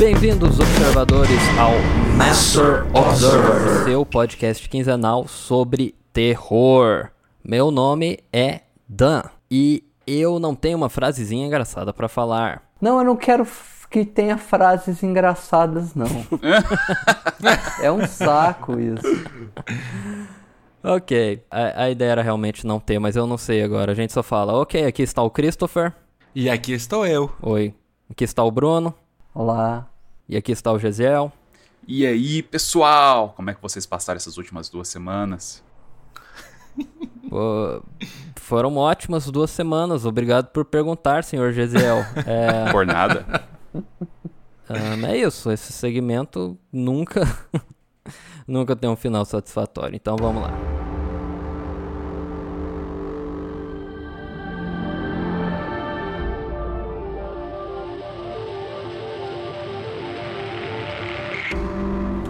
Bem-vindos, observadores, ao Master Observer, seu podcast quinzenal sobre terror. Meu nome é Dan e eu não tenho uma frasezinha engraçada pra falar. Não, eu não quero que tenha frases engraçadas, não. é um saco isso. Ok, a, a ideia era realmente não ter, mas eu não sei agora. A gente só fala, ok, aqui está o Christopher. E aqui estou eu. Oi. Aqui está o Bruno. Olá. E aqui está o Gesiel. E aí, pessoal? Como é que vocês passaram essas últimas duas semanas? Pô, foram ótimas duas semanas. Obrigado por perguntar, senhor Gesiel. É, Por nada? ahn, é isso, esse segmento nunca, nunca tem um final satisfatório. Então vamos lá.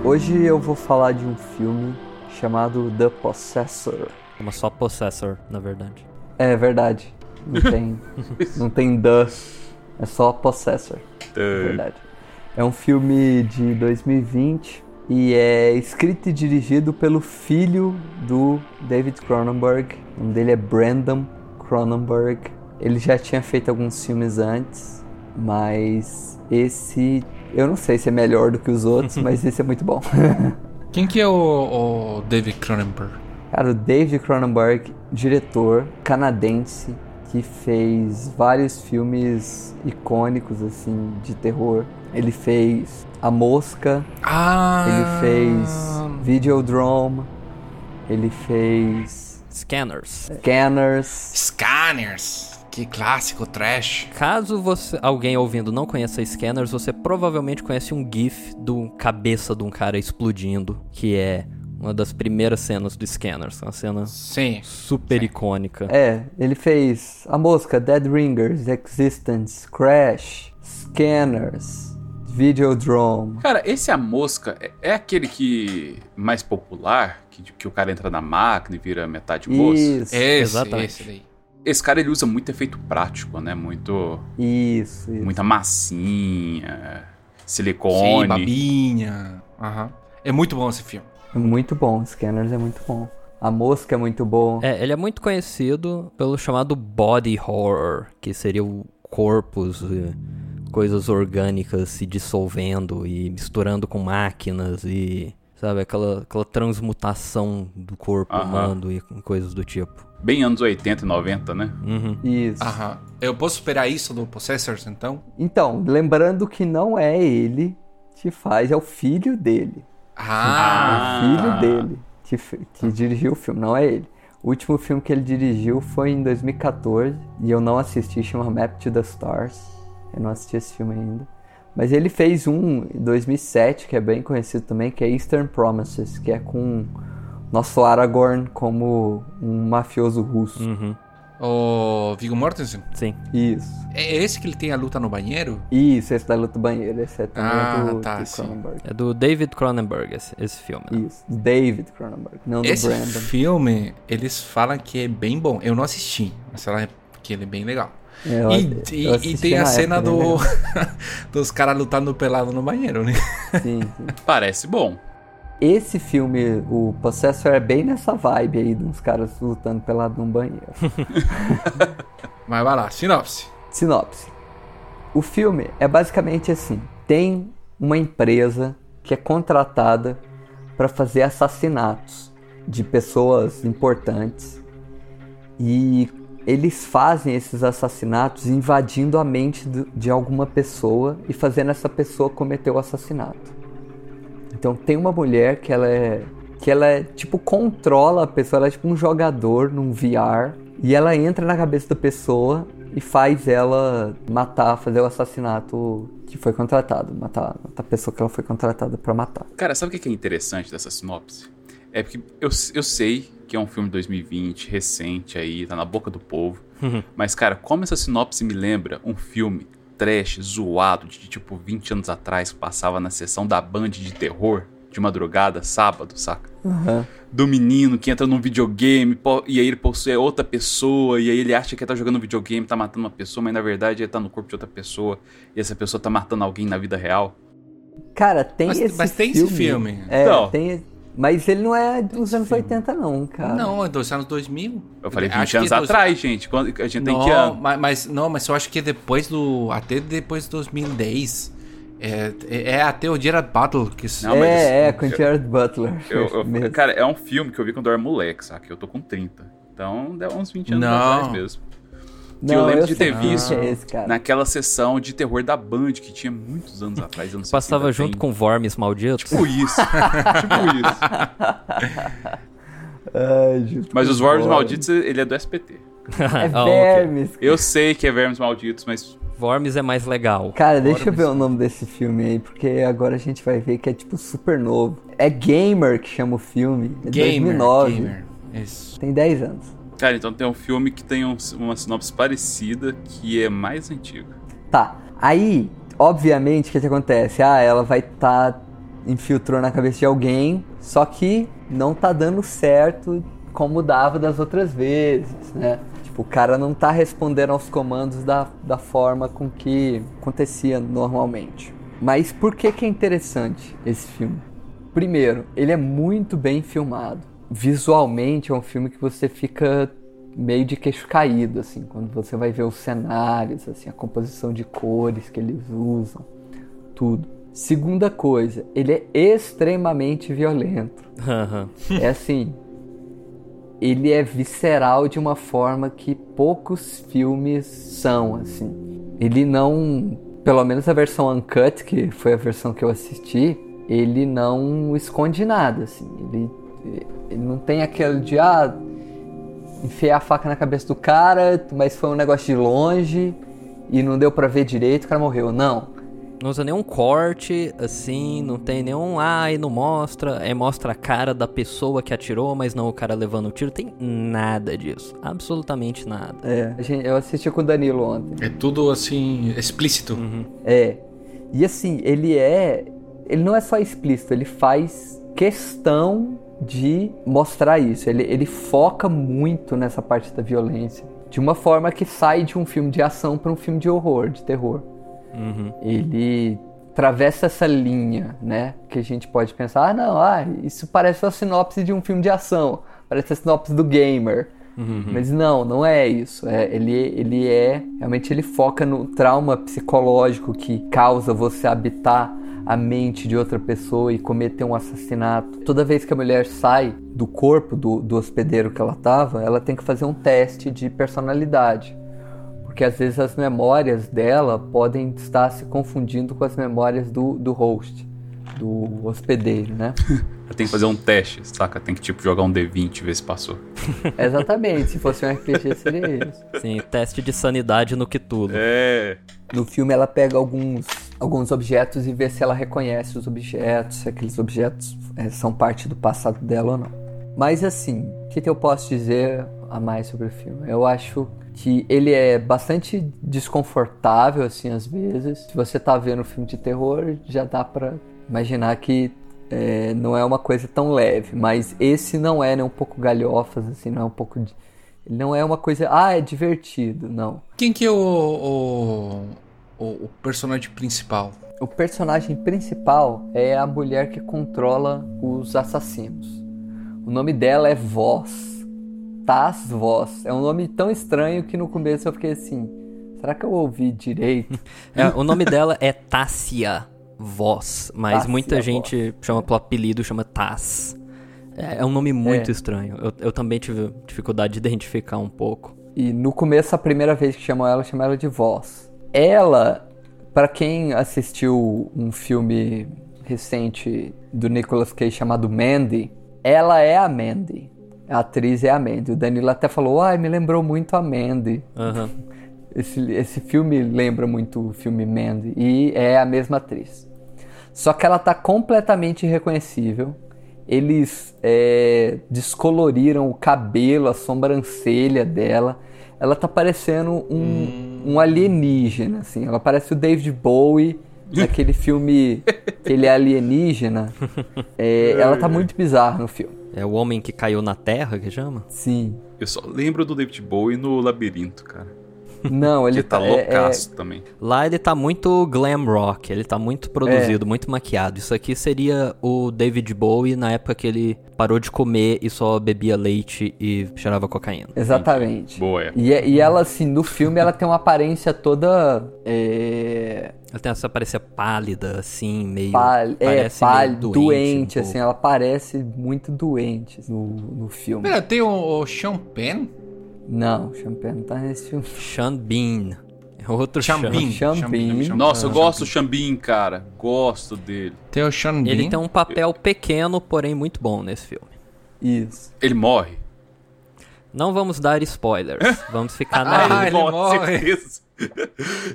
Hoje eu vou falar de um filme chamado The Possessor. Uma só Possessor, na verdade. É verdade. Não tem, não tem The. É só Possessor. Uh, Verdade. É um filme de 2020 e é escrito e dirigido pelo filho do David Cronenberg. O nome dele é Brandon Cronenberg. Ele já tinha feito alguns filmes antes, mas esse eu não sei se é melhor do que os outros, mas esse é muito bom. Quem que é o, o David Cronenberg? Cara, o David Cronenberg, diretor canadense, que fez vários filmes icônicos assim de terror. Ele fez A Mosca, Ah! ele fez Videodrome, ele fez Scanners. Scanners. Scanners! Que clássico trash. Caso você, alguém ouvindo não conheça Scanners, você provavelmente conhece um GIF do cabeça de um cara explodindo, que é uma das primeiras cenas do Scanners, uma cena Sim. super icônica. É, ele fez A Mosca, Dead Ringers, Existence, Crash, Scanners, Videodrome. Cara, esse A Mosca é, é aquele que mais popular, que, que o cara entra na máquina e vira metade moço? Isso, Esse, Exatamente. esse daí. Esse cara ele usa muito efeito prático, né? Muito, isso, isso. muita massinha, Sim, silicone. babinha. Aham. É muito bom esse filme. É muito bom, Scanners é muito bom. A Mosca é muito bom. É, ele é muito conhecido pelo chamado body horror, que seria o corpos, e coisas orgânicas se dissolvendo e misturando com máquinas e sabe aquela aquela transmutação do corpo Aham. humano e com coisas do tipo. Bem anos 80 e 90, né? Uhum. Isso. Aham. Eu posso esperar isso do Possessors, então? Então, lembrando que não é ele que faz, é o filho dele. Ah! O filho dele que, que dirigiu o filme, não é ele. O último filme que ele dirigiu foi em 2014 e eu não assisti, chama Map to the Stars. Eu não assisti esse filme ainda. Mas ele fez um em 2007 que é bem conhecido também, que é Eastern Promises, que é com nosso Aragorn como um mafioso russo. Uhum. O Viggo Mortensen? Sim. Isso. É esse que ele tem a luta no banheiro? Isso, esse da luta do banheiro. Esse é também Ah, do, tá, do. Cronenberg. É do David Cronenberg esse, esse filme. né? Isso, David Cronenberg, não Esse do Brandon. filme, eles falam que é bem bom. Eu não assisti, mas falam que ele é bem legal. É, Eu- e, eu e- e tem a na cena época, do dos caras lutando pelado no banheiro, né? Sim, sim. Parece bom. Esse filme, o Possessor, é bem nessa vibe aí, de uns caras lutando pelado num banheiro. Mas vai lá, sinopse. Sinopse. O filme é basicamente assim: tem uma empresa que é contratada para fazer assassinatos de pessoas importantes e eles fazem esses assassinatos invadindo a mente de alguma pessoa e fazendo essa pessoa cometer o assassinato. Então tem uma mulher que ela é que ela é tipo controla a pessoa, ela é tipo um jogador num VR e ela entra na cabeça da pessoa e faz ela matar, fazer o assassinato que foi contratado, matar, matar a pessoa que ela foi contratada pra matar. Cara, sabe o que que é interessante dessa sinopse? É porque eu, eu sei que é um filme de 2020, recente aí, tá na boca do povo. Mas, cara, como essa sinopse me lembra um filme trash, zoado, de tipo 20 anos atrás, que passava na sessão da Band de terror, de madrugada, sábado, saca? Aham. Do menino que entra num videogame e aí ele possui outra pessoa, e aí ele acha que ele tá jogando videogame, tá matando uma pessoa, mas na verdade ele tá no corpo de outra pessoa, e essa pessoa tá matando alguém na vida real. Cara, tem Mas- esse mas tem esse filme. filme. É, Então. tem. Mas ele não é dos anos filme. 80, não, cara. Não, é dos anos 2000. Eu falei 20 Acho anos dois- atrás, gente. Quando, a gente tem não, que ano? Mas, mas- não, mas eu acho que depois do. Até depois de 2010. É, é, é até o Gerard Butler que. Não, mas é, é, eu- com o Jared Butler. Eu- eu- cara, é um filme que eu vi quando eu era moleque, saca? Eu tô com 30. Então, deu uns 20 anos Não. atrás mesmo. Que eu Não, lembro de sei ter visto é esse, cara. Naquela sessão de terror da Band, que tinha muitos anos atrás. Eu não sei se Passava junto tem. com Vormes Malditos. Tipo isso. tipo isso. Ai, Mas os Bob. Malditos, ele é do SPT. É Ah, vermes. Eu sei que é Vermes Malditos, mas Worms é mais legal. Cara, deixa eu Worms. ver o nome desse filme aí, porque agora a gente vai ver que é tipo super novo. É Gamer que chama o filme. É Gamer. 2009. Gamer. Isso. Tem 10 anos. Cara, então tem um filme que tem um- uma sinopse parecida, que é mais antigo. Tá. Aí, obviamente, o que, que acontece? Ah, ela vai estar infiltrando na cabeça de alguém, só que não tá dando certo como dava das outras vezes, né? Tipo, o cara não tá respondendo aos comandos da, da forma com que acontecia normalmente. Mas por que que é interessante esse filme? Primeiro, ele é muito bem filmado. Visualmente é um filme que você fica meio de queixo caído, assim, quando você vai ver os cenários, assim, a composição de cores que eles usam, tudo. Segunda coisa, ele é extremamente violento. Aham. É assim, ele é visceral de uma forma que poucos filmes são, assim. Ele não, pelo menos a versão uncut, que foi a versão que eu assisti, ele não esconde nada, assim. Ele, ele não tem aquele de ah, enfiar a faca na cabeça do cara, mas foi um negócio de longe e não deu pra ver direito, o cara morreu. Não. Não usa nenhum corte, assim, não tem nenhum. Ai, não mostra. É mostra a cara da pessoa que atirou, mas não o cara levando o tiro. Tem nada disso. Absolutamente nada. É, a gente- eu assisti com o Danilo ontem. É tudo assim, explícito. É. E assim, ele é. Ele não é só explícito, ele faz questão de mostrar isso. Ele, ele foca muito nessa parte da violência. De uma forma que sai de um filme de ação para um filme de horror, de terror. Uhum. Ele atravessa essa linha, né? Que a gente pode pensar, ah, não, ah, isso parece a sinopse de um filme de ação. Parece a sinopse do gamer. Mas não, não é isso. É, ele, ele é. Realmente ele foca no trauma psicológico que causa você habitar a mente de outra pessoa e cometer um assassinato. Toda vez que a mulher sai do corpo do, do hospedeiro que ela tava, ela tem que fazer um teste de personalidade. Porque às vezes as memórias dela podem estar se confundindo com as memórias do, do host, do hospedeiro, né? Ela tem que fazer um teste, saca? Tem que, tipo, jogar um D20 e ver se passou. Exatamente, se fosse um RPG seria isso. Sim, teste de sanidade no que tudo. É. No filme ela pega alguns, alguns objetos e vê se ela reconhece os objetos, se aqueles objetos eh, são parte do passado dela ou não. Mas assim, o que, que eu posso dizer a mais sobre o filme? Eu acho que ele é bastante desconfortável, assim, às vezes. Se você tá vendo um filme de terror, já dá pra imaginar que eh, não é uma coisa tão leve. Mas esse não é nem um pouco galhofas, assim, não é um pouco... De... Não é uma coisa... Ah, é divertido, não. Quem que é o, o, o, o personagem principal? O personagem principal é a mulher que controla os assassinos. O nome dela é Voz. Taz Voz. É um nome tão estranho que no começo eu fiquei assim: será que eu ouvi direito? É, o nome dela é Tássia Voz, mas Tássia muita gente chama pelo apelido, chama Taz. É, é um nome muito É. estranho. Eu, eu também tive dificuldade de identificar um pouco. E no começo, a primeira vez que chamam ela, chama ela de Voz. Ela, pra quem assistiu um filme recente do Nicolas Cage chamado Mandy, ela é a Mandy. A atriz é a Mandy. O Danilo até falou: ai, me lembrou muito a Mandy. Aham. Esse, esse filme lembra muito o filme Mandy e é a mesma atriz. Só que ela tá completamente irreconhecível. Eles é, descoloriram o cabelo, a sobrancelha dela. Ela tá parecendo um, um alienígena, assim. Ela parece o David Bowie naquele filme que ele é alienígena. É, ela tá muito bizarra no filme. É o homem que caiu na terra que chama? Sim. Eu só lembro do David Bowie no Labirinto, cara. Não, ele Ele tá tá. é- é- loucaço também. Lá ele tá muito glam rock, ele tá muito produzido, muito maquiado. Isso aqui seria o David Bowie na época que ele parou de comer e só bebia leite e cheirava cocaína. Exatamente. Boa, é. E, e ela, assim, no filme, ela tem uma aparência toda. É, Ela tem essa aparência pálida, assim, meio. pál- é, meio doente, um assim, ela parece muito doente no, no filme. Pera, tem o, o Sean Penn? Não, Champagne não tá nesse filme. Sean Bean. É outro Sean Sean. Bean. Sean Bean. Nossa, eu Ah, gosto do Xambin, cara. Gosto dele. Tem o Sean Bean. Ele tem um papel pequeno, porém muito bom nesse filme. Isso. Ele morre. Não vamos dar spoilers. Vamos ficar na. Ah, ele morre. certeza.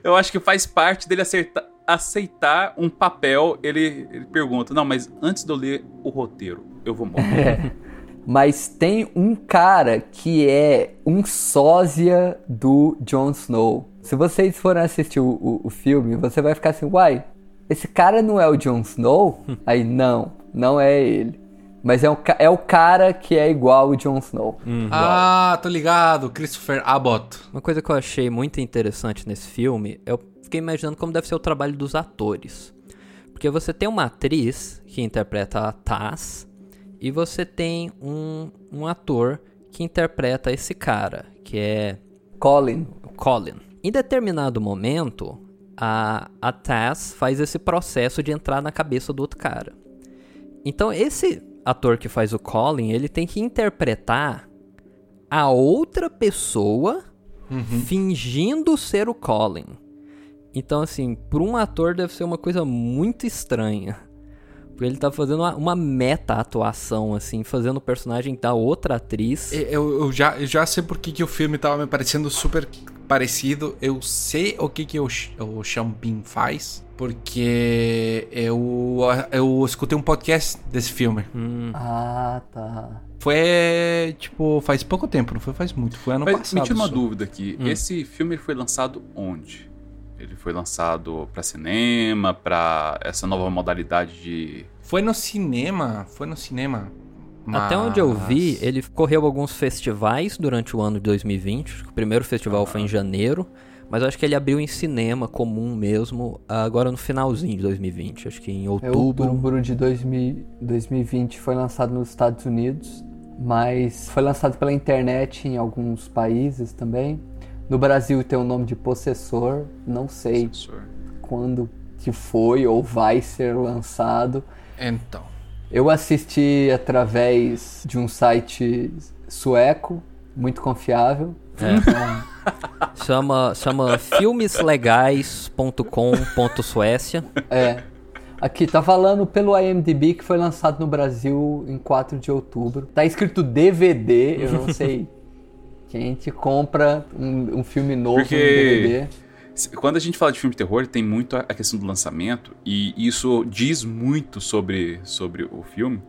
Eu acho que faz parte dele acertar- aceitar um papel. Ele, ele pergunta: Não, mas antes de eu ler o roteiro, eu vou morrer. Mas tem um cara que é um sósia do Jon Snow. Se vocês forem assistir o, o- o filme, você vai ficar assim, uai, esse cara não é o Jon Snow? Aí, não, não é ele. Mas é o, é o cara que é igual o Jon Snow. Ah, tô ligado. Christopher Abbott. Uma coisa que eu achei muito interessante nesse filme, eu fiquei imaginando como deve ser o trabalho dos atores. Porque você tem uma atriz que interpreta a Taz, e você tem um, um ator que interpreta esse cara, que é Colin. Colin. Em determinado momento, a, a Taz faz esse processo de entrar na cabeça do outro cara. Então, esse ator que faz o Colin, ele tem que interpretar a outra pessoa fingindo ser o Colin. Então, assim, para um ator deve ser uma coisa muito estranha. Porque ele tá fazendo uma, uma meta-atuação, assim, fazendo o personagem da outra atriz. Eu, eu já, eu já sei por que, que o filme tava me parecendo super parecido. Eu sei o que, que o, o faz. Porque eu, eu escutei um podcast desse filme. Hum, Ah, tá. Foi, tipo, faz pouco tempo, não foi faz muito. Foi ano Mas passado. me tira uma só. dúvida aqui. Hum. Esse filme foi lançado onde? Ele foi lançado pra cinema, pra essa nova modalidade de. Foi no cinema, foi no cinema. Até onde eu vi, mas- ele correu alguns festivais durante o ano de 2020. Acho que O primeiro festival foi em janeiro, mas eu acho que ele abriu em cinema comum mesmo, agora no finalzinho de 2020. Acho que em É outubro. outubro de 2000, 2020 foi lançado nos Estados Unidos, mas foi lançado pela internet em alguns países também. No Brasil tem o nome de Possessor, não sei quando que foi ou vai ser lançado. Então. Eu assisti através de um site sueco, muito confiável. Então, Chama, chama filmeslegais.com.suécia. É. Aqui, tá falando pelo IMDb que foi lançado no Brasil em 4 de outubro. Tá escrito DVD, eu não sei. Quem te compra um, um filme novo Porque- no DVD. Quando a gente fala de filme de terror, tem muito a a questão do lançamento, e isso diz muito sobre, sobre o filme,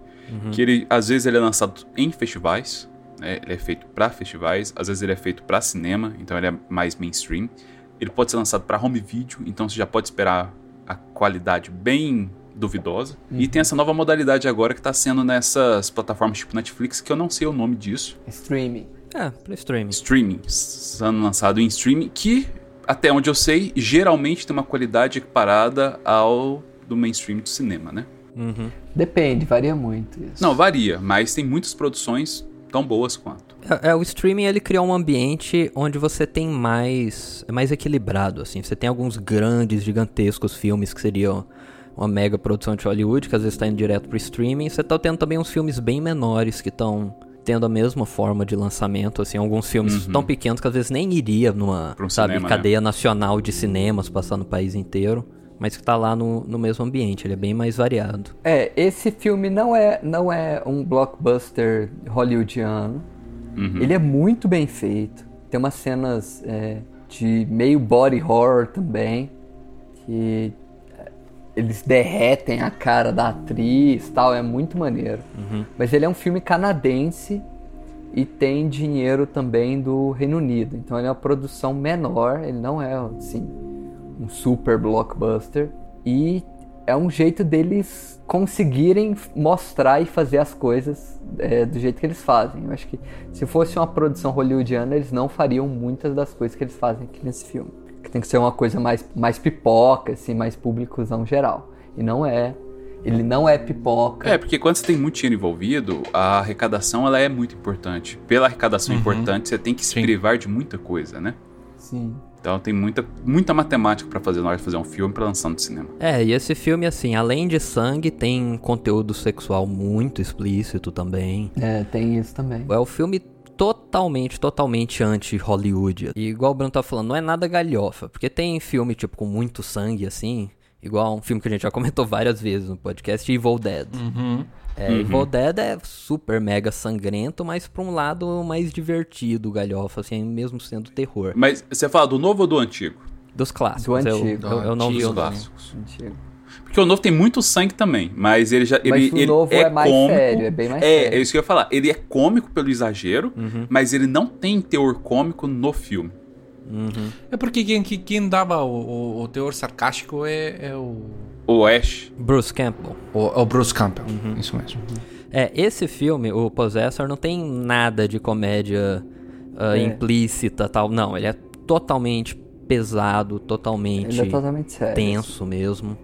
que ele, às vezes ele é lançado em festivais, né, ele é feito pra festivais, às vezes ele é feito pra cinema, então ele é mais mainstream. Ele pode ser lançado pra home video, então você já pode esperar a qualidade bem duvidosa. E tem essa nova modalidade agora que tá sendo nessas plataformas tipo Netflix, que eu não sei o nome disso. Streaming. É, pra streaming. Streaming, sendo lançado em streaming, que, até onde eu sei, geralmente tem uma qualidade equiparada ao do mainstream do cinema, né? Uhum. Depende, varia muito isso. Não, varia, mas tem muitas produções tão boas quanto. É, é, o streaming ele criou um ambiente onde você tem mais é mais equilibrado assim. Você tem alguns grandes, gigantescos filmes que seriam uma mega produção de Hollywood, que às vezes está indo direto pro streaming. Você tá tendo também uns filmes bem menores que estão tendo a mesma forma de lançamento, assim, alguns filmes tão pequenos que às vezes nem iria numa, um sabe, cinema, né? cadeia nacional de cinemas passando o país inteiro, mas que tá lá no, no mesmo ambiente, ele é bem mais variado. É, esse filme não é, não é um blockbuster hollywoodiano. Uhum. Ele é muito bem feito. Tem umas cenas é, de meio body horror também. Que eles derretem a cara da atriz tal. É muito maneiro. Mas ele é um filme canadense e tem dinheiro também do Reino Unido. Então ele é uma produção menor. Ele não é assim um super blockbuster. E é um jeito deles conseguirem mostrar e fazer as coisas é, do jeito que eles fazem. Eu acho que se fosse uma produção hollywoodiana, eles não fariam muitas das coisas que eles fazem aqui nesse filme. Que tem que ser uma coisa mais, mais pipoca, assim, mais públicozão geral. E não é. Ele não é pipoca. É, porque quando você tem muito dinheiro envolvido, a arrecadação ela é muito importante. Pela arrecadação Uhum. importante, você tem que se Sim. privar de muita coisa, né? Sim. Então tem muita, muita matemática pra fazer na hora de fazer um filme pra lançar no cinema. É, e esse filme, assim, além de sangue, tem conteúdo sexual muito explícito também. É, tem isso também. É o filme totalmente, totalmente anti-Hollywood. E igual o Bruno tá falando, não é nada galhofa. Porque tem filme, tipo, com muito sangue, assim. Igual um filme que a gente já comentou várias vezes no podcast, Evil Dead. Uhum. É, Evil Dead é super mega sangrento, mas pra um lado mais divertido, galhofa, assim, mesmo sendo terror. Mas você fala do novo ou do antigo? Dos clássicos. Do eu, antigo. Eu, eu não vi Do o nome. clássicos. Antigo. Porque o novo tem muito sangue também, mas ele já. Mas ele, o ele novo é, é mais cômico. sério, é bem mais é, sério. É isso que eu ia falar. Ele é cômico pelo exagero, Uhum. mas ele não tem teor cômico no filme. É porque quem, quem- quem dava o, o- o teor sarcástico é, é o, O Ash. Bruce Campbell. o, é o Bruce Campbell. Isso mesmo. É, esse filme, o Possessor, não tem nada de comédia É. implícita tal. Não, ele é totalmente pesado, totalmente Ele é totalmente sério. tenso mesmo.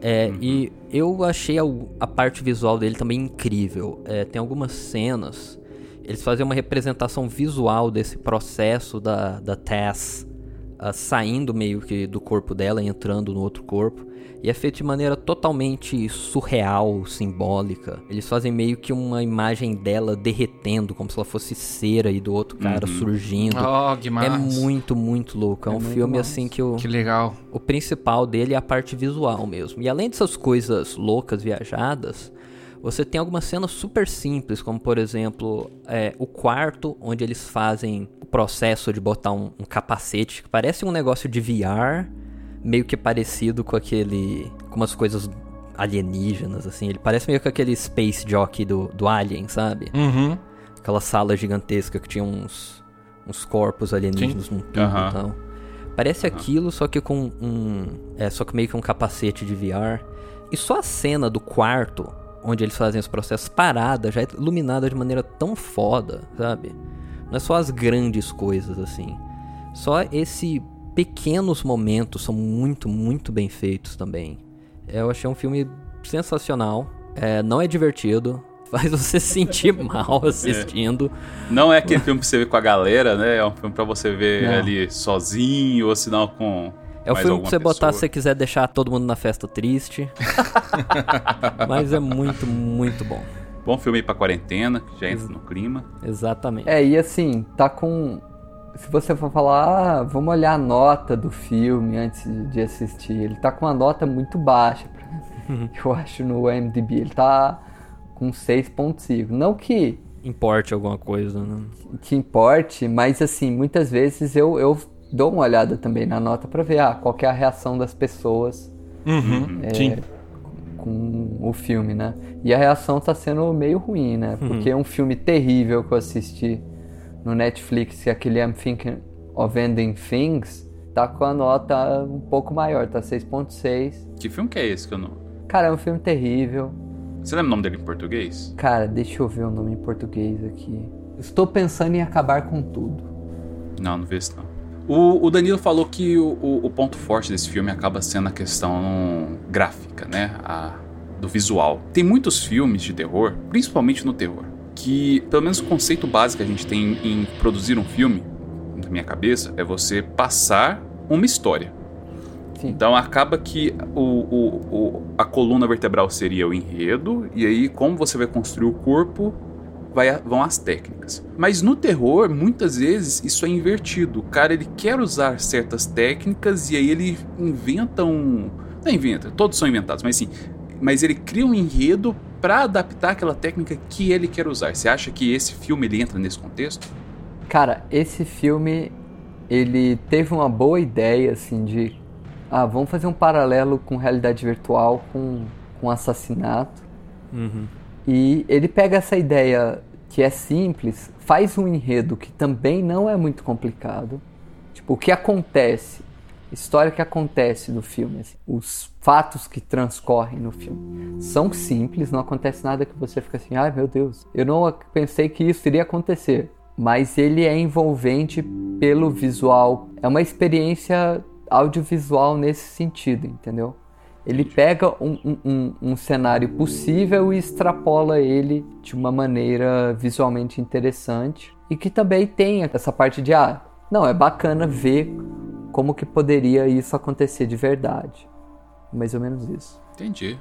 É, E eu achei a, a parte visual dele também incrível. É, tem algumas cenas, eles fazem uma representação visual desse processo da, da Tess ah, saindo meio que do corpo dela entrando no outro corpo. E é feito de maneira totalmente surreal, simbólica. Eles fazem meio que uma imagem dela derretendo, como se ela fosse cera e do outro cara surgindo. Oh, que É massa. muito, muito louco. É, um muito filme massa. assim que o, Que legal. o principal dele é a parte visual mesmo. E além dessas coisas loucas, viajadas, você tem algumas cenas super simples, como por exemplo, é, o quarto onde eles fazem o processo de botar um, um capacete que parece um negócio de VR, meio que parecido com aquele. com umas coisas alienígenas, assim. Ele parece meio com aquele Space Jockey do, do Alien, sabe? Uhum. Aquela sala gigantesca que tinha uns, uns corpos alienígenas num tubo Aham. e tal. Parece aquilo, só que com um. É, só que meio que um capacete de VR. E só a cena do quarto, onde eles fazem os processos parada, já é iluminada de maneira tão foda, sabe? Não é só as grandes coisas, assim. Só esse pequenos momentos são muito, muito bem feitos também. É, Eu achei um filme sensacional. É, não é divertido. Faz você se sentir mal assistindo. Não é aquele filme pra você ver com a galera, né? É um filme pra você ver Não. ali sozinho, ou não com. É o mais filme pra você botar se pessoa. você quiser deixar todo mundo na festa triste. Mas é muito, muito bom. Bom filme aí pra quarentena, que já entra no clima. Exatamente. É, e assim, tá com. Se você for falar, ah, vamos olhar a nota do filme antes de assistir, ele tá com uma nota muito baixa, pra- eu acho, no MDB. Ele tá com 6.5. Não que, Importe alguma coisa, né? que importe, mas assim, muitas vezes eu, eu dou uma olhada também na nota pra ver ah, qual que é a reação das pessoas Uhum. Sim. com o filme, né? E a reação tá sendo meio ruim, né? Porque é um filme terrível que eu assisti no Netflix, que é aquele I'm Thinking of Ending Things, tá com a nota um pouco maior, tá 6.6. Que filme que é esse que eu não. Cara, é um filme terrível. Você lembra o nome dele em português? Cara, deixa eu ver o nome em português aqui. Estou pensando em acabar com tudo. Não, não vi esse não. O, o Danilo falou que o, o- o ponto forte desse filme acaba sendo a questão gráfica, né? A, do visual. Tem muitos filmes de terror, principalmente no terror, que, pelo menos o conceito básico que a gente tem em produzir um filme, na minha cabeça, é você passar uma história. Sim. Então acaba que o, o- o- a coluna vertebral seria o enredo, e aí, como você vai construir o corpo, vai vão as técnicas. Mas no terror, muitas vezes, isso é invertido. O cara ele quer usar certas técnicas e aí ele inventa um. Não inventa, todos são inventados, mas sim. Mas ele cria um enredo para adaptar aquela técnica que ele quer usar. Você acha que esse filme ele entra nesse contexto? Cara, esse filme ele teve uma boa ideia assim de ah, vamos fazer um paralelo com realidade virtual com com assassinato. Uhum. E ele pega essa ideia que é simples, faz um enredo que também não é muito complicado. Tipo, o que acontece história que acontece no filme, assim, os fatos que transcorrem no filme. São simples, não acontece nada que você fica assim, ai meu Deus, eu não pensei que isso iria acontecer. Mas ele é envolvente pelo visual. É uma experiência audiovisual nesse sentido, entendeu? Ele pega um, um, um, um cenário possível e extrapola ele de uma maneira visualmente interessante. E que também tem essa parte de, ah, não, é bacana ver como que poderia isso acontecer de verdade. Mais ou menos isso. Entendi.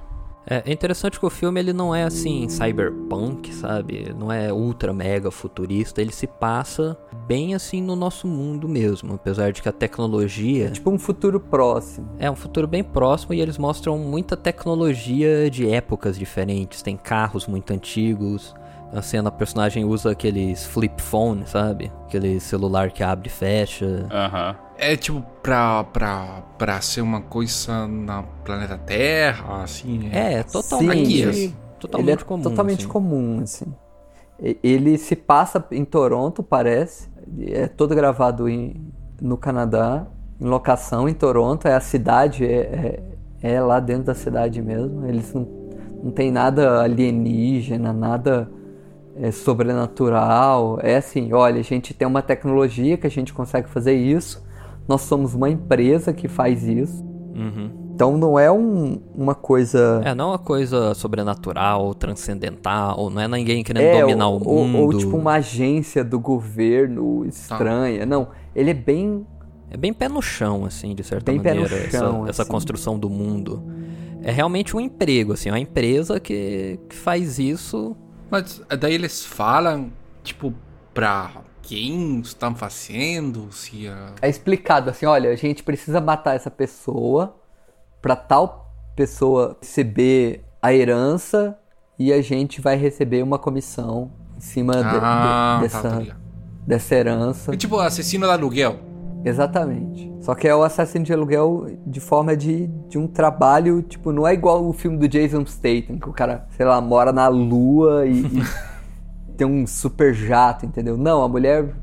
É, é interessante que o filme ele não é assim cyberpunk, sabe? Não é ultra mega futurista, ele se passa bem assim no nosso mundo mesmo, apesar de que a tecnologia é tipo um futuro próximo. É um futuro bem próximo e eles mostram muita tecnologia de épocas diferentes. Tem carros muito antigos, a cena, a personagem usa aqueles flip phone, sabe? Aquele celular que abre e fecha. Aham. É tipo pra, pra, pra ser uma coisa na planeta Terra, assim. É, totalmente, Sim, totalmente ele é comum. totalmente assim. comum, assim. Ele se passa em Toronto, parece. É todo gravado em, no Canadá, em locação em Toronto. É a cidade, é, é, é lá dentro da cidade mesmo. Eles não, não tem nada alienígena, nada é, sobrenatural. É assim, olha, a gente tem uma tecnologia que a gente consegue fazer isso. Nós somos uma empresa que faz isso. Uhum. Então não é um- uma coisa. É, não é uma coisa sobrenatural, transcendental, não é ninguém querendo É, dominar ou, o ou- mundo. ou tipo uma agência do governo estranha. Não, ele é bem. É bem pé no chão, assim, de certa Bem pé no maneira, chão, essa, essa assim. construção do mundo. É realmente um emprego, assim, é uma empresa que, que faz isso. Mas daí eles falam, tipo, pra quem estão fazendo, se a... É explicado assim: olha, a gente precisa matar essa pessoa pra tal pessoa receber a herança e a gente vai receber uma comissão em cima de- de- Ah, dessa, tá, tá ligado. dessa herança. É tipo assassino de aluguel. Exatamente. Só que é o assassino de aluguel de forma de, de um trabalho, tipo, não é igual o filme do Jason Statham, que o cara, sei lá, mora na lua e, e tem um super jato, entendeu? Não, a mulher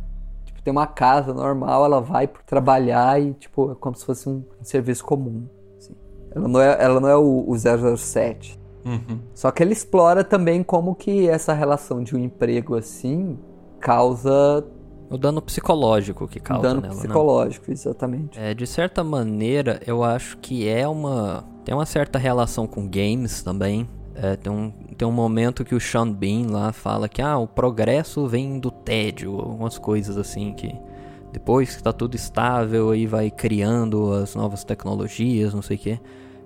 tipo, tem uma casa normal, ela vai trabalhar e, tipo, é como se fosse um, um serviço comum. assim. Ela não é, ela não é o, o 007. Uhum. Só que ele explora também como que essa relação de um emprego assim causa O dano psicológico que causa dano nela, né? psicológico, exatamente. É, de certa maneira, eu acho que é uma. Tem uma certa relação com games também. É, tem, um, tem um momento que o Sean Bean lá fala que ah, o progresso vem do tédio, algumas coisas assim que depois que tá tudo estável aí vai criando as novas tecnologias, não sei o que.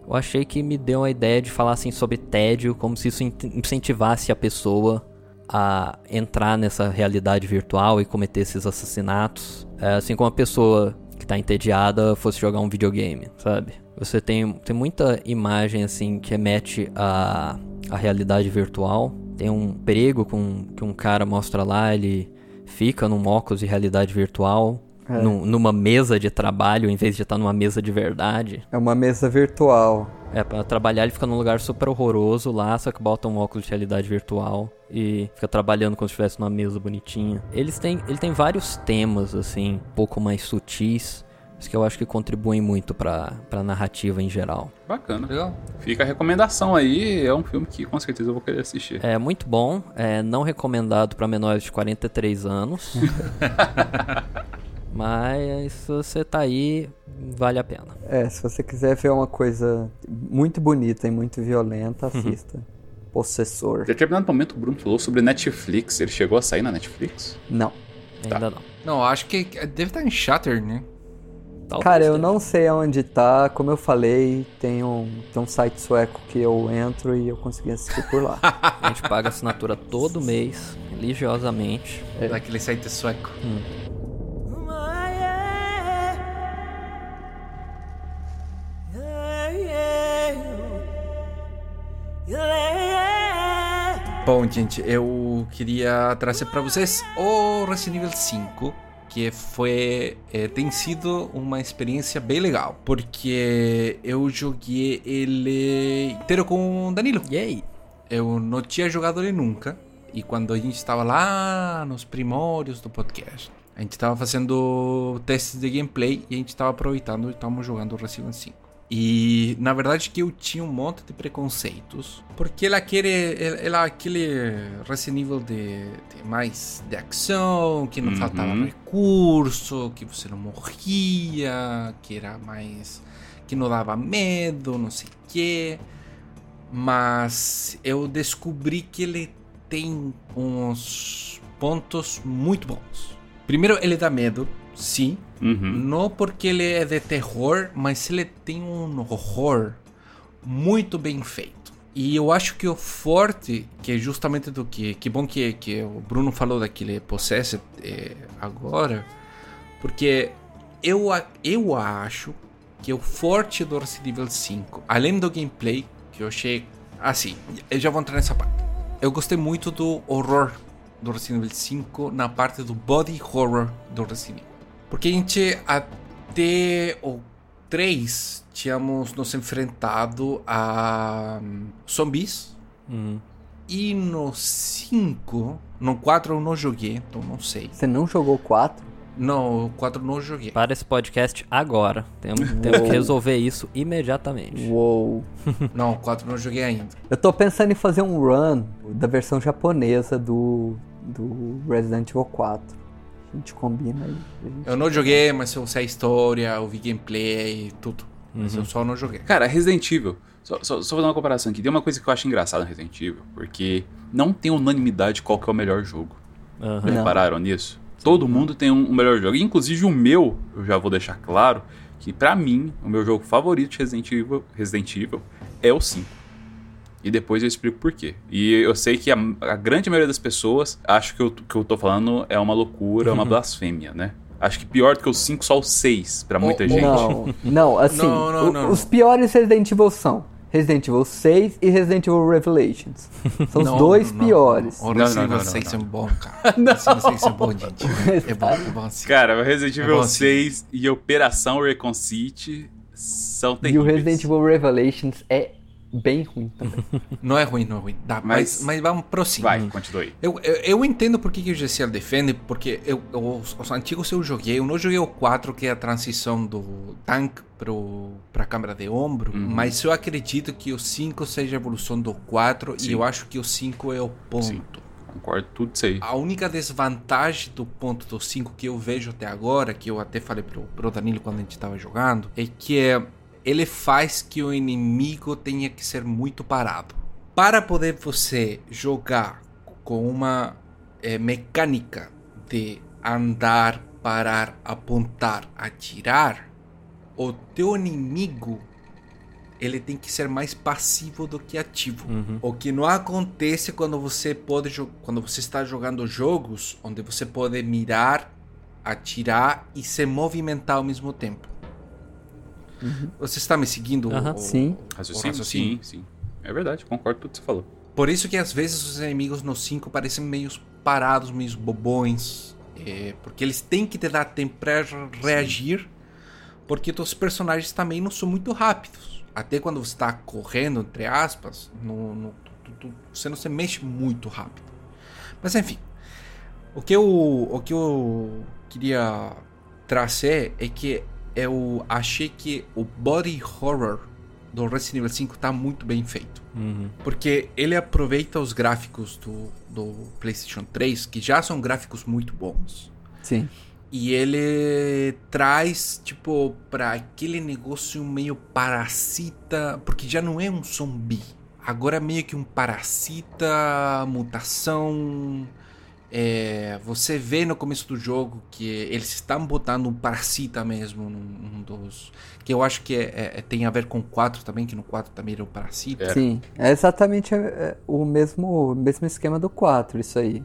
Eu achei que me deu a ideia de falar assim sobre tédio, como se isso in- incentivasse a pessoa a entrar nessa realidade virtual e cometer esses assassinatos. É, assim como a pessoa que tá entediada fosse jogar um videogame, sabe? Você tem, tem muita imagem assim que remete à, à realidade virtual. Tem um perigo com, que um cara mostra lá, ele fica num óculos de realidade virtual, É. num- numa mesa de trabalho, em vez de estar numa mesa de verdade. É uma mesa virtual. É, pra trabalhar ele fica num lugar super horroroso lá, só que bota um óculos de realidade virtual e fica trabalhando como se estivesse numa mesa bonitinha. Eles têm, ele tem vários temas, assim, um pouco mais sutis, mas que eu acho que contribuem muito pra, pra narrativa em geral. Bacana. Legal. Fica a recomendação aí. É um filme que com certeza eu vou querer assistir. É muito bom, é não recomendado pra menores de 43 anos. mas se você tá aí, vale a pena. É, se você quiser ver uma coisa muito bonita e muito violenta, assista. Possessor. Em determinado momento o Bruno falou sobre Netflix. Ele chegou a sair na Netflix? Não. Ainda não. Não, acho que deve estar em Shatter, né? Talvez Cara, eu não sei aonde tá. Como eu falei, tem um, tem um site sueco que eu entro e eu consegui assistir por lá. A gente paga assinatura todo mês, religiosamente. Daquele site sueco. Bom, gente, eu queria trazer para vocês o Resident Evil 5, que foi eh, tem sido uma experiência bem legal, porque eu joguei ele inteiro com o Danilo. Yay! Eu não tinha jogado ele nunca. E quando a gente estava lá nos primórdios do podcast, A gente tava fazendo testes de gameplay e a gente tava aproveitando e estávamos jogando Resident Evil 5. E na verdade que eu tinha um monte de preconceitos, porque ela quer ela aquele Resident Evil de, de mais de ação, que não Uhum. faltava recurso, que você não morria, que era mais que não dava medo, não sei o quê. Mas eu descobri que ele tem uns pontos muito bons. Primeiro, ele dá medo, sim. Uhum. Não porque ele é de terror, mas ele tem um horror muito bem feito. E eu acho que o forte, que é justamente do que. Que bom que, que o Bruno falou daquele Possessed eh, agora, porque eu, eu acho que o forte do Resident Evil 5, além do gameplay, que eu achei. Assim, eu já vou entrar nessa parte. Eu gostei muito do horror do Resident Evil 5 na parte do body horror do Resident Evil. Porque a gente até o 3 tínhamos nos enfrentado a zumbis. Uhum. E no 5, no 4 eu não joguei, então não sei. Você não jogou 4? Não, o 4 eu não joguei. Para esse podcast agora. Temos, temos que resolver isso imediatamente. Uou. Não, o 4 eu não joguei ainda. Eu tô pensando em fazer um run da versão japonesa do, do Resident Evil 4. A gente combina aí. gente- Eu não joguei, mas eu sei a história, eu vi gameplay, tudo. Mas eu só não joguei. Cara, Resident Evil. Só, só, só vou dar uma comparação aqui. Tem uma coisa que eu acho engraçada no Resident Evil, porque não tem unanimidade qual que é o melhor jogo. Não. Repararam nisso? Todo mundo tem um, um melhor jogo. Inclusive o meu, eu já vou deixar claro, que pra mim, o meu jogo favorito de Resident Evil, Resident Evil é o 5. E depois eu explico por quê. E eu sei que a, a grande maioria das pessoas acha que o que eu tô falando é uma loucura, uma blasfêmia, né? Acho que pior do que o 5, só o 6, pra muita Oh, gente. Não, não, assim, Não, não, o- não, os não. piores Resident Evil são Resident Evil 6 e Resident Evil Revelations. São os Não, dois não, não, piores. não. Não, Resident não, Evil não, não, 6 não. é bom, cara. O Resident Evil 6 é bom, gente. É bom, é bom assim. Cara, o Resident É Evil bom assim. 6 e Operação Recon City são E o terríveis. Resident Evil Revelations é bem ruim também. Não é ruim, não é ruim. Dá, mas, Mas- mas vamos prosseguir. Vai, continue aí. Eu, eu, eu entendo por que, que o GCL defende, porque eu, eu- os, os antigos eu joguei, eu não joguei o 4, que é a transição do tank pro, pra câmera de ombro, Uhum. mas eu acredito que o 5 seja a evolução do 4 Sim. e eu acho que o 5 é o ponto. Sim. Concordo tudo isso aí. A única desvantagem do ponto do 5 que eu vejo até agora, que eu até falei pro, pro Danilo quando a gente tava jogando, é que é, ele faz que o inimigo tenha que ser muito parado. Para poder você jogar com uma eh, mecânica de andar, parar, apontar, atirar, o teu inimigo ele tem que ser mais passivo do que ativo. Uhum. O que não acontece quando você pode quando você está jogando jogos onde você pode mirar, atirar e se movimentar ao mesmo tempo. Você está me seguindo? Aham. o- Sim. o Raciocínio? raciocínio? Sim, sim. É verdade, concordo com tudo que você falou. Por isso que às vezes os inimigos no 5 parecem meio parados, meio bobões. é, porque eles têm que te dar tempo para reagir. Porque os personagens também não são muito rápidos. Até quando você está correndo, entre aspas, no, no- tu- tu- você não se mexe muito rápido. Mas enfim. O que eu, o que eu queria trazer é que eu achei que o body horror do Resident Evil 5 tá muito bem feito. Uhum. Porque ele aproveita os gráficos do, do PlayStation 3, que já são gráficos muito bons. Sim. E ele traz, tipo, pra aquele negócio meio parasita. Porque já não é um zumbi. Agora é meio que um parasita, mutação. É, você vê no começo do jogo que eles estão botando um parasita mesmo num, num dos. Que eu acho que é- é- tem a ver com o 4 também, que no 4 também era o parasita. É. Sim. É exatamente é, o mesmo, o mesmo esquema do 4, isso aí.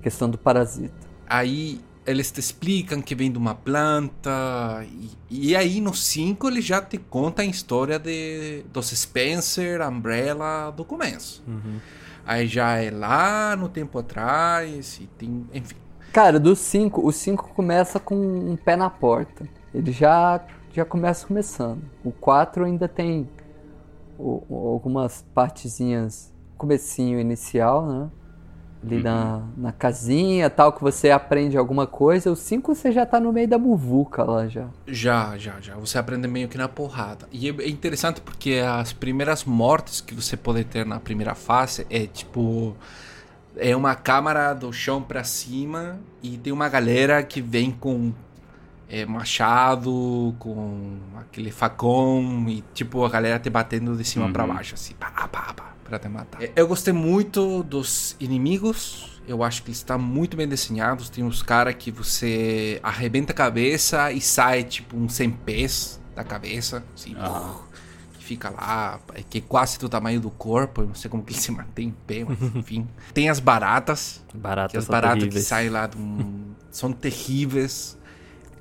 Questão do parasita. Aí eles te explicam que vem de uma planta. E, e aí no 5 ele já te conta a história de, dos Spencer, Umbrella do começo. Uhum. Aí já é lá no tempo atrás, e tem. Enfim. Cara, do 5, o 5 começa com um pé na porta. Ele já, já começa começando. O 4 ainda tem o- algumas partezinhas, comecinho inicial, né? Ali Uhum. na, na casinha tal, que você aprende alguma coisa. O 5 você já tá no meio da muvuca lá já. Já, já, já. Você aprende meio que na porrada. E é interessante porque as primeiras mortes que você pode ter na primeira fase é tipo. É uma câmara do chão pra cima e tem uma galera que vem com é, machado, com aquele facão e tipo a galera te batendo de cima pra baixo, assim, pá, pá, pá, pra te matar. É, Eu gostei muito dos inimigos. Eu acho que eles estão muito bem desenhados. Tem uns caras que você arrebenta a cabeça e sai tipo um 100 pés da cabeça, assim, Ah. que fica lá, é que é quase do tamanho do corpo. Eu não sei como que ele se mantém em pé, mas enfim. Tem as baratas, que Baratas as são baratas que terríveis. saem lá de um... são terríveis.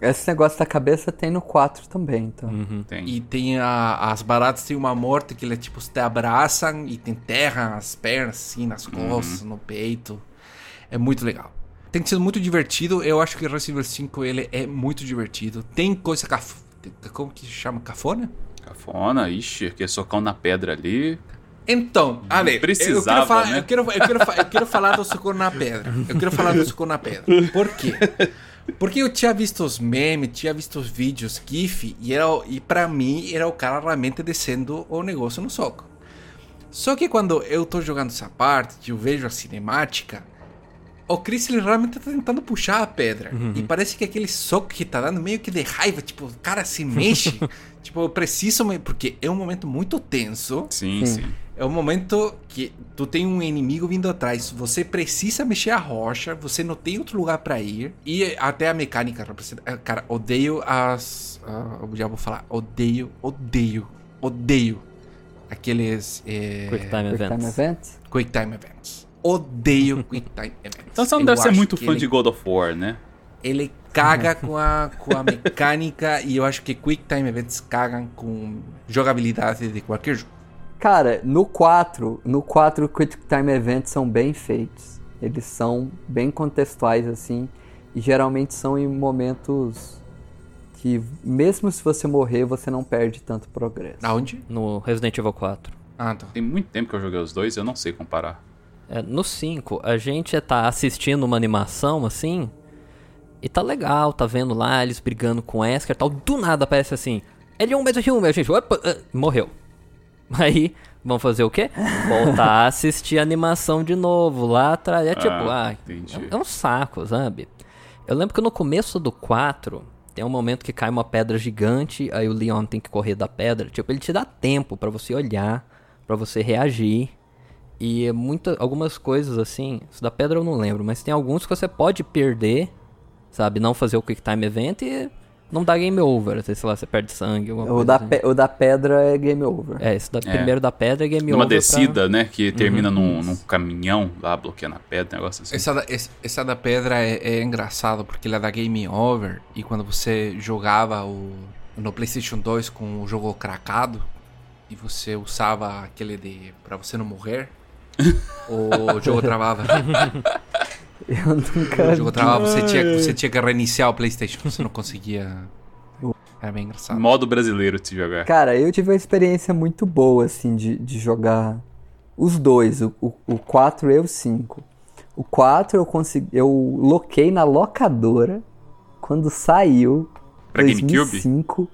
Esse negócio da cabeça tem no 4 também, então. Uhum. Tem. E tem a- as baratas tem uma morte que ele é tipo, te abraçam e te enterram as pernas, assim, nas costas, no peito. É muito legal. Tem sido muito divertido. Eu acho que Resident Evil 5 ele é muito divertido. Tem coisa caf... Como que chama? Cafona? Cafona, ixi, aquele socão na pedra ali. Então, Ale, eu precisava, quero, falar, né? eu, quero, eu, quero, eu quero falar do socorro na pedra. Eu quero falar do socorro na pedra. Por quê? Porque eu tinha visto os memes, tinha visto os vídeos, GIF, e, era, e pra mim era o cara realmente descendo o negócio no soco. Só que quando eu tô jogando essa parte, eu vejo a cinemática, o Chris ele realmente tá tentando puxar a pedra. E parece que aquele soco que tá dando meio que de raiva, tipo, o cara se mexe. tipo, eu preciso. Me... Porque é um momento muito tenso. Sim, Sim. É um momento que tu tem um inimigo vindo atrás, você precisa mexer a rocha, você não tem outro lugar pra ir e até a mecânica representa. ah, Cara, odeio as. ah, eu já vou falar, odeio, odeio, odeio aqueles é, Quick Time Quick Time Events. Events. Quick Time Events. Odeio Quick Time Events. Então você não Eu deve ser muito fã ele- de God of War, né? Ele caga com a, com a mecânica e eu acho que Quick Time Events cagam com jogabilidade de qualquer jogo. Cara, no 4, no 4 Quick Time Events são bem feitos. Eles são bem contextuais assim e geralmente são em momentos que mesmo se você morrer, você não perde tanto progresso. Aonde? No Resident Evil 4. Ah, tá. Tem muito tempo que eu joguei os dois, eu não sei comparar. É, no 5, a gente tá assistindo uma animação assim. E tá legal, tá vendo lá eles brigando com Esker e tal. Do nada aparece assim: Ele é um mesmo filme. A gente, opa, ah, morreu. Aí, vamos fazer o quê? Voltar a assistir a animação de novo lá atrás. É tipo, Ah, ah, é, é um saco, sabe? Eu lembro que no começo do 4, tem um momento que cai uma pedra gigante, aí o Leon tem que correr da pedra. Tipo, ele te dá tempo pra você olhar, pra você reagir. E é muita, algumas coisas assim, isso da pedra eu não lembro, mas tem alguns que você pode perder, sabe? Não fazer o Quick Time Event e não dá game over. Sei lá, você perde sangue, alguma O coisa da, assim. pe- o da pedra é game over. É, esse da, primeiro da pedra é game Numa over. pra- descida, né? Que termina num, isso. num caminhão lá, bloqueando a pedra, um negócio assim. Essa da, esse- essa da pedra é, é engraçado porque ela dá game over e quando você jogava o, no PlayStation 2 com o jogo craquado e você usava aquele de pra você não morrer, o jogo travava. Eu nunca O jogo travava, você tinha, você tinha que reiniciar o PlayStation, você não conseguia. Era bem engraçado. Modo brasileiro de se jogar. Cara, eu tive uma experiência muito boa, assim, de, de jogar os dois, o, o, o 4 e o 5. O 4 eu consegui. Eu loquei na locadora quando saiu. Pra GameCube? 2005.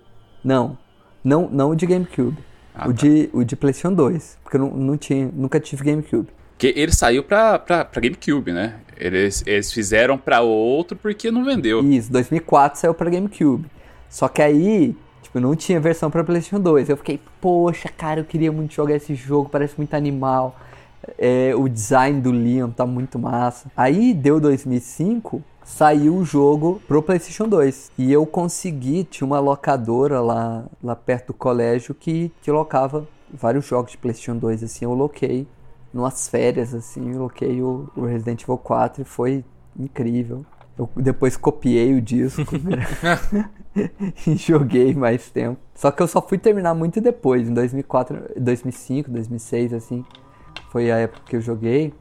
Não. Não, não o de GameCube. Ah, o, tá. de, o de PlayStation 2. Porque eu não, não tinha, nunca tive GameCube. Porque ele saiu pra, pra, pra GameCube, né? Eles, eles fizeram pra outro porque não vendeu. Isso, 2004 saiu pra GameCube. Só que aí, tipo, não tinha versão pra PlayStation 2. Eu fiquei, poxa, cara, eu queria muito jogar esse jogo, parece muito animal. É, o design do Leon tá muito massa. Aí deu 2005, saiu o jogo pro PlayStation 2. E eu consegui, tinha uma locadora lá, lá perto do colégio que, que locava vários jogos de PlayStation 2. Assim, eu loquei numas férias, assim, eu loquei o, o Resident Evil 4 e foi incrível. Eu depois copiei o disco e joguei mais tempo. Só que eu só fui terminar muito depois, em 2004, 2005, 2006, assim. Foi a época que eu joguei.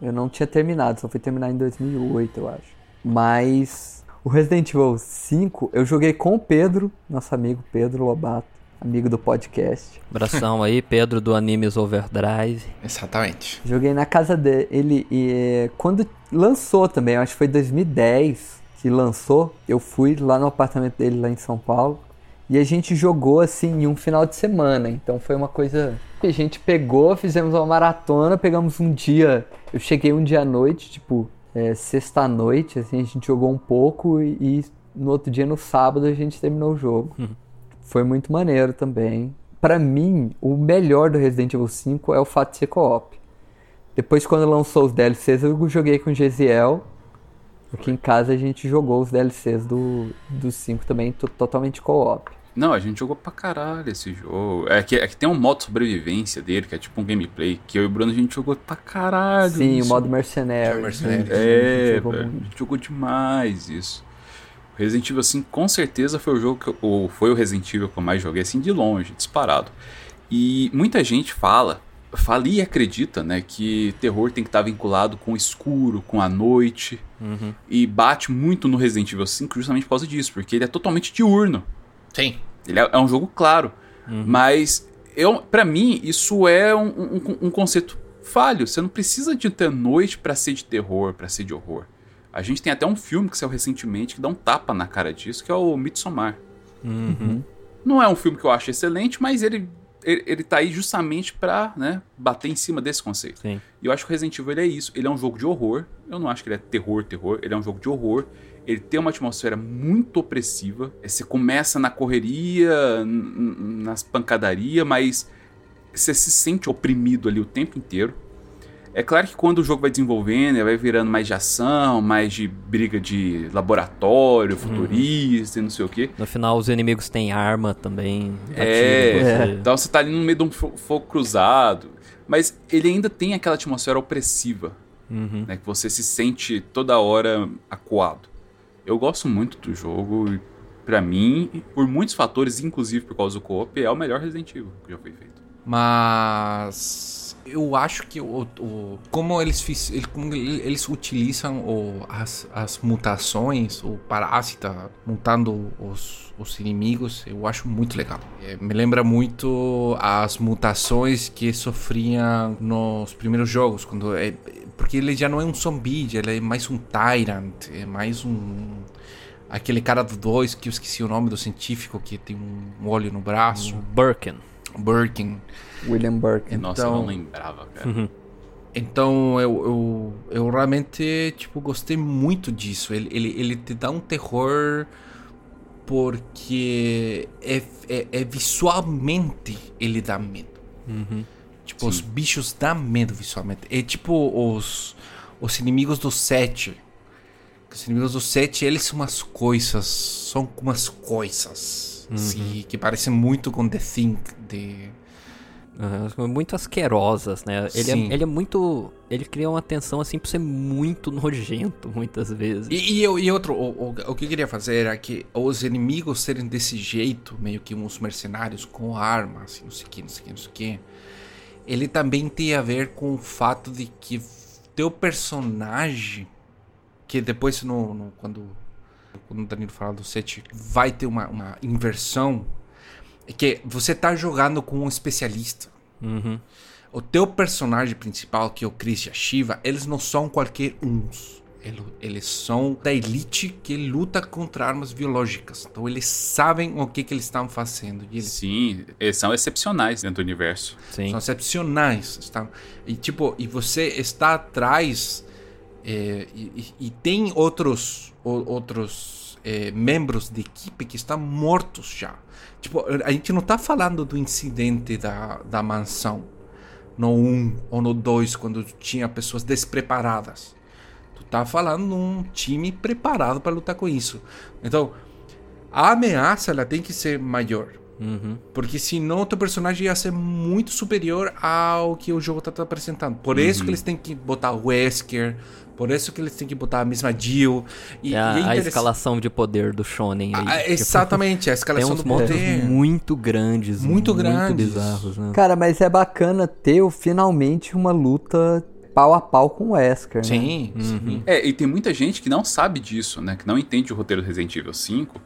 Eu não tinha terminado, só fui terminar em 2008, eu acho. Mas o Resident Evil 5 eu joguei com o Pedro, nosso amigo Pedro Lobato. amigo do podcast. Abração aí, Pedro do Animes Overdrive. Exatamente. Joguei na casa dele e quando lançou também, acho que foi 2010 que lançou, eu fui lá no apartamento dele lá em São Paulo e a gente jogou assim em um final de semana. Então foi uma coisa que a gente pegou, fizemos uma maratona, pegamos um dia. Eu cheguei um dia à noite, tipo, é, sexta-noite, assim, a gente jogou um pouco e, e, no outro dia, no sábado, a gente terminou o jogo. Uhum. Foi muito maneiro também. Para mim, o melhor do Resident Evil 5 é o fato de ser co-op. Depois, quando lançou os DLCs, eu joguei com o Gesiel. Aqui em casa a gente jogou os DLCs do, do 5 também, totalmente co-op. Não, a gente jogou pra caralho esse jogo. É que, é que tem um modo sobrevivência dele, que é tipo um gameplay, que eu e o Bruno a gente jogou pra caralho. Sim, isso. o modo mercenário. Mercenário. É, jogou velho, muito. a gente jogou demais isso. Resident Evil 5 com certeza foi o jogo que eu, ou foi o Resident Evil que eu mais joguei, assim, de longe, disparado. E muita gente fala, fala e acredita, né, que terror tem que estar vinculado com o escuro, com a noite. Uhum. E bate muito no Resident Evil 5 justamente por causa disso, porque ele é totalmente diurno. Sim. Ele é, é um jogo claro. Mas, eu, para mim, isso é um, um, um conceito falho. Você não precisa de ter noite pra ser de terror, pra ser de horror. A gente tem até um filme que saiu recentemente que dá um tapa na cara disso, que é o Midsommar. Uhum. Não é um filme que eu acho excelente, mas ele, ele, ele tá aí justamente pra né, bater em cima desse conceito. Sim. E eu acho que o Resident Evil ele é isso. Ele é um jogo de horror. Eu não acho que ele é terror, terror. Ele é um jogo de horror. Ele tem uma atmosfera muito opressiva. É, Você começa na correria, nas pancadarias, mas você se sente oprimido ali o tempo inteiro. É claro que quando o jogo vai desenvolvendo, ele vai virando mais de ação, mais de briga de laboratório, futurista e não sei o quê. No final, os inimigos têm arma também. É, em você. então você tá ali no meio de um fo- fogo cruzado. Mas ele ainda tem aquela atmosfera opressiva, Uhum. né? Que você se sente toda hora acuado. Eu gosto muito do jogo e, pra mim, por muitos fatores, inclusive por causa do co-op, é o melhor Resident Evil que já foi feito. Mas eu acho que o, o- como eles fiz, como ele- eles utilizam o- as, as mutações, o parásita mutando os, os inimigos, eu acho muito legal. É, me lembra muito as mutações que sofriam nos primeiros jogos, quando é, porque ele já não é um zumbi, ele é mais um tyrant, é mais um aquele cara do 2 que eu esqueci o nome do científico que tem um olho no braço, Birkin. Birkin. William Burke. Nossa, eu Então- não lembrava, cara. Uhum. Então eu, eu, eu realmente tipo, gostei muito disso. Ele, ele, ele te dá um terror porque é, é, é visualmente ele dá medo. Uhum. Tipo, os bichos dão medo visualmente. É tipo os, os inimigos do 7. Os inimigos do 7, eles são umas coisas. São umas coisas. assim, que parecem muito com The Thing de. São muito asquerosas, né? Ele é, Sim. ele é muito. Ele cria uma tensão assim pra ser muito nojento, muitas vezes. E, e, e outro, o, o, o que eu queria fazer era que os inimigos serem desse jeito, meio que uns mercenários com armas, assim, não sei o que, não sei o que, não sei o que. Ele também tem a ver com o fato de que teu personagem, que depois no, no- quando, quando o Danilo fala do set, vai ter uma, uma inversão, é que você tá jogando com um especialista. Uhum. O teu personagem principal, que é o Chris e a Shiva, eles não são qualquer uns. Ele- Eles são da elite que luta contra armas biológicas. Então eles sabem o que, que eles estão fazendo. E eles Sim, eles são excepcionais dentro do universo. Sim. são excepcionais. Estão, e tipo, e você está atrás é, e, e- tem outros, o- outros é, membros de equipe que estão mortos já. Tipo, a gente não está falando do incidente da, da mansão no 1 ou no 2, quando tinha pessoas despreparadas. Tá falando de um time preparado para lutar com isso. Então, a ameaça ela tem que ser maior. Uhum. Porque senão o teu personagem ia ser muito superior ao que o jogo tá te apresentando. Por isso que eles têm que botar o Wesker, por isso que eles têm que botar a mesma Jill. E, É a, e é a escalação de poder do Shonen aí. Ah, tipo, exatamente, a Tem escalação uns do poder. muito grandes. Muito grandes. bizarros, né? Cara, mas é bacana ter finalmente uma luta pau a pau com o Wesker, né? Sim, Uhum. sim. É, e tem muita gente que não sabe disso, né? Que não entende o roteiro do Resident Evil 5.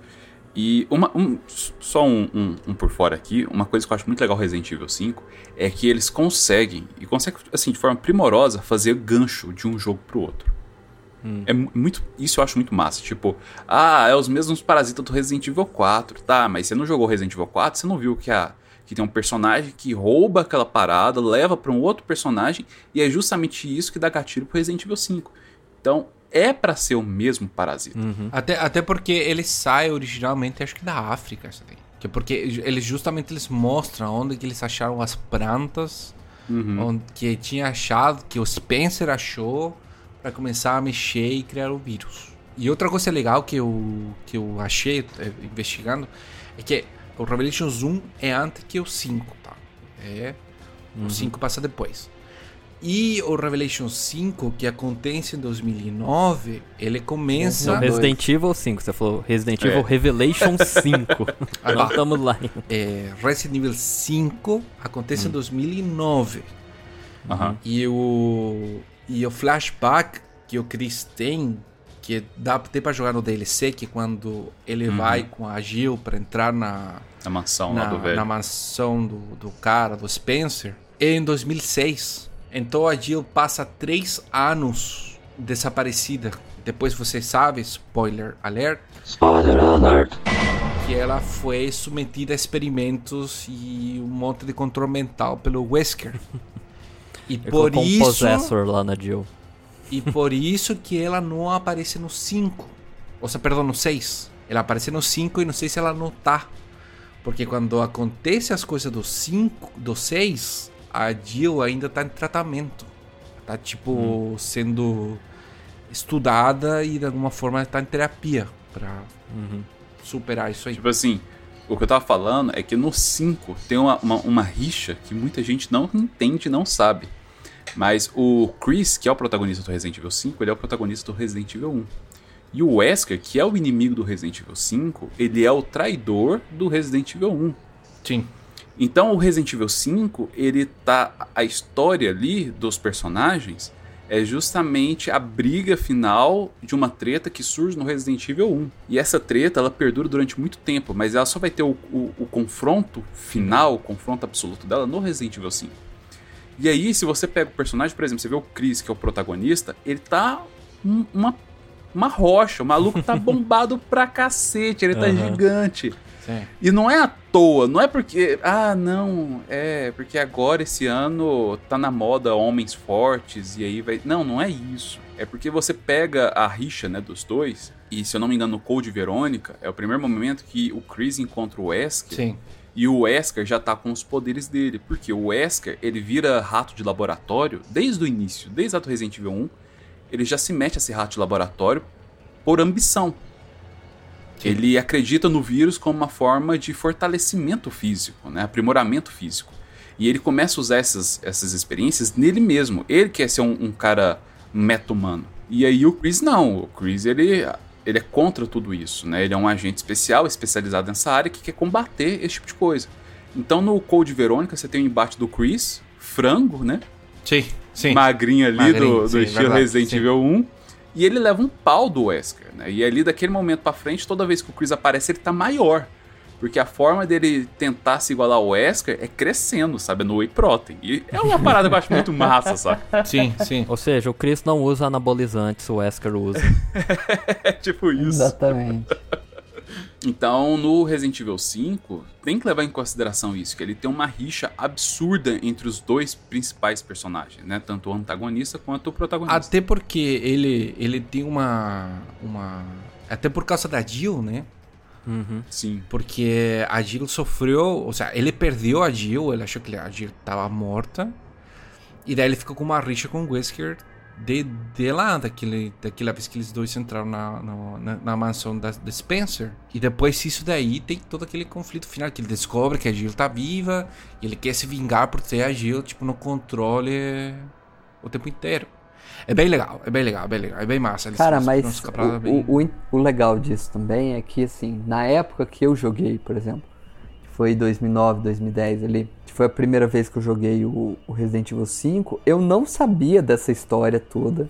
E uma, um, só um, um, um, por fora aqui, uma coisa que eu acho muito legal Resident Evil 5 é que eles conseguem, e conseguem, assim, de forma primorosa, fazer gancho de um jogo pro outro. Hum. É muito, isso eu acho muito massa. Tipo, ah, é os mesmos parasitas do Resident Evil 4. Tá, mas você não jogou Resident Evil 4, você não viu que, a, que tem um personagem que rouba aquela parada, leva para um outro personagem, e é justamente isso que dá gatilho pro Resident Evil 5. Então, é para ser o mesmo parasita. Uhum. Até, até porque ele sai originalmente, acho que da África, Que porque eles justamente eles mostram onde que eles acharam as plantas, uhum. onde que tinha achado, que o Spencer achou para começar a mexer e criar o vírus. E outra coisa legal que eu, que eu achei é, investigando é que o Revelations 1 é antes que o 5, tá? É, uhum. O 5 passa depois. E o Revelation 5, que acontece em 2009, ele começa. Resident Evil 5, você falou Resident Evil é. Revelation 5. Ah, Nós estamos lá. É, Resident Evil 5 acontece hum. em 2009. Uhum. E, o, e o flashback que o Chris tem, que dá até pra jogar no DLC, que quando ele uhum. vai com a Jill pra entrar na. Na mansão na, lá do velho. Na mansão do, do cara, do Spencer, é em 2006. Então a Jill passa três anos desaparecida. Depois você sabe, spoiler alert. Spoiler alert. Que ela foi submetida a experimentos e um monte de controle mental pelo Wesker. E por isso. Um possessor lá na Jill. E por isso que ela não aparece no 5. Ou seja, perdão, no 6. Ela aparece no 5 e não sei se ela não tá. Porque quando acontece as coisas do 5, do 6, a Jill ainda tá em tratamento. Tá, tipo, hum. sendo estudada e de alguma forma tá em terapia pra uhum. superar isso aí. Tipo assim, o que eu tava falando é que no 5 tem uma, uma, uma, rixa que muita gente não entende não sabe. Mas o Chris, que é o protagonista do Resident Evil 5, ele é o protagonista do Resident Evil 1. E o Wesker, que é o inimigo do Resident Evil 5, ele é o traidor do Resident Evil 1. Sim. Então o Resident Evil 5, ele tá a história ali dos personagens é justamente a briga final de uma treta que surge no Resident Evil 1. E essa treta ela perdura durante muito tempo, mas ela só vai ter o, o, o confronto final, o confronto absoluto dela no Resident Evil 5. E aí, se você pega o personagem, por exemplo, você vê o Chris, que é o protagonista, ele tá um, uma, uma rocha, o maluco tá bombado pra cacete, ele tá uhum. gigante. Sim. E não é à toa, não é porque, ah, não, é porque agora esse ano tá na moda homens fortes e aí vai. Não, não é isso. É porque você pega a rixa, né, dos dois, e se eu não me engano, no Code Verônica, é o primeiro momento que o Chris encontra o Wesker. Sim. E o Wesker já tá com os poderes dele, porque o Wesker, ele vira rato de laboratório desde o início, desde a Resident Evil 1, ele já se mete a ser rato de laboratório por ambição. Ele acredita no vírus como uma forma de fortalecimento físico, né? aprimoramento físico. E ele começa a usar essas, essas experiências nele mesmo. Ele quer ser um, um cara meta-humano. E aí o Chris não. O Chris, ele, ele é contra tudo isso, né? Ele é um agente especial, especializado nessa área, que quer combater esse tipo de coisa. Então no Code Verônica você tem o embate do Chris, frango, né? Sim, sim. Magrinho ali Magrinho, do, do sim, estilo verdade, Resident. Evil 1. E ele leva um pau do Wesker, né? E ali, daquele momento para frente, toda vez que o Chris aparece, ele tá maior. Porque a forma dele tentar se igualar ao Wesker é crescendo, sabe? No Whey Protein. E é uma parada que eu acho muito massa, sabe? Sim, sim. Ou seja, o Chris não usa anabolizantes, o Wesker usa. é tipo isso. Exatamente. Então, no Resident Evil 5, tem que levar em consideração isso, que ele tem uma rixa absurda entre os dois principais personagens, né? Tanto o antagonista quanto o protagonista. Até porque ele, ele tem uma, uma... Até por causa da Jill, né? Uhum. Sim. Porque a Jill sofreu... Ou seja, ele perdeu a Jill, ele achou que a Jill estava morta. E daí ele ficou com uma rixa com o Wesker de, de lá, daquele, daquela vez que eles dois entraram na, na, na mansão da, da, Spencer. E depois isso daí tem todo aquele conflito final, que ele descobre que a Jill tá viva, e ele quer se vingar por ter a Jill, tipo, no controle o tempo inteiro. É bem legal, é bem legal, é bem legal, é bem massa. Eles Cara, mas o, bem... o, o, legal disso também é que, assim, na época que eu joguei, por exemplo, foi 2009, 2010 ali, foi a primeira vez que eu joguei o, o, Resident Evil 5, eu não sabia dessa história toda.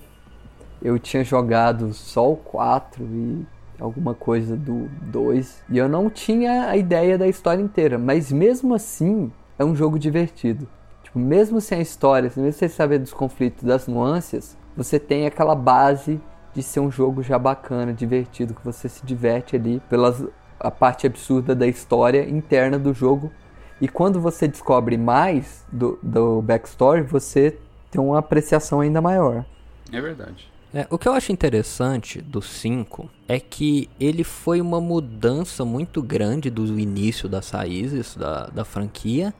Eu tinha jogado só o 4 e alguma coisa do 2. E eu não tinha a ideia da história inteira, mas mesmo assim é um jogo divertido. Tipo, mesmo sem a história, mesmo sem saber dos conflitos, das nuances, você tem aquela base de ser um jogo já bacana, divertido, que você se diverte ali pela a parte absurda da história interna do jogo. E quando você descobre mais do, do backstory, você tem uma apreciação ainda maior. É verdade. É, o que eu acho interessante do 5 é que ele foi uma mudança muito grande do início das raízes da, da franquia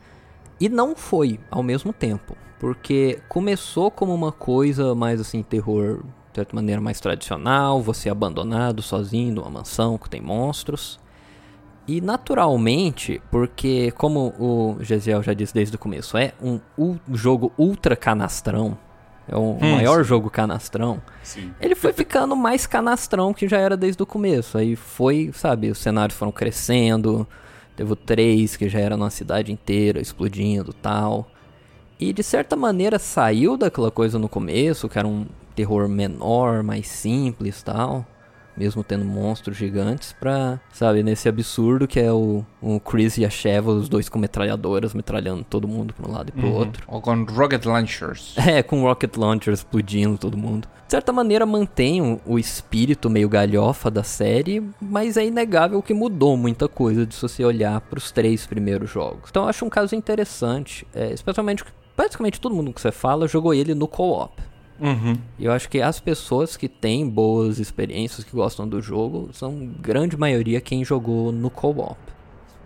e não foi ao mesmo tempo. Porque começou como uma coisa mais assim, terror de certa maneira mais tradicional, você abandonado sozinho numa mansão que tem monstros. E naturalmente, porque como o Gesiel já disse desde o começo, é um, um jogo ultra canastrão, é o hum, maior sim. jogo canastrão. Sim. Ele foi ficando mais canastrão que já era desde o começo. Aí foi, sabe, os cenários foram crescendo. Teve 3, que já era numa cidade inteira explodindo tal. E de certa maneira saiu daquela coisa no começo, que era um terror menor, mais simples tal mesmo tendo monstros gigantes, pra, sabe, nesse absurdo que é o, o Chris e a Sheva, os dois com metralhadoras, metralhando todo mundo pra um lado e pro uhum. outro. Ou com rocket launchers. É, com rocket launchers explodindo todo mundo. De certa maneira mantém o, o espírito meio galhofa da série, mas é inegável que mudou muita coisa de se você olhar pros três primeiros jogos. Então eu acho um caso interessante, é, especialmente praticamente todo mundo que você fala jogou ele no co-op. Uhum. E eu acho que as pessoas que têm boas experiências, que gostam do jogo, são grande maioria quem jogou no co-op.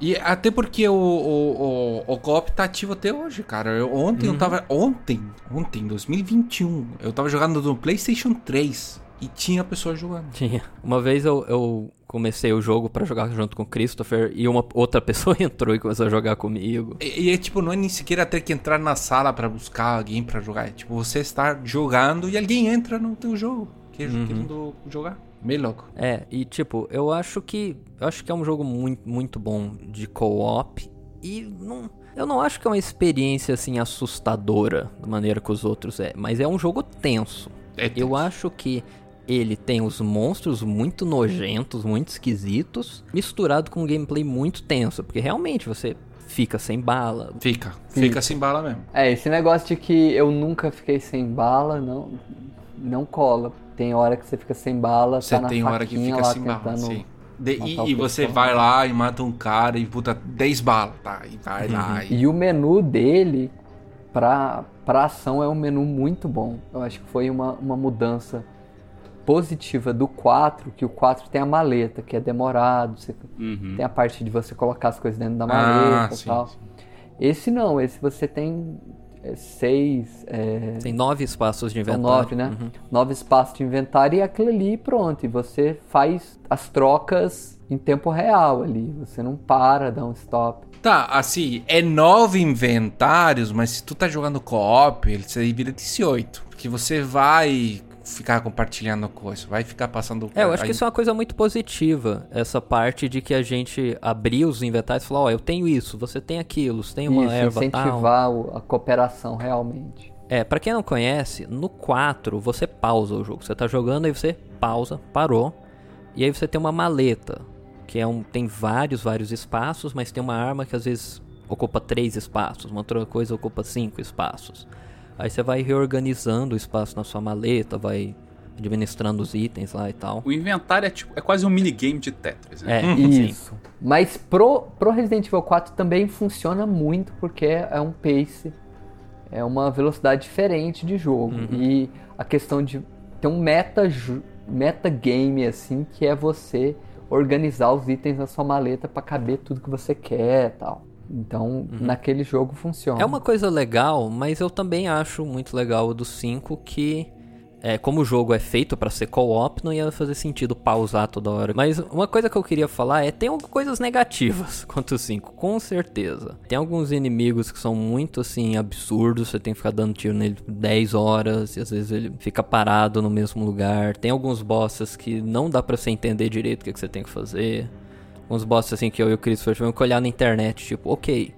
E até porque o, o, o, o co-op tá ativo até hoje, cara. Eu, ontem uhum. eu tava. Ontem, ontem, 2021, eu tava jogando no PlayStation 3 e tinha pessoas jogando. Tinha. Uma vez eu, eu comecei o jogo para jogar junto com o Christopher e uma outra pessoa entrou e começou a jogar comigo. E, é tipo, não é nem sequer ter que entrar na sala para buscar alguém para jogar. É tipo, você está jogando e alguém entra no teu jogo. Que uhum. querendo jogar. Meio louco. É, e tipo, eu acho que. Eu acho que é um jogo muito, muito bom de co-op. E não. Eu não acho que é uma experiência assim assustadora da maneira que os outros é, mas é um jogo tenso. É tenso. Eu acho que ele tem os monstros muito nojentos, muito esquisitos, misturado com um gameplay muito tenso, porque realmente você fica sem bala. Fica, fica sem bala mesmo. É, esse negócio de que eu nunca fiquei sem bala, não não cola. Tem hora que você fica sem bala, você tá tem hora que fica sem bala, sim. De, e, e você vai lá e mata um cara e puta 10 balas, tá? E vai uhum. lá. E... e o menu dele pra, pra ação é um menu muito bom. Eu acho que foi uma, uma mudança positiva do 4, que o 4 tem a maleta, que é demorado, você uhum. tem a parte de você colocar as coisas dentro da maleta ah, e sim, tal. Sim. Esse não, esse você tem é, seis. É... Tem nove espaços de inventário. São nove, né? Uhum. Nove espaços de inventário e aquilo ali pronto. E você faz as trocas em tempo real ali. Você não para, dá um stop. Tá, assim, é nove inventários, mas se tu tá jogando co-op, ele vira 18. Porque você vai ficar compartilhando coisa, vai ficar passando. É, eu acho aí... que isso é uma coisa muito positiva, essa parte de que a gente abrir os inventários e falar, ó, oh, eu tenho isso, você tem aquilo, você tem uma isso, erva incentivar tal. a cooperação realmente. É, para quem não conhece, no 4 você pausa o jogo. Você tá jogando aí você pausa, parou, e aí você tem uma maleta, que é um tem vários, vários espaços, mas tem uma arma que às vezes ocupa três espaços, uma outra coisa ocupa cinco espaços. Aí você vai reorganizando o espaço na sua maleta, vai administrando os itens lá e tal. O inventário é, tipo, é quase um minigame de Tetris, né? É, uhum. isso. Mas pro, pro Resident Evil 4 também funciona muito porque é um pace, é uma velocidade diferente de jogo. Uhum. E a questão de ter um meta, meta game, assim, que é você organizar os itens na sua maleta para caber tudo que você quer tal. Então, uhum. naquele jogo funciona. É uma coisa legal, mas eu também acho muito legal o do 5 que é, como o jogo é feito para ser co-op, não ia fazer sentido pausar toda hora. Mas uma coisa que eu queria falar é tem coisas negativas quanto o 5, com certeza. Tem alguns inimigos que são muito assim absurdos, você tem que ficar dando tiro nele 10 horas e às vezes ele fica parado no mesmo lugar. Tem alguns bosses que não dá para você entender direito o que, que você tem que fazer uns bosses assim que eu e o Chris tivemos que olhar na internet, tipo, ok,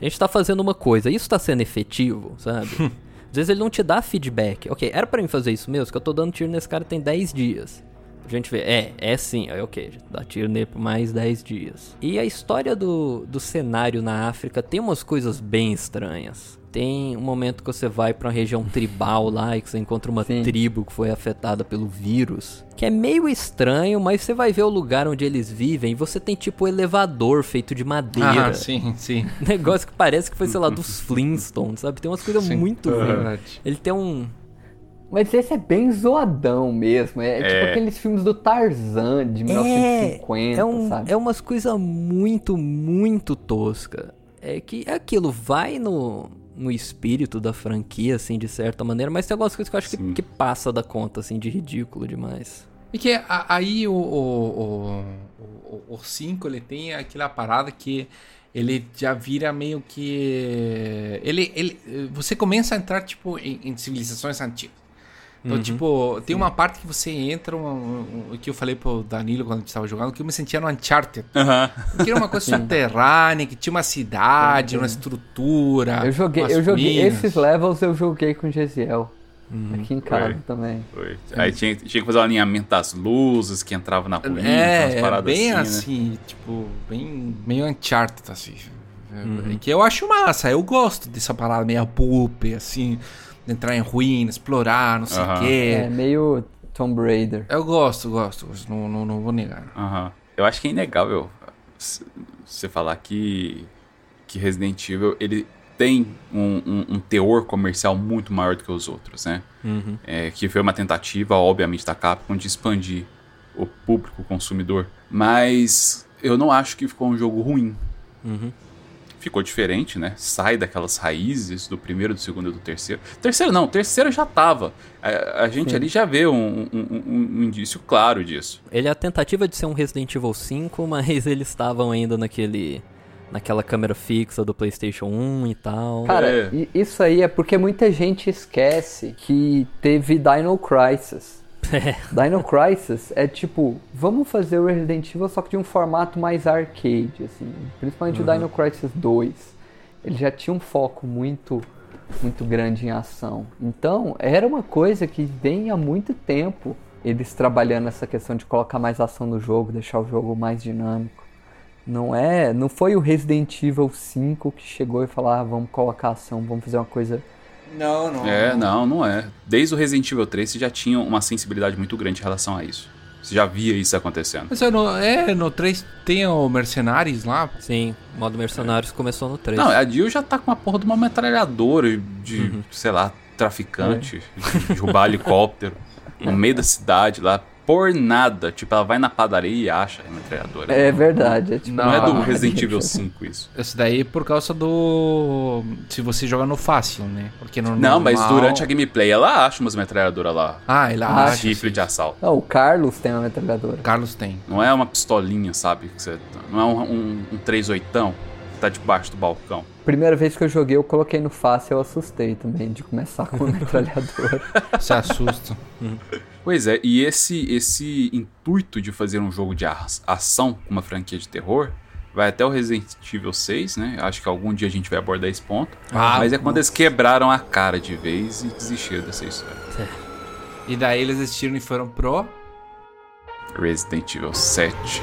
a gente tá fazendo uma coisa, isso tá sendo efetivo, sabe? Às vezes ele não te dá feedback. Ok, era para mim fazer isso mesmo, que eu tô dando tiro nesse cara tem 10 dias. A gente vê, é, é sim, é ok, dá tiro nele por mais 10 dias. E a história do, do cenário na África tem umas coisas bem estranhas. Tem um momento que você vai pra uma região tribal lá e que você encontra uma Sim. tribo que foi afetada pelo vírus. Que é meio estranho, mas você vai ver o lugar onde eles vivem e você tem tipo um elevador feito de madeira. Ah, sim, sim. Negócio que parece que foi, sei lá, dos Flintstones, sabe? Tem umas coisas Sim. muito É ruins. verdade. Ele tem um. Mas esse é bem zoadão mesmo. É, tipo É. aqueles filmes do Tarzan de 1950, é, um, sabe? é umas coisas muito, muito tosca. É que aquilo vai no, no espírito da franquia, assim, de certa maneira, mas tem algumas coisas que eu acho que, que passa da conta, assim, de ridículo demais. E que a- aí o 5 o, o, o cinco, ele tem aquela parada que ele já vira meio que. Ele, ele, você começa a entrar tipo em, em civilizações antigas. Então, tipo, tem uma parte que você entra, um, um- um- que eu falei pro Danilo quando a gente tava jogando, que eu me sentia no Uncharted. Aham. Que era uma coisa subterrânea, que tinha uma cidade, uma estrutura. Eu joguei, umas eu joguei minas. esses levels eu joguei com Gesiel. Aqui em casa Foi. também. Foi. Aí tinha, tinha que fazer o alinhamento das luzes que entrava na umas É, é paradas bem assim, assim, né? tipo, bem meio Uncharted, assim. É, Que eu acho massa, eu gosto dessa parada meio pulp, assim, entrar em ruína, explorar, não sei o Aham. quê. É meio Tomb Raider. Eu gosto, gosto, gosto, não, não, não vou negar. Aham. Eu acho que é inegável você falar que, que Resident Evil ele tem um, um- um teor comercial muito maior do que os outros, né? É, que foi uma tentativa, obviamente, da Capcom de expandir o público o consumidor. Mas eu não acho que ficou um jogo ruim. Ficou diferente, né? Sai daquelas raízes do primeiro, do segundo e do terceiro. Terceiro não, terceiro já tava. A, a gente Sim. ali já vê um, um- um- um indício claro disso. Ele é a tentativa de ser um Resident Evil 5, mas eles estavam ainda naquele. naquela câmera fixa do PlayStation 1 e tal. Cara, É. isso aí é porque muita gente esquece que teve Dino Crisis. Dino Crisis é tipo, vamos fazer o Resident Evil só que de um formato mais arcade, assim. Principalmente o Dino Crisis 2. Ele já tinha um foco muito, muito grande em ação. Então, era uma coisa que vem há muito tempo eles trabalhando essa questão de colocar mais ação no jogo, deixar o jogo mais dinâmico. Não é, não foi o Resident Evil 5 que chegou e falou: ah, vamos colocar ação, vamos fazer uma coisa Não, não. É, não, não é. Desde o Resident Evil 3 você já tinha uma sensibilidade muito grande em relação a isso. Você já via isso acontecendo. Mas é, no, é, no 3 tem o Mercenários lá. Sim, o modo Mercenários começou no 3. Não, a Jill já tá com uma porra de uma metralhadora de, sei lá, traficante, de derrubar helicóptero no meio da cidade lá, por nada. Tipo, ela vai na padaria e acha a metralhadora. É verdade. É, tipo, Não, Não é do Resident Evil 5 isso. Esse daí é por causa do. Se você joga no fácil, né? Porque no Não, mas normal- durante a gameplay ela acha umas metralhadoras lá. Ah, ele Ah, acha. Chifre de assalto. Não, o Carlos tem uma metralhadora. Carlos tem. Não é uma pistolinha, sabe? que você- não é um, um, um 38 que tá debaixo do balcão. Primeira vez que eu joguei, eu coloquei no fácil, eu assustei também de começar com uma metralhadora. Se assusta. Pois é, e esse, esse intuito de fazer um jogo de ação com uma franquia de terror vai até o Resident Evil 6, né? Acho que algum dia a gente vai abordar esse ponto. Ah, Mas é quando eles quebraram a cara de vez e desistiram dessa história. E daí eles desistiram e foram pro. Resident Evil 7.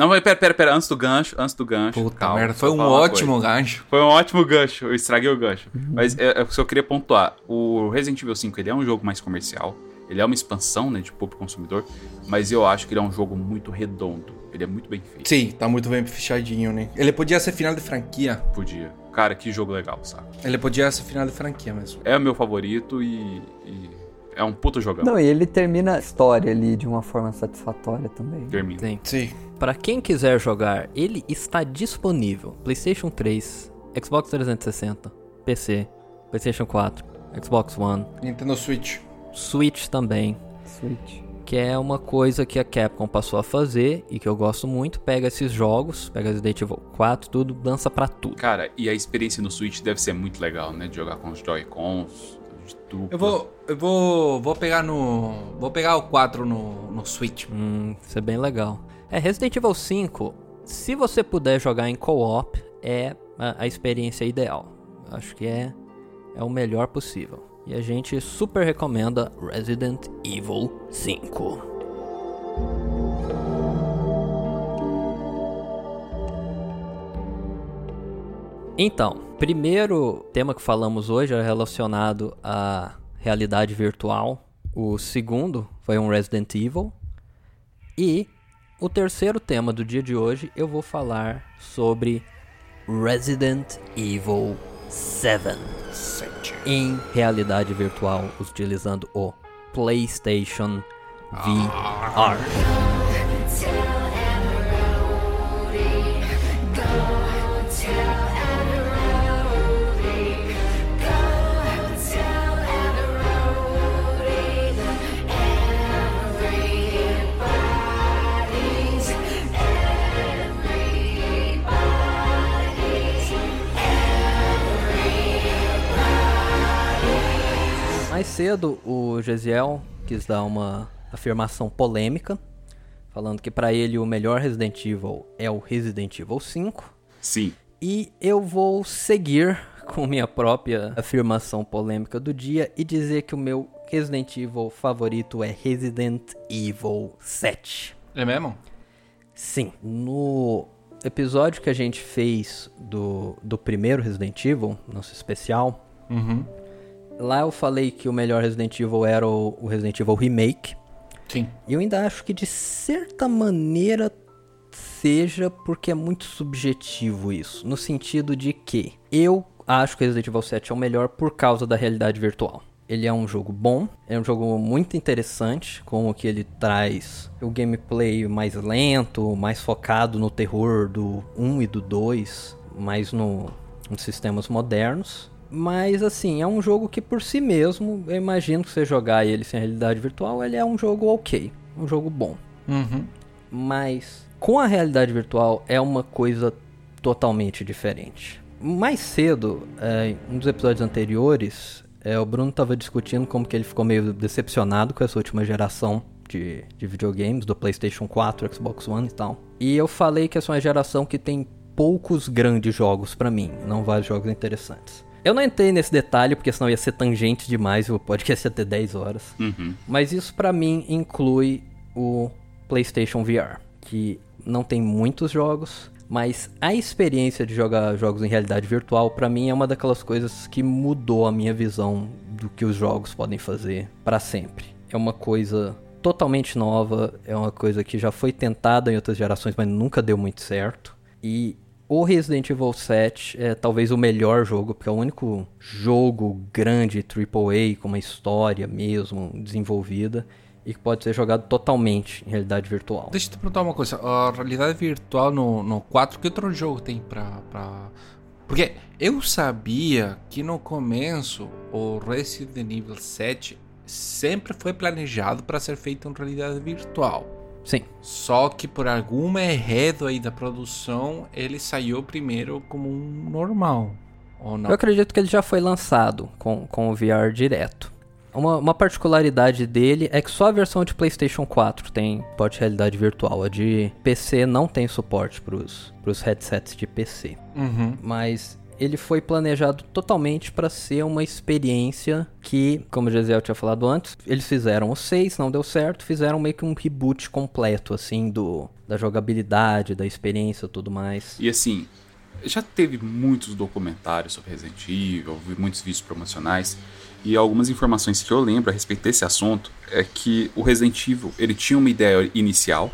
Não, mas pera, pera, pera, antes do gancho, antes do gancho. Puta calma, merda, foi um ótimo coisa. gancho. Foi um ótimo gancho, eu estraguei o gancho. Mas é, eu só queria pontuar, o Resident Evil 5 ele é um jogo mais comercial, ele é uma expansão né, de público consumidor, mas eu acho que ele é um jogo muito redondo, ele é muito bem feito. Sim, tá muito bem fechadinho, né? Ele podia ser final de franquia. Podia. Cara, que jogo legal, sabe? Ele podia ser final de franquia mesmo. É o meu favorito e, e é um puto jogão. Não, e ele termina a história ali de uma forma satisfatória também. Termina. Sim. Sim. Pra quem quiser jogar, ele está disponível. PlayStation 3, Xbox 360, PC, PlayStation 4, Xbox One, Nintendo Switch. Switch também. Switch. Que é uma coisa que a Capcom passou a fazer e que eu gosto muito. Pega esses jogos, pega Resident Evil 4, tudo, dança pra tudo. Cara, e a experiência no Switch deve ser muito legal, né? De jogar com os Joy-Cons, de dupla. Eu vou. Eu vou. Vou pegar no. Vou pegar o 4 no, no Switch. Hum, isso é bem legal. É, Resident Evil 5, se você puder jogar em co-op, é a, a experiência ideal. Acho que é, é o melhor possível. E a gente super recomenda Resident Evil 5. Então, primeiro tema que falamos hoje é relacionado à realidade virtual. O segundo foi um Resident Evil. E o terceiro tema do dia de hoje eu vou falar sobre Resident Evil 7 em realidade virtual, utilizando o PlayStation VR. Mais cedo, o Gesiel quis dar uma afirmação polêmica, falando que para ele o melhor Resident Evil é o Resident Evil 5. Sim. E eu vou seguir com minha própria afirmação polêmica do dia e dizer que o meu Resident Evil favorito é Resident Evil 7. É mesmo? Sim. No episódio que a gente fez do, do primeiro Resident Evil, nosso especial, Uhum. Lá eu falei que o melhor Resident Evil era o, o Resident Evil Remake. Sim. E eu ainda acho que de certa maneira seja porque é muito subjetivo isso. No sentido de que eu acho que Resident Evil 7 é o melhor por causa da realidade virtual. Ele é um jogo bom, é um jogo muito interessante, como que ele traz o gameplay mais lento, mais focado no terror do 1 e do 2, mais no, nos sistemas modernos. Mas assim, é um jogo que por si mesmo, eu imagino que você jogar ele sem realidade virtual, ele é um jogo ok, um jogo bom. Uhum. Mas com a realidade virtual é uma coisa totalmente diferente. Mais cedo, é, em um dos episódios anteriores, é, o Bruno estava discutindo como que ele ficou meio decepcionado com essa última geração de, de videogames, do PlayStation 4, Xbox One e tal. E eu falei que essa é uma geração que tem poucos grandes jogos pra mim, não vários jogos interessantes. Eu não entrei nesse detalhe porque senão ia ser tangente demais e o podcast ia ter 10 horas. Uhum. Mas isso pra mim inclui o PlayStation VR, que não tem muitos jogos, mas a experiência de jogar jogos em realidade virtual pra mim é uma daquelas coisas que mudou a minha visão do que os jogos podem fazer pra sempre. É uma coisa totalmente nova, é uma coisa que já foi tentada em outras gerações, mas nunca deu muito certo. E o Resident Evil 7 é talvez o melhor jogo, porque é o único jogo grande AAA com uma história mesmo desenvolvida e que pode ser jogado totalmente em realidade virtual. Deixa eu te perguntar uma coisa. A realidade virtual no, no 4, que outro jogo tem pra, pra. Porque eu sabia que no começo o Resident Evil 7 sempre foi planejado para ser feito em realidade virtual. Sim, Só que por algum errado aí da produção, ele saiu primeiro como um normal. Ou não? eu acredito que ele já foi lançado com, com o VR direto. Uma, uma particularidade dele é que só a versão de PlayStation 4 tem suporte de realidade virtual. A de PC não tem suporte para os headsets de PC. Uhum. mas ele foi planejado totalmente para ser uma experiência que, como o Gisele tinha falado antes, eles fizeram o 6, não deu certo, fizeram meio que um reboot completo, assim, do da jogabilidade, da experiência e tudo mais. E assim, já teve muitos documentários sobre Resident Evil, vi muitos vídeos promocionais. E algumas informações que eu lembro a respeito desse assunto é que o Resident Evil ele tinha uma ideia inicial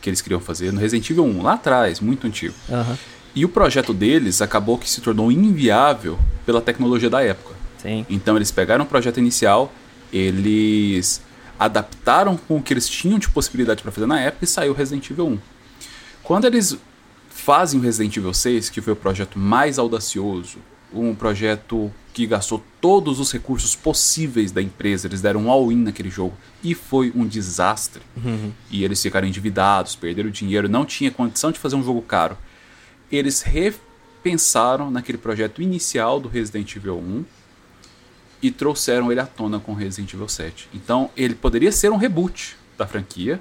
que eles queriam fazer no Resident Evil 1, lá atrás, muito antigo. Aham, E o projeto deles acabou que se tornou inviável pela tecnologia da época. sim. Então eles pegaram o projeto inicial, eles adaptaram com o que eles tinham de possibilidade para fazer na época e saiu o Resident Evil 1. Quando eles fazem o Resident Evil 6, que foi o projeto mais audacioso, um projeto que gastou todos os recursos possíveis da empresa, eles deram um all-in naquele jogo e foi um desastre. E eles ficaram endividados, perderam dinheiro, não tinha condição de fazer um jogo caro. Eles repensaram naquele projeto inicial do Resident Evil 1 e trouxeram ele à tona com Resident Evil 7. Então, ele poderia ser um reboot da franquia,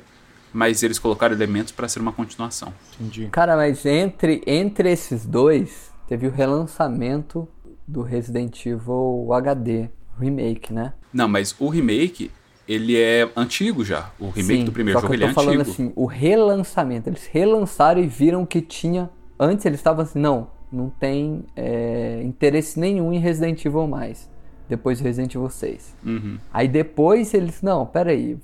mas eles colocaram elementos para ser uma continuação. Entendi. Cara, mas entre, entre esses dois, teve o relançamento do Resident Evil HD remake, né? Não, mas o remake, ele é antigo já. O remake Sim, do primeiro só jogo, que ele eu é tô falando antigo. assim, o relançamento. Eles relançaram e viram que tinha. Antes eles estavam assim, não, não tem é, interesse nenhum em Resident Evil mais. Depois Resident Evil 6. Uhum. Aí depois eles, não, peraí, o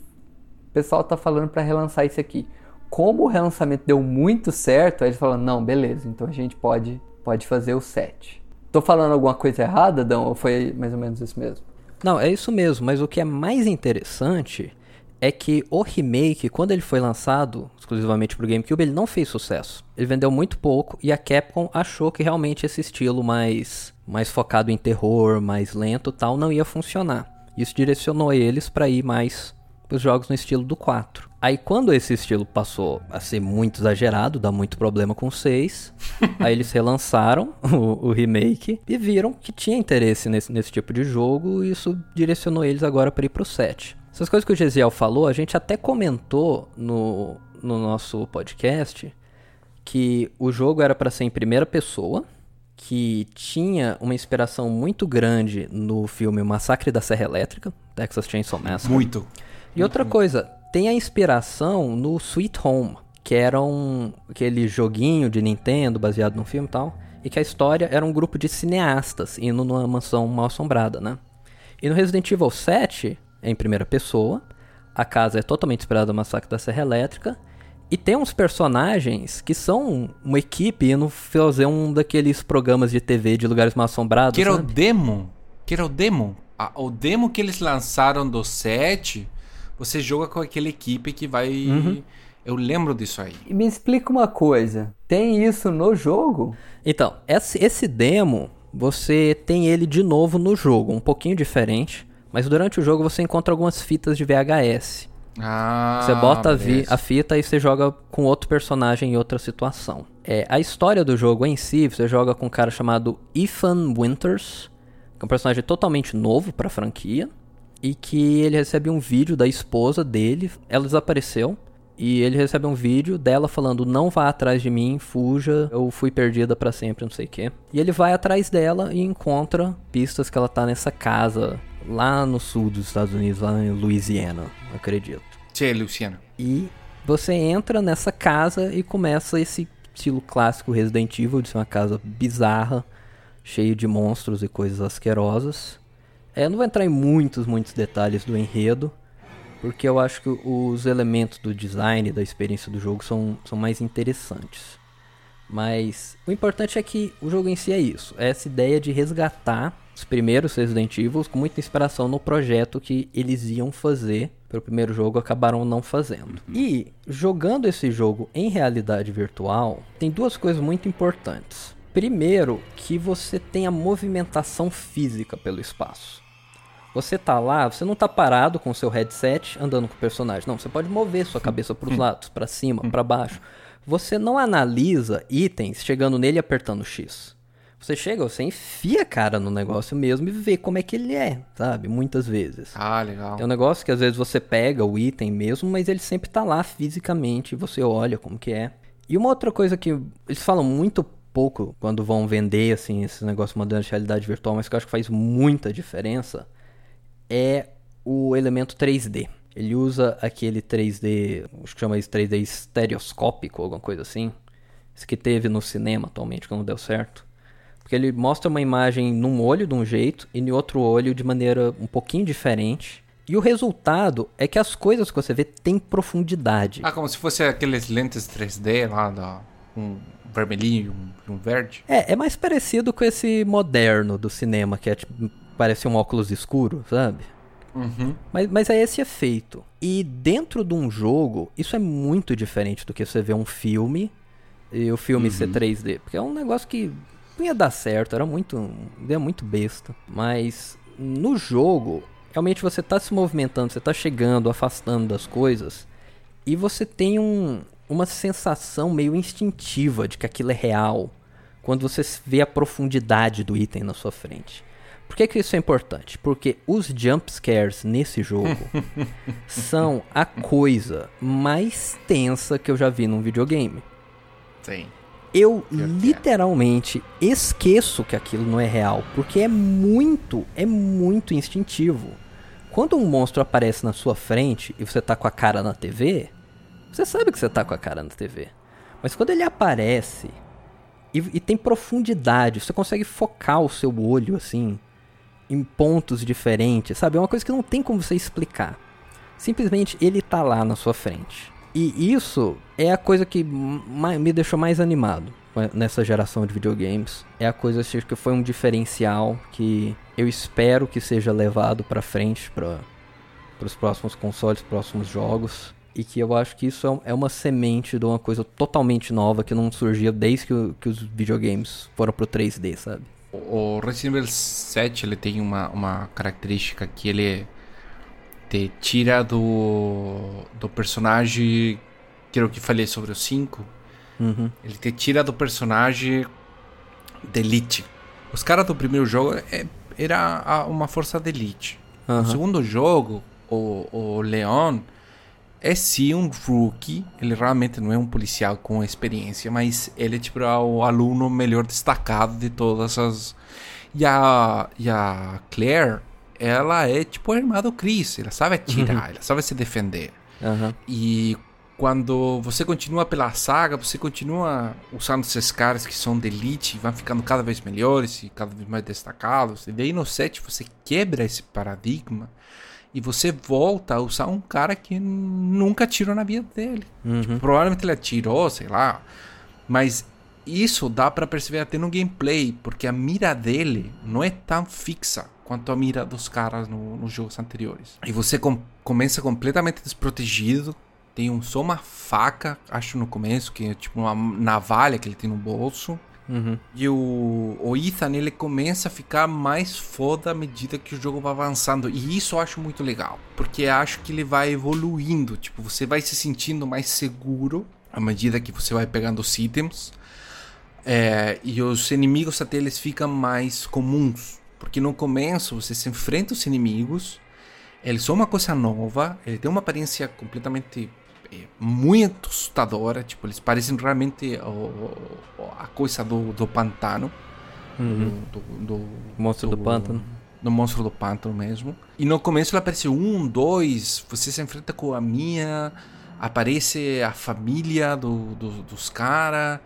pessoal tá falando pra relançar isso aqui. Como o relançamento deu muito certo, aí eles falaram, não, beleza, então a gente pode, pode fazer o 7. Tô falando alguma coisa errada, Dão? Ou foi mais ou menos isso mesmo? Não, é isso mesmo, mas o que é mais interessante é que o remake, quando ele foi lançado exclusivamente pro GameCube, ele não fez sucesso. Ele vendeu muito pouco e a Capcom achou que realmente esse estilo mais mais focado em terror, mais lento, e tal, não ia funcionar. Isso direcionou eles para ir mais os jogos no estilo do 4. Aí quando esse estilo passou a ser muito exagerado, dá muito problema com o 6, aí eles relançaram o, o remake e viram que tinha interesse nesse, nesse tipo de jogo e isso direcionou eles agora para ir pro 7. Essas coisas que o Gesiel falou, a gente até comentou no, no nosso podcast que o jogo era para ser em primeira pessoa, que tinha uma inspiração muito grande no filme O Massacre da Serra Elétrica, Texas Chainsaw Massacre. Muito. E outra coisa, tem a inspiração no Sweet Home, que era um aquele joguinho de Nintendo baseado num filme e tal, e que a história era um grupo de cineastas indo numa mansão mal assombrada, né? E no Resident Evil 7, é em primeira pessoa, a casa é totalmente inspirada no Massacre da Serra Elétrica, e tem uns personagens que são uma equipe indo fazer um daqueles programas de TV de lugares mal assombrados, Que era o sabe? demo. Que era o demo. Ah, o demo que eles lançaram do 7, você joga com aquela equipe que vai. Uhum. Eu lembro disso aí. E me explica uma coisa, tem isso no jogo? Então, esse, esse demo, você tem ele de novo no jogo, um pouquinho diferente, mas durante o jogo você encontra algumas fitas de VHS. Ah, Você bota a, vi- a fita e você joga com outro personagem em outra situação. É, a história do jogo em si, você joga com um cara chamado Ethan Winters, que é um personagem totalmente novo pra franquia, e que ele recebe um vídeo da esposa dele, ela desapareceu, e ele recebe um vídeo dela falando: Não vá atrás de mim, fuja, eu fui perdida pra sempre, não sei o quê. E ele vai atrás dela e encontra pistas que ela tá nessa casa lá no sul dos Estados Unidos, lá em Louisiana, acredito. Tchê, Luciano. E você entra nessa casa e começa esse estilo clássico Resident Evil de ser uma casa bizarra, cheia de monstros e coisas asquerosas. É, eu não vou entrar em muitos, muitos detalhes do enredo, porque eu acho que os elementos do design e da experiência do jogo são, são mais interessantes. Mas o importante é que o jogo em si é isso, é essa ideia de resgatar os primeiros Resident Evil com muita inspiração no projeto que eles iam fazer para o primeiro jogo acabaram não fazendo. E jogando esse jogo em realidade virtual, tem duas coisas muito importantes. Primeiro, que você tem a movimentação física pelo espaço. Você tá lá, você não tá parado com o seu headset andando com o personagem. Não, você pode mover sua cabeça para os lados, para cima, para baixo. Você não analisa itens chegando nele e apertando X. Você chega, você enfia a cara no negócio mesmo e vê como é que ele é, sabe? Muitas vezes. Ah, legal. É um negócio que às vezes você pega o item mesmo, mas ele sempre tá lá fisicamente, e você olha como que é. E uma outra coisa que eles falam muito pouco quando vão vender assim esse negócio moderno de realidade virtual, mas que eu acho que faz muita diferença, é o elemento 3D. Ele usa aquele 3D, acho que chama isso 3D estereoscópico, alguma coisa assim. Isso que teve no cinema atualmente, que não deu certo. Porque ele mostra uma imagem num olho de um jeito e no outro olho de maneira um pouquinho diferente. E o resultado é que as coisas que você vê têm profundidade. Ah, como se fosse aqueles lentes 3D lá, da, um vermelhinho e um, um verde. É, é mais parecido com esse moderno do cinema, que é tipo, parece um óculos escuro, sabe? Uhum. Mas, mas é esse efeito. E dentro de um jogo, isso é muito diferente do que você vê um filme e o filme ser 3D. Porque é um negócio que não ia dar certo, era muito. ideia muito besta. Mas no jogo, realmente você tá se movimentando, você tá chegando, afastando das coisas. E você tem um, uma sensação meio instintiva de que aquilo é real. Quando você vê a profundidade do item na sua frente. Por que, que isso é importante? Porque os jump scares nesse jogo são a coisa mais tensa que eu já vi num videogame. Sim. eu literalmente esqueço que aquilo não é real, porque é muito, é muito instintivo. Quando um monstro aparece na sua frente e você tá com a cara na TV, você sabe que você tá com a cara na TV. Mas quando ele aparece e, e tem profundidade, você consegue focar o seu olho assim em pontos diferentes, sabe? É uma coisa que não tem como você explicar. Simplesmente ele tá lá na sua frente. E isso é a coisa que me deixou mais animado nessa geração de videogames. É a coisa assim, que foi um diferencial que eu espero que seja levado para frente para os próximos consoles, próximos jogos. E que eu acho que isso é, é uma semente de uma coisa totalmente nova que não surgia desde que, que os videogames foram pro 3D, sabe? O Resident Evil 7 ele tem uma, uma característica que ele te tira do, do personagem. Que era o que falei sobre o 5. Uhum. Ele te tira do personagem de elite. Os caras do primeiro jogo é, era uma força de elite. Uhum. No segundo jogo, o, o Leon é sim um rookie. Ele realmente não é um policial com experiência, mas ele é tipo o aluno melhor destacado de todas as. E a, e a Claire ela é tipo a irmã do Chris. Ela sabe atirar, ela sabe se defender. Uhum. E quando você continua pela saga, você continua usando esses caras que são de elite, vão ficando cada vez melhores e cada vez mais destacados. E daí no set você quebra esse paradigma e você volta a usar um cara que nunca atirou na vida dele. Uhum. Tipo, provavelmente ele atirou, sei lá, mas isso dá para perceber até no gameplay, porque a mira dele não é tão fixa quanto a mira dos caras no, nos jogos anteriores. E você com, começa completamente desprotegido. Tem um, só uma faca, acho no começo, que é tipo uma navalha que ele tem no bolso. Uhum. E o, o Ethan ele começa a ficar mais foda à medida que o jogo vai avançando. E isso eu acho muito legal. Porque acho que ele vai evoluindo. Tipo, você vai se sentindo mais seguro à medida que você vai pegando os itens. É, e os inimigos até eles ficam mais comuns. Porque no começo você se enfrenta os inimigos, eles são uma coisa nova, ele tem uma aparência completamente muito assustadora, tipo, eles parecem realmente o, a coisa do, do pantano. Uhum. Do, do, do, monstro do, pântano. Do monstro do pântano mesmo. E no começo ele aparece um, dois, você se enfrenta com a minha, aparece a família do, do dos caras.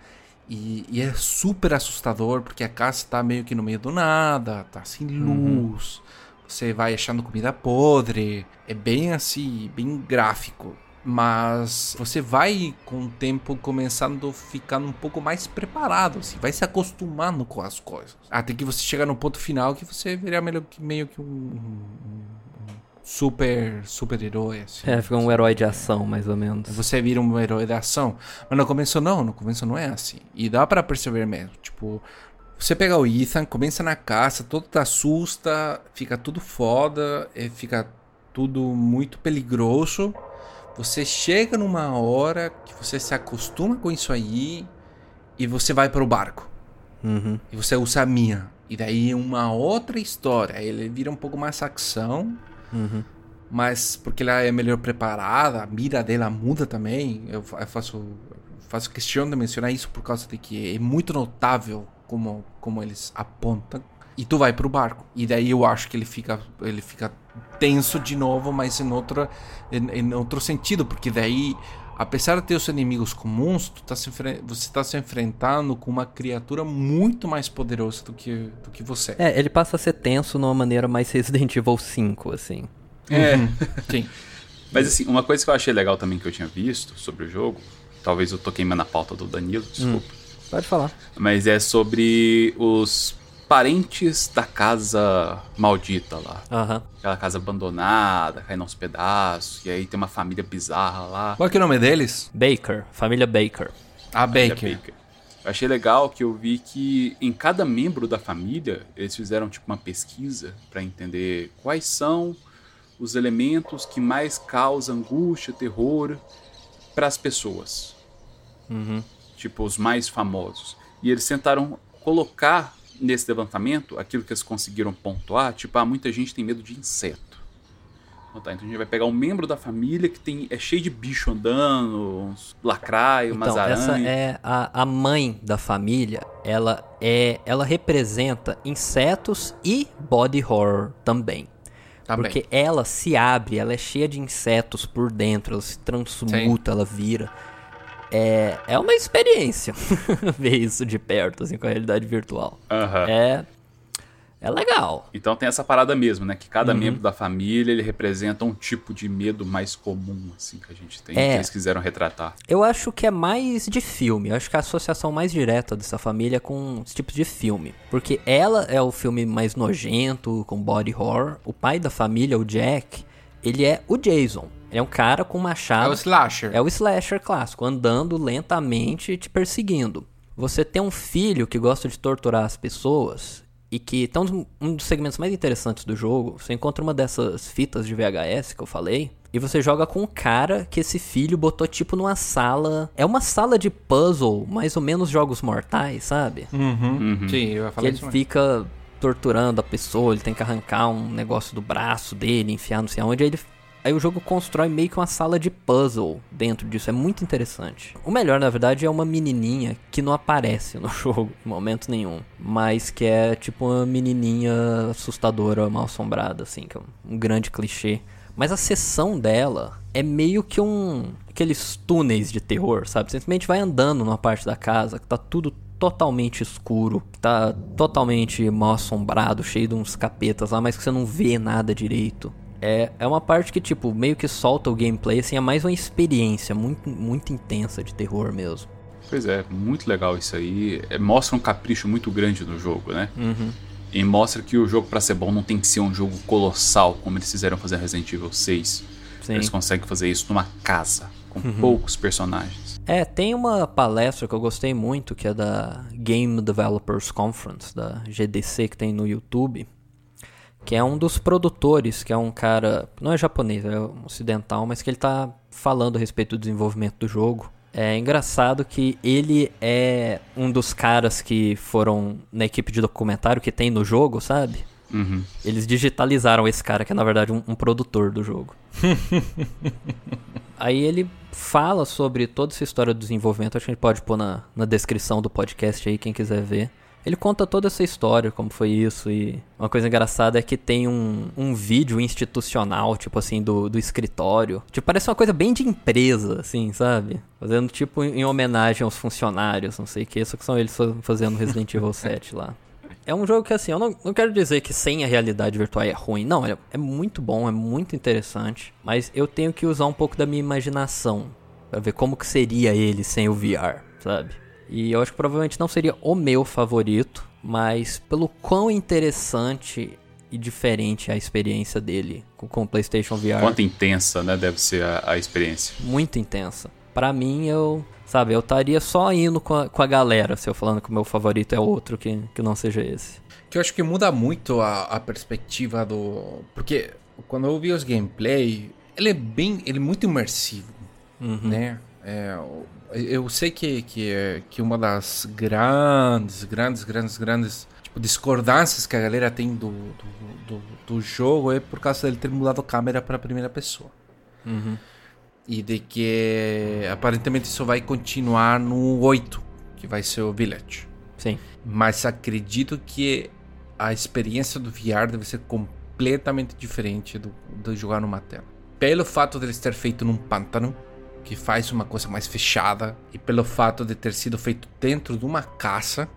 E, e, é super assustador porque a casa tá meio que no meio do nada, tá sem luz. Uhum. Você vai achando comida podre. É bem assim, bem gráfico. Mas você vai com o tempo começando a ficar um pouco mais preparado, assim, vai se acostumando com as coisas. Até que você chega no ponto final que você vira meio que, meio que um, um super super herói assim. É, fica um herói de ação, mais ou menos. Você vira um herói de ação. Mas no começo não, no começo não é assim. E dá para perceber mesmo, tipo, você pega o Ethan, começa na caça, todo te assusta, fica tudo foda, fica tudo muito perigoso. Você chega numa hora que você se acostuma com isso aí e você vai para o barco. Uhum. E você usa a minha. E daí uma outra história. Ele vira um pouco mais ação. Uhum. Mas porque ela é melhor preparada, a mira dela muda também. Eu, eu faço, faço questão de mencionar isso por causa de que é muito notável como, como eles apontam. E tu vai pro barco. E daí eu acho que ele fica, ele fica tenso de novo, mas em outro, em, em outro sentido. Porque daí, apesar de ter os inimigos comuns, tu tá se, você está se enfrentando com uma criatura muito mais poderosa do que, do que você. É, ele passa a ser tenso numa maneira mais Resident Evil 5, assim. É, Uhum. Sim. Mas assim, uma coisa que eu achei legal também que eu tinha visto sobre o jogo, talvez eu tô queimando a pauta do Danilo, desculpa. Pode falar. Mas é sobre os parentes da casa maldita lá. Aham. Aquela casa abandonada, caindo aos pedaços, e aí tem uma família bizarra lá. Qual que é o nome deles? Baker, família Baker. A Família Baker. Eu achei legal que eu vi que em cada membro da família eles fizeram tipo uma pesquisa para entender quais são os elementos que mais causam angústia, terror para as pessoas. Uhum. Tipo os mais famosos. E eles tentaram colocar nesse levantamento aquilo que eles conseguiram pontuar, tipo, ah, muita gente tem medo de inseto. Então a gente vai pegar um membro da família que tem é cheio de bicho andando, uns lacraio, então, umas aranhas. Essa é a, a mãe da família. Ela é, ela representa insetos e body horror também. Também. Porque ela se abre, ela é cheia de insetos por dentro, ela se transmuta, ela vira. É, é uma experiência ver isso de perto, assim, com a realidade virtual. Aham. É, é legal. Então tem essa parada mesmo, né? Que cada membro da família ele representa um tipo de medo mais comum, assim, que a gente tem, É. que eles quiseram retratar. Eu acho que é mais de filme. Eu acho que a associação mais direta dessa família é com os tipos de filme. Porque ela é o filme mais nojento, com body horror. O pai da família, o Jack, ele é o Jason. Ele é um cara com É machado. o slasher. É o slasher clássico, andando lentamente e te perseguindo. Você tem um filho que gosta de torturar as pessoas e que então um dos segmentos mais interessantes do jogo, você encontra uma dessas fitas de VHS que eu falei e você joga com um cara que esse filho botou tipo numa sala, é uma sala de puzzle, mais ou menos jogos mortais, sabe? Uhum. Sim, eu ia Que falar ele isso. mesmo. fica torturando a pessoa, ele tem que arrancar um negócio do braço dele, enfiar não sei aonde, aí ele Aí o jogo constrói meio que uma sala de puzzle dentro disso, é muito interessante. O melhor, na verdade, é uma menininha que não aparece no jogo em momento nenhum, mas que é tipo uma menininha assustadora, mal assombrada, assim, que é um, grande clichê. Mas a sessão dela é meio que um aqueles túneis de terror, sabe? Simplesmente vai andando numa parte da casa que tá tudo totalmente escuro, que tá totalmente mal assombrado, cheio de uns capetas lá, mas que você não vê nada direito. É, é uma parte que, tipo, meio que solta o gameplay, assim, é mais uma experiência muito, muito intensa de terror mesmo. Pois é, muito legal isso aí. É, mostra um capricho muito grande no jogo, né? E mostra que o jogo, pra ser bom, não tem que ser um jogo colossal, como eles fizeram fazer Resident Evil 6. Sim. Eles conseguem fazer isso numa casa, com poucos personagens. É, tem uma palestra que eu gostei muito, que é da Game Developers Conference, da GDC, que tem no YouTube, que é um dos produtores, que é um cara, não é japonês, é um ocidental, mas que ele tá falando a respeito do desenvolvimento do jogo. É engraçado que ele é um dos caras que foram na equipe de documentário que tem no jogo, sabe? Uhum. Eles digitalizaram esse cara, que é na verdade um, um produtor do jogo. Aí ele fala sobre toda essa história do desenvolvimento, acho que a gente pode pôr na, na descrição do podcast aí, quem quiser ver. Ele conta toda essa história, como foi isso, e uma coisa engraçada é que tem um, um vídeo institucional, tipo assim, do, do escritório. Tipo, parece uma coisa bem de empresa, assim, sabe? Fazendo tipo em homenagem aos funcionários, não sei o que, só que são eles fa- fazendo Resident Evil 7 lá. É um jogo que, assim, eu não, não quero dizer que sem a realidade virtual é ruim. Não, é, é muito bom, é muito interessante. Mas eu tenho que usar um pouco da minha imaginação pra ver como que seria ele sem o VR, sabe? E eu acho que provavelmente não seria o meu favorito, mas pelo quão interessante e diferente é a experiência dele com, com o PlayStation VR Quanto intensa, né, deve ser a, a experiência. muito intensa. Pra mim, eu, sabe, eu estaria só indo com a, com a galera, se eu falando que o meu favorito é outro que, que não seja esse. Que eu acho que muda muito a, a perspectiva do. Porque quando eu vi os gameplay, ele é bem. Ele é muito imersivo. Né? É, eu- sei que, que, que uma das grandes, grandes, grandes, grandes tipo, discordâncias que a galera tem do, do, do, do jogo é por causa dele ter mudado a câmera para a primeira pessoa. E de que aparentemente isso vai continuar no 8, que vai ser o Village. Sim. Mas acredito que a experiência do VR deve ser completamente diferente do, do jogar numa tela. Pelo fato de eles ter feito num pântano, que faz uma coisa mais fechada, e pelo fato de ter sido feito dentro de uma casa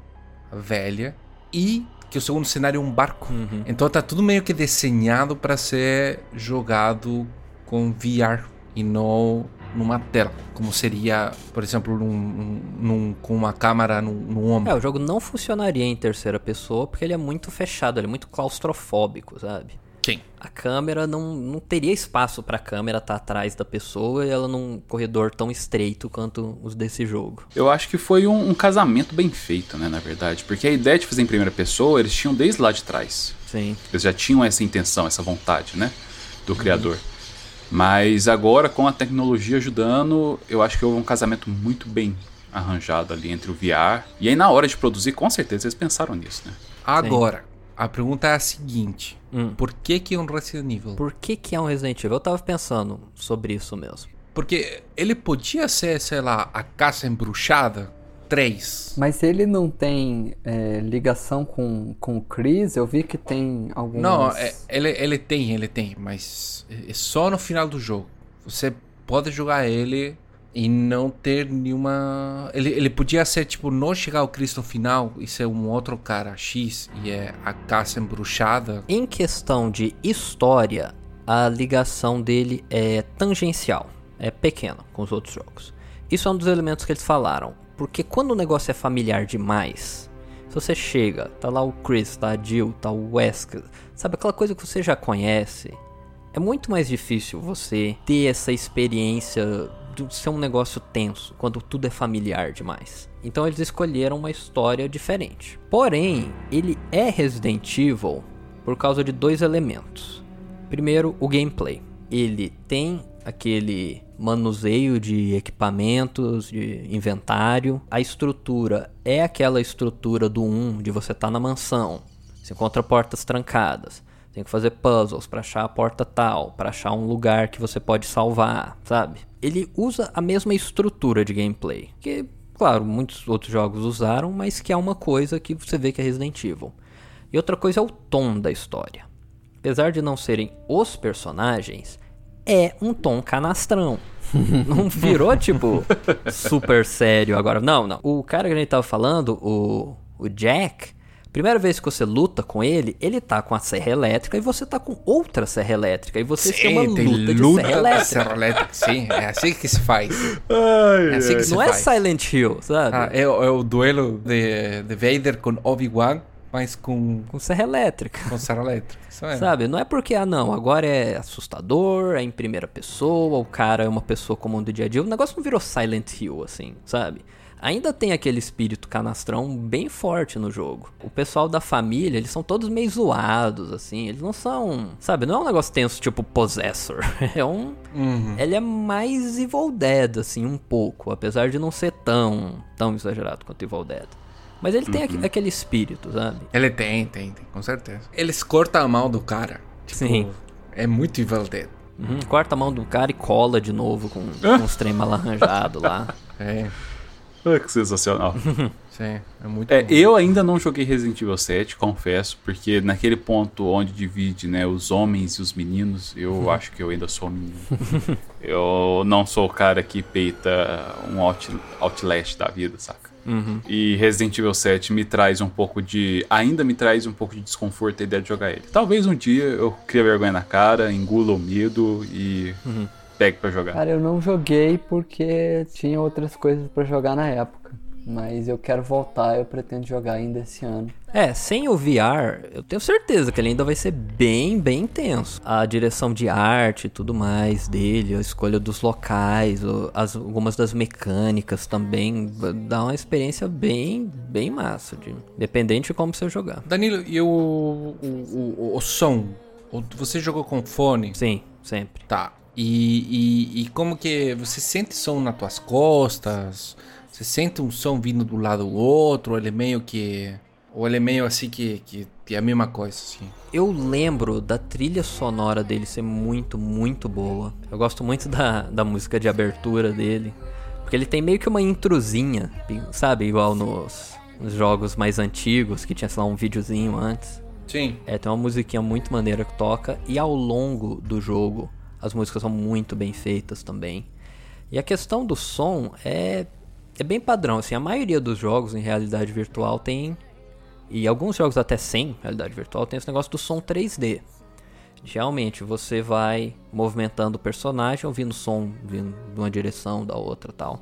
velha, e que o segundo cenário é um barco. Então tá tudo meio que desenhado para ser jogado com VR e não numa tela, como seria, por exemplo, num, num- com uma câmera no, no ombro. É, o jogo não funcionaria em terceira pessoa porque ele é muito fechado, ele é muito claustrofóbico, sabe? Sim. A câmera não, não teria espaço pra câmera estar atrás da pessoa e ela num corredor tão estreito quanto os desse jogo. Eu acho que foi um, um casamento bem feito, né, na verdade. Porque a ideia de fazer em primeira pessoa, eles tinham desde lá de trás. Sim. Eles já tinham essa intenção, essa vontade, né? Do criador. Mas agora, com a tecnologia ajudando, eu acho que houve um casamento muito bem arranjado ali entre o VR. E aí, na hora de produzir, com certeza eles pensaram nisso, né? Agora, a pergunta é a seguinte: Hum. por que que é um Resident Evil? Por que, que é um Resident Evil? Eu tava pensando sobre isso mesmo. Porque ele podia ser, sei lá, a Caça Embruxada 3. Mas ele não tem é, ligação com, com o Chris? Eu vi que tem algumas... Não, é- ele, ele tem, ele tem, mas é só no final do jogo. Você pode jogar ele e não ter nenhuma. Ele, ele podia ser tipo, não chegar ao Cristo final e ser um outro cara X e é a caça embruxada. Em questão de história, a ligação dele é tangencial, é pequena com os outros jogos. Isso é um dos elementos que eles falaram, porque quando o negócio é familiar demais, se você chega, tá lá o Chris, tá a Jill, tá o Wesker, sabe aquela coisa que você já conhece, é muito mais difícil você ter essa experiência de ser um negócio tenso quando tudo é familiar demais. Então eles escolheram uma história diferente. Porém, ele é Resident Evil por causa de dois elementos. Primeiro, o gameplay. Ele tem aquele manuseio de equipamentos, de inventário. A estrutura é aquela estrutura do 1 de você estar tá na mansão. Você encontra portas trancadas. Tem que fazer puzzles para achar a porta tal, para achar um lugar que você pode salvar, sabe? Ele usa a mesma estrutura de gameplay, que, claro, muitos outros jogos usaram, mas que é uma coisa que você vê que é Resident Evil. E outra coisa é o tom da história. Apesar de não serem os personagens, é um tom canastrão. não virou, tipo, super sério agora. Não, não. O cara que a gente tava falando, o, o Jack, primeira vez que você luta com ele, ele tá com a serra elétrica e você tá com outra serra elétrica. E você tem uma tem luta de luta serra elétrica. Serra Elétrica, sim. É assim que se faz. Ai, É assim que se Não é faz. Silent Hill, sabe? Ah, é, o- é o duelo de, de Vader com Obi-Wan, mas com, Com serra elétrica. com Serra Elétrica. Isso é. Sabe? Não é porque, ah, não, agora é assustador, é em primeira pessoa, o cara é uma pessoa comum do dia a dia. O negócio não virou Silent Hill, assim, sabe? Ainda tem aquele espírito canastrão bem forte no jogo. O pessoal da família, eles são todos meio zoados, assim. Eles não são. Sabe? Não é um negócio tenso tipo Possessor. É um. Uhum. Ele é mais Evil Dead, assim, um pouco. Apesar de não ser tão, tão exagerado quanto Evil Dead. Mas ele tem aque- aquele espírito, sabe? Ele tem, tem, tem, com certeza. Eles cortam a mão do cara. Tipo, Sim. É muito Evil Dead. Uhum, corta a mão do cara e cola de novo com, com os trem mal arranjado lá. É, que sensacional. sim, é muito É, eu ainda não joguei Resident Evil 7, confesso, porque naquele ponto onde divide né, os homens e os meninos, eu acho que eu ainda sou um menino. eu não sou o cara que peita um out, Outlast da vida, saca? Uhum. E Resident Evil 7 me traz um pouco de. Ainda me traz um pouco de desconforto a ideia de jogar ele. Talvez um dia eu crie vergonha na cara, engula o medo e pegue pra jogar. Cara, eu não joguei porque tinha outras coisas pra jogar na época. Mas eu quero voltar, eu pretendo jogar ainda esse ano. É, sem o VR, eu tenho certeza que ele ainda vai ser bem, bem intenso. A direção de arte e tudo mais dele, a escolha dos locais, as, algumas das mecânicas também, dar uma experiência bem, bem massa, de, dependente de como você jogar. Danilo, e o, o, o, o som? Você jogou com fone? Sim, sempre. Tá. E, e, e como que você sente som nas tuas costas? Você sente um som vindo do lado do outro? Ou ele é meio que. Ou ele é meio assim que, que, é a mesma coisa, assim? Eu lembro da trilha sonora dele ser muito, muito boa. Eu gosto muito da, da música de abertura dele. Porque ele tem meio que uma introzinha, sabe? Igual nos, nos jogos mais antigos, que tinha, sei lá, um videozinho antes. Sim. É, tem uma musiquinha muito maneira que toca. E ao longo do jogo, as músicas são muito bem feitas também. E a questão do som é, é bem padrão. Assim, a maioria dos jogos em realidade virtual tem. E alguns jogos até sem realidade virtual tem esse negócio do som 3D. Realmente, você vai movimentando o personagem, ouvindo som vindo de uma direção, da outra tal.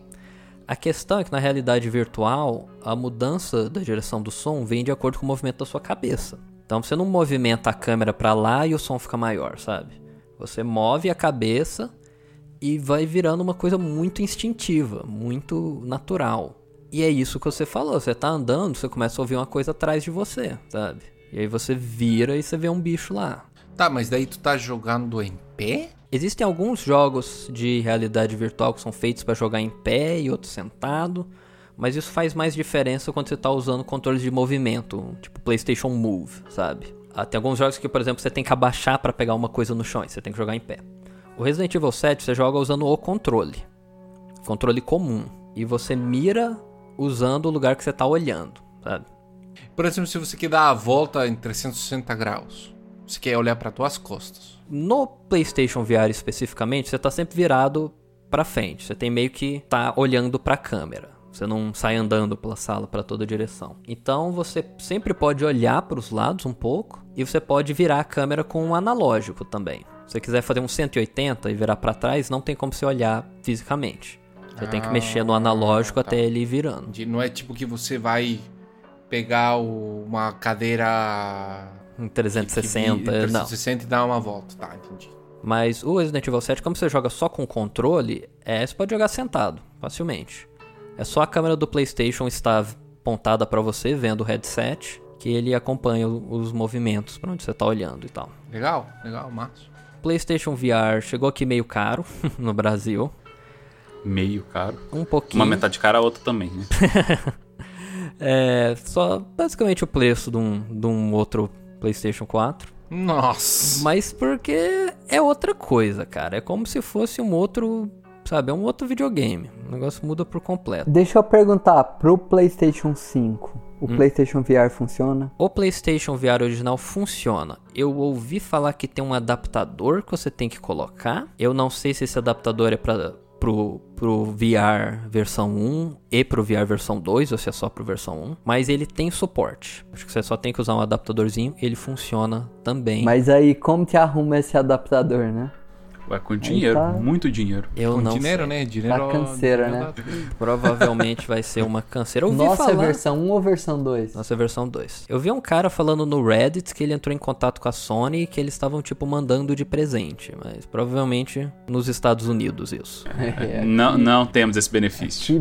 A questão é que na realidade virtual, a mudança da direção do som vem de acordo com o movimento da sua cabeça. Então você não movimenta a câmera para lá e o som fica maior, sabe? Você move a cabeça e vai virando uma coisa muito instintiva, muito natural. E é isso que você falou, você tá andando, você começa a ouvir uma coisa atrás de você, sabe? E aí você vira e você vê um bicho lá. Tá, mas daí tu tá jogando em pé? Existem alguns jogos de realidade virtual que são feitos para jogar em pé e outros sentado, Mas isso faz mais diferença quando você tá usando controles de movimento, tipo PlayStation Move, sabe? Ah, tem alguns jogos que, por exemplo, você tem que abaixar para pegar uma coisa no chão, você tem que jogar em pé. O Resident Evil 7 você joga usando o controle. Controle comum. E você mira usando o lugar que você tá olhando, sabe? Por exemplo, se você quer dar a volta em 360 graus, você quer olhar para tuas costas. No PlayStation VR especificamente, você tá sempre virado para frente. Você tem meio que tá olhando para a câmera. Você não sai andando pela sala para toda direção. Então você sempre pode olhar para os lados um pouco e você pode virar a câmera com um analógico também. Se você quiser fazer um 180 e virar para trás, não tem como você olhar fisicamente. Você tem que mexer no analógico Ah, tá. até ele ir virando. Não é tipo que você vai pegar o- uma cadeira Em que- 360, que- não. 360 e dar uma volta. Tá, entendi. Mas o Resident Evil 7, como você joga só com controle, é, você pode jogar sentado, facilmente. É só a câmera do PlayStation estar apontada pra você, vendo o headset, que ele acompanha os movimentos pra onde você tá olhando e tal. Legal, legal, massa. PlayStation VR chegou aqui meio caro no Brasil. Meio caro. Um pouquinho. Uma metade cara, a outra também, né? É só basicamente o preço de um, de um outro PlayStation 4. Nossa. Mas porque é outra coisa, cara. É como se fosse um outro. Sabe, é um outro videogame. O negócio muda por completo. Deixa eu perguntar, pro PlayStation 5, o Hum. PlayStation VR funciona? O PlayStation VR original funciona. Eu ouvi falar que tem um adaptador que você tem que colocar. Eu não sei se esse adaptador é para pro, pro VR versão 1 e pro VR versão 2, ou se é só pro versão 1. Mas ele tem suporte. Acho que você só tem que usar um adaptadorzinho. Ele funciona também. Mas aí, como que arruma esse adaptador, né? Vai com dinheiro, tá. muito dinheiro. eu Com não dinheiro, sei. né? Dinheiro. Tá canseira, dinheiro né? Provavelmente vai ser uma canseira. Eu Nossa, falar... é versão 1 ou versão 2? Nossa, é versão 2. Eu vi um cara falando no Reddit que ele entrou em contato com a Sony e que eles estavam, tipo, mandando de presente. Mas provavelmente nos Estados Unidos isso. É, Não, não temos esse benefício. Que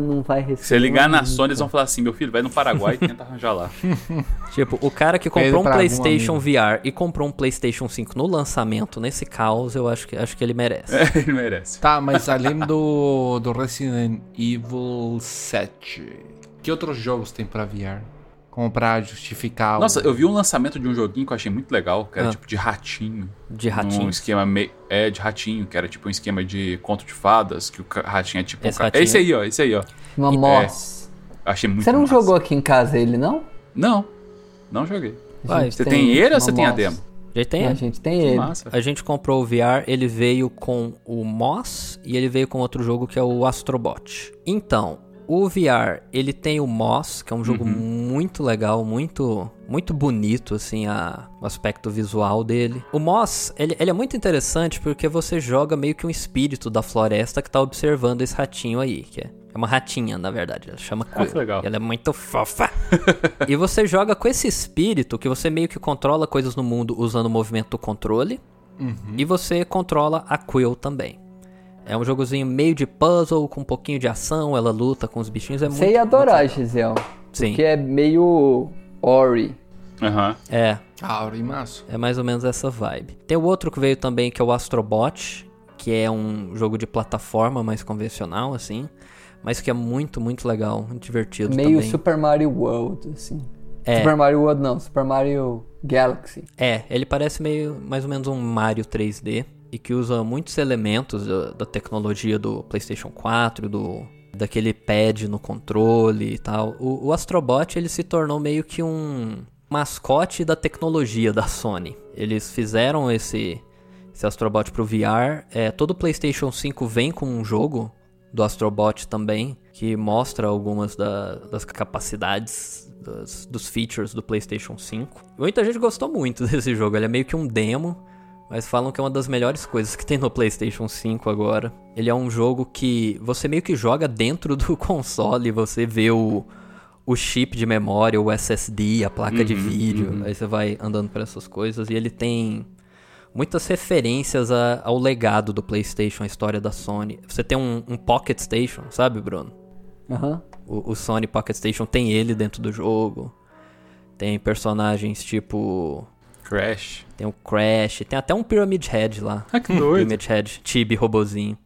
não vai receber. Se ligar na. Sony, eles vão falar assim: meu filho, vai no Paraguai e tenta arranjar lá. Tipo, o cara que Pede comprou um PlayStation VR e comprou um PlayStation 5 no lançamento, nesse caos, eu acho que, acho que ele merece. Ele merece. Tá, mas além do, do Resident Evil 7, que outros jogos tem pra VR? Como pra justificar Nossa, o... eu vi um lançamento de um joguinho que eu achei muito legal, que era Ah. tipo de ratinho. De Um ratinho. esquema meio. É, de ratinho, que era tipo um esquema de conto de fadas, que o ratinho é tipo. um Esse ca- ratinho- É esse aí, ó, esse aí, ó. Uma Moss. Achei muito Você não massa. jogou aqui em casa ele, não? Não, não joguei. Vai, Você tem, ele ou você tem a Moss. Demo? Já tem? A gente tem ele. Massa. A gente comprou o VR, ele veio com o Moss e ele veio com outro jogo que é o Astrobot. Então, o VR, ele tem o Moss, que é um jogo muito legal, muito muito bonito, assim, a, o aspecto visual dele. O Moss, ele, ele é muito interessante porque você joga meio que um espírito da floresta que tá observando esse ratinho aí, que é, é uma ratinha, na verdade, ela chama Ah, Quill. legal. E ela é muito fofa. e você joga com esse espírito que você meio que controla coisas no mundo usando o movimento do controle. E você controla a Quill também. É um jogozinho meio de puzzle, com um pouquinho de ação, ela luta com os bichinhos. É Você muito, ia adorar, muito legal. Gisele. Sim. Porque é meio Ori. Aham. É, Ah, Orimaço. é mais ou menos essa vibe. Tem o outro que veio também, que é o Astrobot, que é um jogo de plataforma mais convencional, assim. Mas que é muito, muito legal, muito divertido Meio também. Super Mario World, assim. É. Super Mario World não, Super Mario Galaxy. É, ele parece meio mais ou menos um Mario 3D e que usa muitos elementos da, da tecnologia do PlayStation 4, do daquele pad no controle e tal. O, o Astrobot ele se tornou meio que um mascote da tecnologia da Sony. Eles fizeram esse esse Astrobot pro VR. É, todo PlayStation 5 vem com um jogo do Astrobot também, que mostra algumas da- das capacidades, das- dos features do PlayStation 5. Muita gente gostou muito desse jogo, ele é meio que um demo, mas falam que é uma das melhores coisas que tem no PlayStation 5 agora. Ele é um jogo que você meio que joga dentro do console, você vê o, o chip de memória, o SSD, a placa de vídeo, aí você vai andando por essas coisas e ele tem muitas referências a- ao legado do PlayStation, a história da Sony. Você tem um, um Pocket Station, sabe, Bruno? Aham. O, o Sony Pocket Station tem ele dentro do jogo. Tem personagens tipo. Crash. Tem o Crash, tem até um Pyramid Head lá. Ah, que doido. Pyramid Head, Chibi robozinho.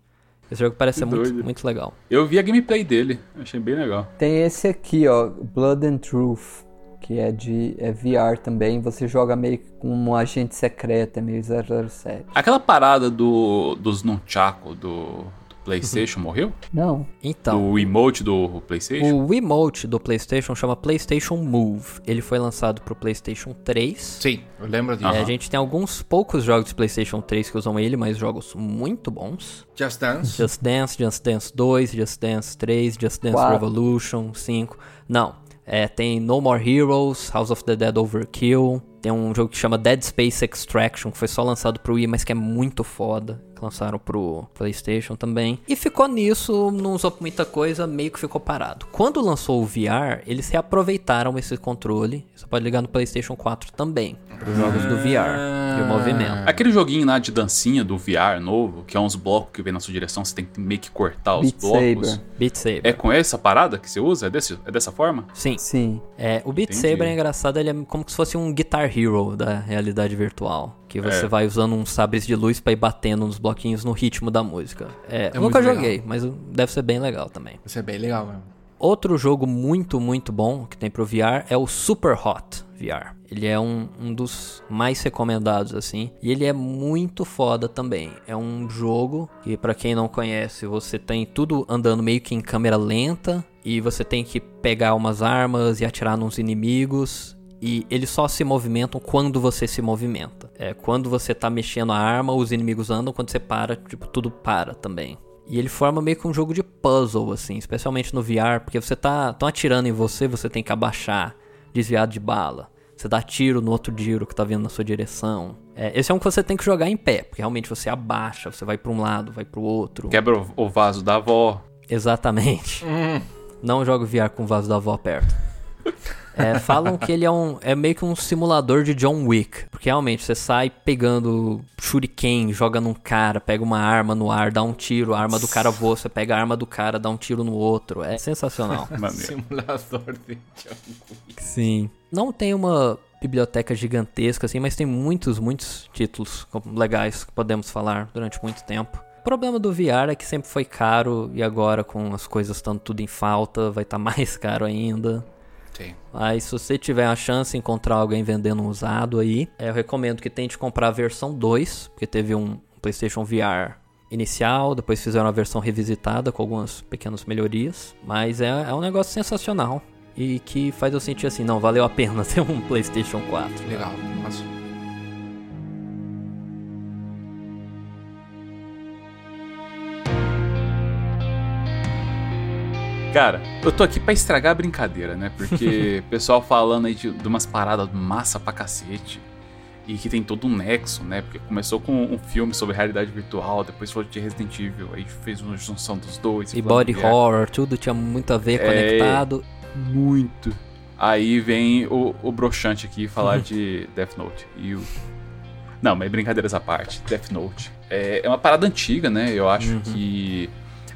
Esse jogo parece ser muito, muito legal. Eu vi a gameplay dele, achei bem legal. Tem esse aqui, ó, Blood and Truth, que é de é VR também. Você joga meio que como um agente secreto, é meio 007. Aquela parada do, dos nunchaku do, do PlayStation morreu? Não. Então, Do emote do PlayStation? o Wiimote do PlayStation chama PlayStation Move. Ele foi lançado pro PlayStation 3. Sim, eu lembro disso. É, a gente tem alguns poucos jogos de PlayStation 3 que usam ele, mas jogos muito bons. Just Dance. Just Dance, Just Dance 2, Just Dance 3, Just Dance Quatro. Revolution 5. Não, é, tem No More Heroes, House of the Dead Overkill. Tem um jogo que chama Dead Space Extraction, que foi só lançado pro Wii, mas que é muito foda. Que lançaram pro PlayStation também. E ficou nisso, não usou muita coisa, meio que ficou parado. Quando lançou o VR, eles reaproveitaram esse controle. Você pode ligar no PlayStation 4 também, para os jogos do VR, de movimento. Aquele joguinho lá de dancinha do VR novo, que é uns blocos que vem na sua direção, você tem que meio que cortar os Beat blocos. Saber. Beat Saber. É com essa parada que você usa? É, desse, é dessa forma? Sim. Sim. É, o Beat Entendi. Saber é engraçado, ele é como se fosse um Guitar Hero da realidade virtual. Que você É. vai usando uns sabres de luz pra ir batendo nos bloquinhos no ritmo da música. É, É eu nunca joguei, mas deve ser bem legal também. Isso é bem legal mesmo. Outro jogo muito, muito bom que tem pro VR é o Super Hot VR. Ele é um, um dos mais recomendados, assim. E ele é muito foda também. É um jogo que, pra quem não conhece, você tem tudo andando meio que em câmera lenta. E você tem que pegar umas armas e atirar nos inimigos. E eles só se movimentam quando você se movimenta. É, quando você tá mexendo a arma, os inimigos andam. Quando você para, tipo, tudo para também. E ele forma meio que um jogo de puzzle, assim, especialmente no VR, porque você tá tão atirando em você, você tem que abaixar, desviar de bala. Você dá tiro no outro tiro que tá vindo na sua direção. É, esse é um que você tem que jogar em pé, porque realmente você abaixa, você vai pra um lado, vai pro outro. Quebra o, vaso da avó. Exatamente. Não jogo VR com o vaso da avó perto. É, falam que ele é um é meio que um simulador de John Wick, porque realmente você sai pegando shuriken, joga num cara, pega uma arma no ar, dá um tiro, a arma do cara voa, você pega a arma do cara, dá um tiro no outro. É sensacional. Simulador de John Wick. Sim. Não tem uma biblioteca gigantesca assim, mas tem muitos, muitos títulos legais que podemos falar durante muito tempo. O problema do VR é que sempre foi caro e agora com as coisas estando tudo em falta, vai estar mais caro ainda. Sim. Mas se você tiver a chance de encontrar alguém vendendo um usado aí, é, eu recomendo que tente comprar a versão 2, porque teve um PlayStation VR inicial, depois fizeram a versão revisitada com algumas pequenas melhorias. Mas é, é um negócio sensacional e que faz eu sentir assim, não, valeu a pena ter um PlayStation 4. Legal. Nossa. Cara, eu tô aqui pra estragar a brincadeira, né? Porque o pessoal falando aí de, de umas paradas massa pra cacete. E que tem todo um nexo, né? Porque começou com um filme sobre realidade virtual, depois falou de Resident Evil, aí fez uma junção dos dois. E body horror, tudo tinha muito a ver É. conectado. Muito. Aí vem o, o broxante aqui falar de Death Note. E o... Não, mas brincadeiras à parte. Death Note. É, é uma parada antiga, né? Eu acho Uhum. que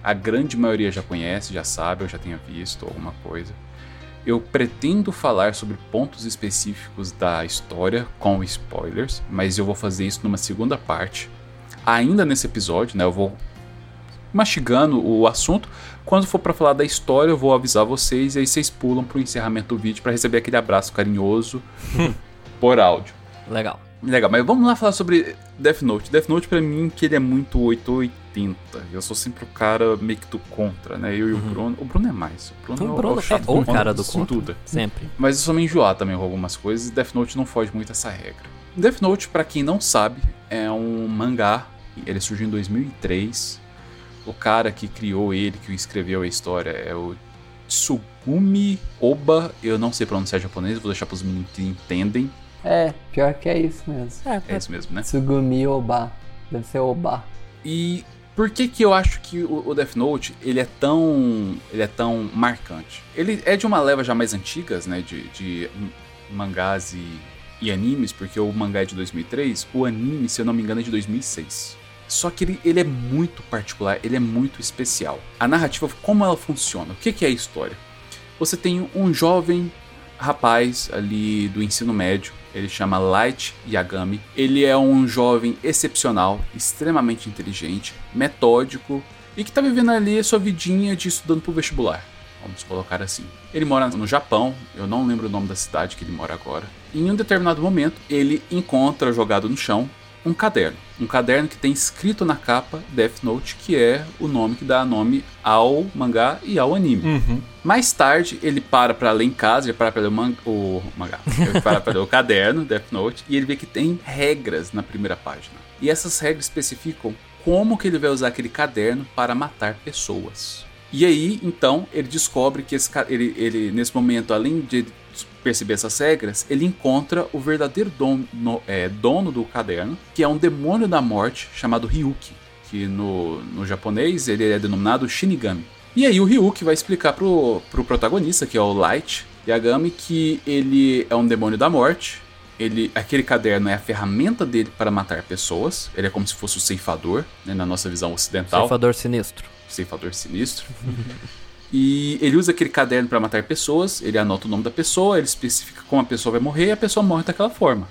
a grande maioria já conhece, já sabe, eu já tenha visto alguma coisa. Eu pretendo falar sobre pontos específicos da história com spoilers, mas eu vou fazer isso numa segunda parte. Ainda nesse episódio, né? Eu vou mastigando o assunto. Quando for pra falar da história, eu vou avisar vocês e aí vocês pulam pro encerramento do vídeo pra receber aquele abraço carinhoso por áudio. Legal. Legal, mas vamos lá falar sobre Death Note. Death Note pra mim que ele é muito 880. Eu sou sempre o cara meio que do contra, né? Eu e o Bruno. O Bruno é mais. O Bruno, Então, é o- Bruno é o chato é o cara do contra. tudo. Sempre. Mas eu sou meio enjoado também com algumas coisas e Death Note não foge muito essa regra. Death Note, pra quem não sabe, é um mangá. Ele surgiu em 2003. O cara que criou ele, que escreveu a história, é o Tsugumi Oba. Eu não sei pronunciar japonês, vou deixar pros meninos que entendem. É, pior que é isso mesmo. É isso mesmo, né? Tsugumi Oba. Deve ser Oba. E por que que eu acho que o Death Note ele é tão ele é tão marcante? Ele é de uma leva já mais antigas, né, de, de mangás e, e animes, porque o mangá é de 2003, o anime, se eu não me engano, é de 2006. Só que ele, ele é muito particular, ele é muito especial. A narrativa, como ela funciona? O que, que é a história? Você tem um jovem rapaz ali do ensino médio, ele chama Light Yagami. Ele é um jovem excepcional, extremamente inteligente, metódico e que tá vivendo ali a sua vidinha de estudando pro vestibular. Vamos colocar assim. Ele mora no Japão, eu não lembro o nome da cidade que ele mora agora. Em um determinado momento, ele encontra jogado no chão um caderno. Um caderno que tem escrito na capa Death Note, que é o nome que dá nome ao mangá e ao anime. Uhum. Mais tarde, ele para pra ler em casa, ele para pra ler o, man o mangá, ele para pra ler o caderno, Death Note, e ele vê que tem regras na primeira página. E essas regras especificam como que ele vai usar aquele caderno para matar pessoas. E aí, então, ele descobre que esse, ele, ele, nesse momento, além de perceber essas regras, ele encontra o verdadeiro dono, no, é, dono do caderno, que é um demônio da morte chamado Ryuki, que no, no japonês ele é denominado Shinigami. E aí o Ryuki vai explicar pro, pro protagonista, que é o Light Yagami, que ele é um demônio da morte, ele, aquele caderno é a ferramenta dele para matar pessoas. Ele é como se fosse o ceifador, né, na nossa visão ocidental. Ceifador sinistro. Ceifador sinistro. e ele usa aquele caderno para matar pessoas. Ele anota o nome da pessoa, ele especifica como a pessoa vai morrer e a pessoa morre daquela forma.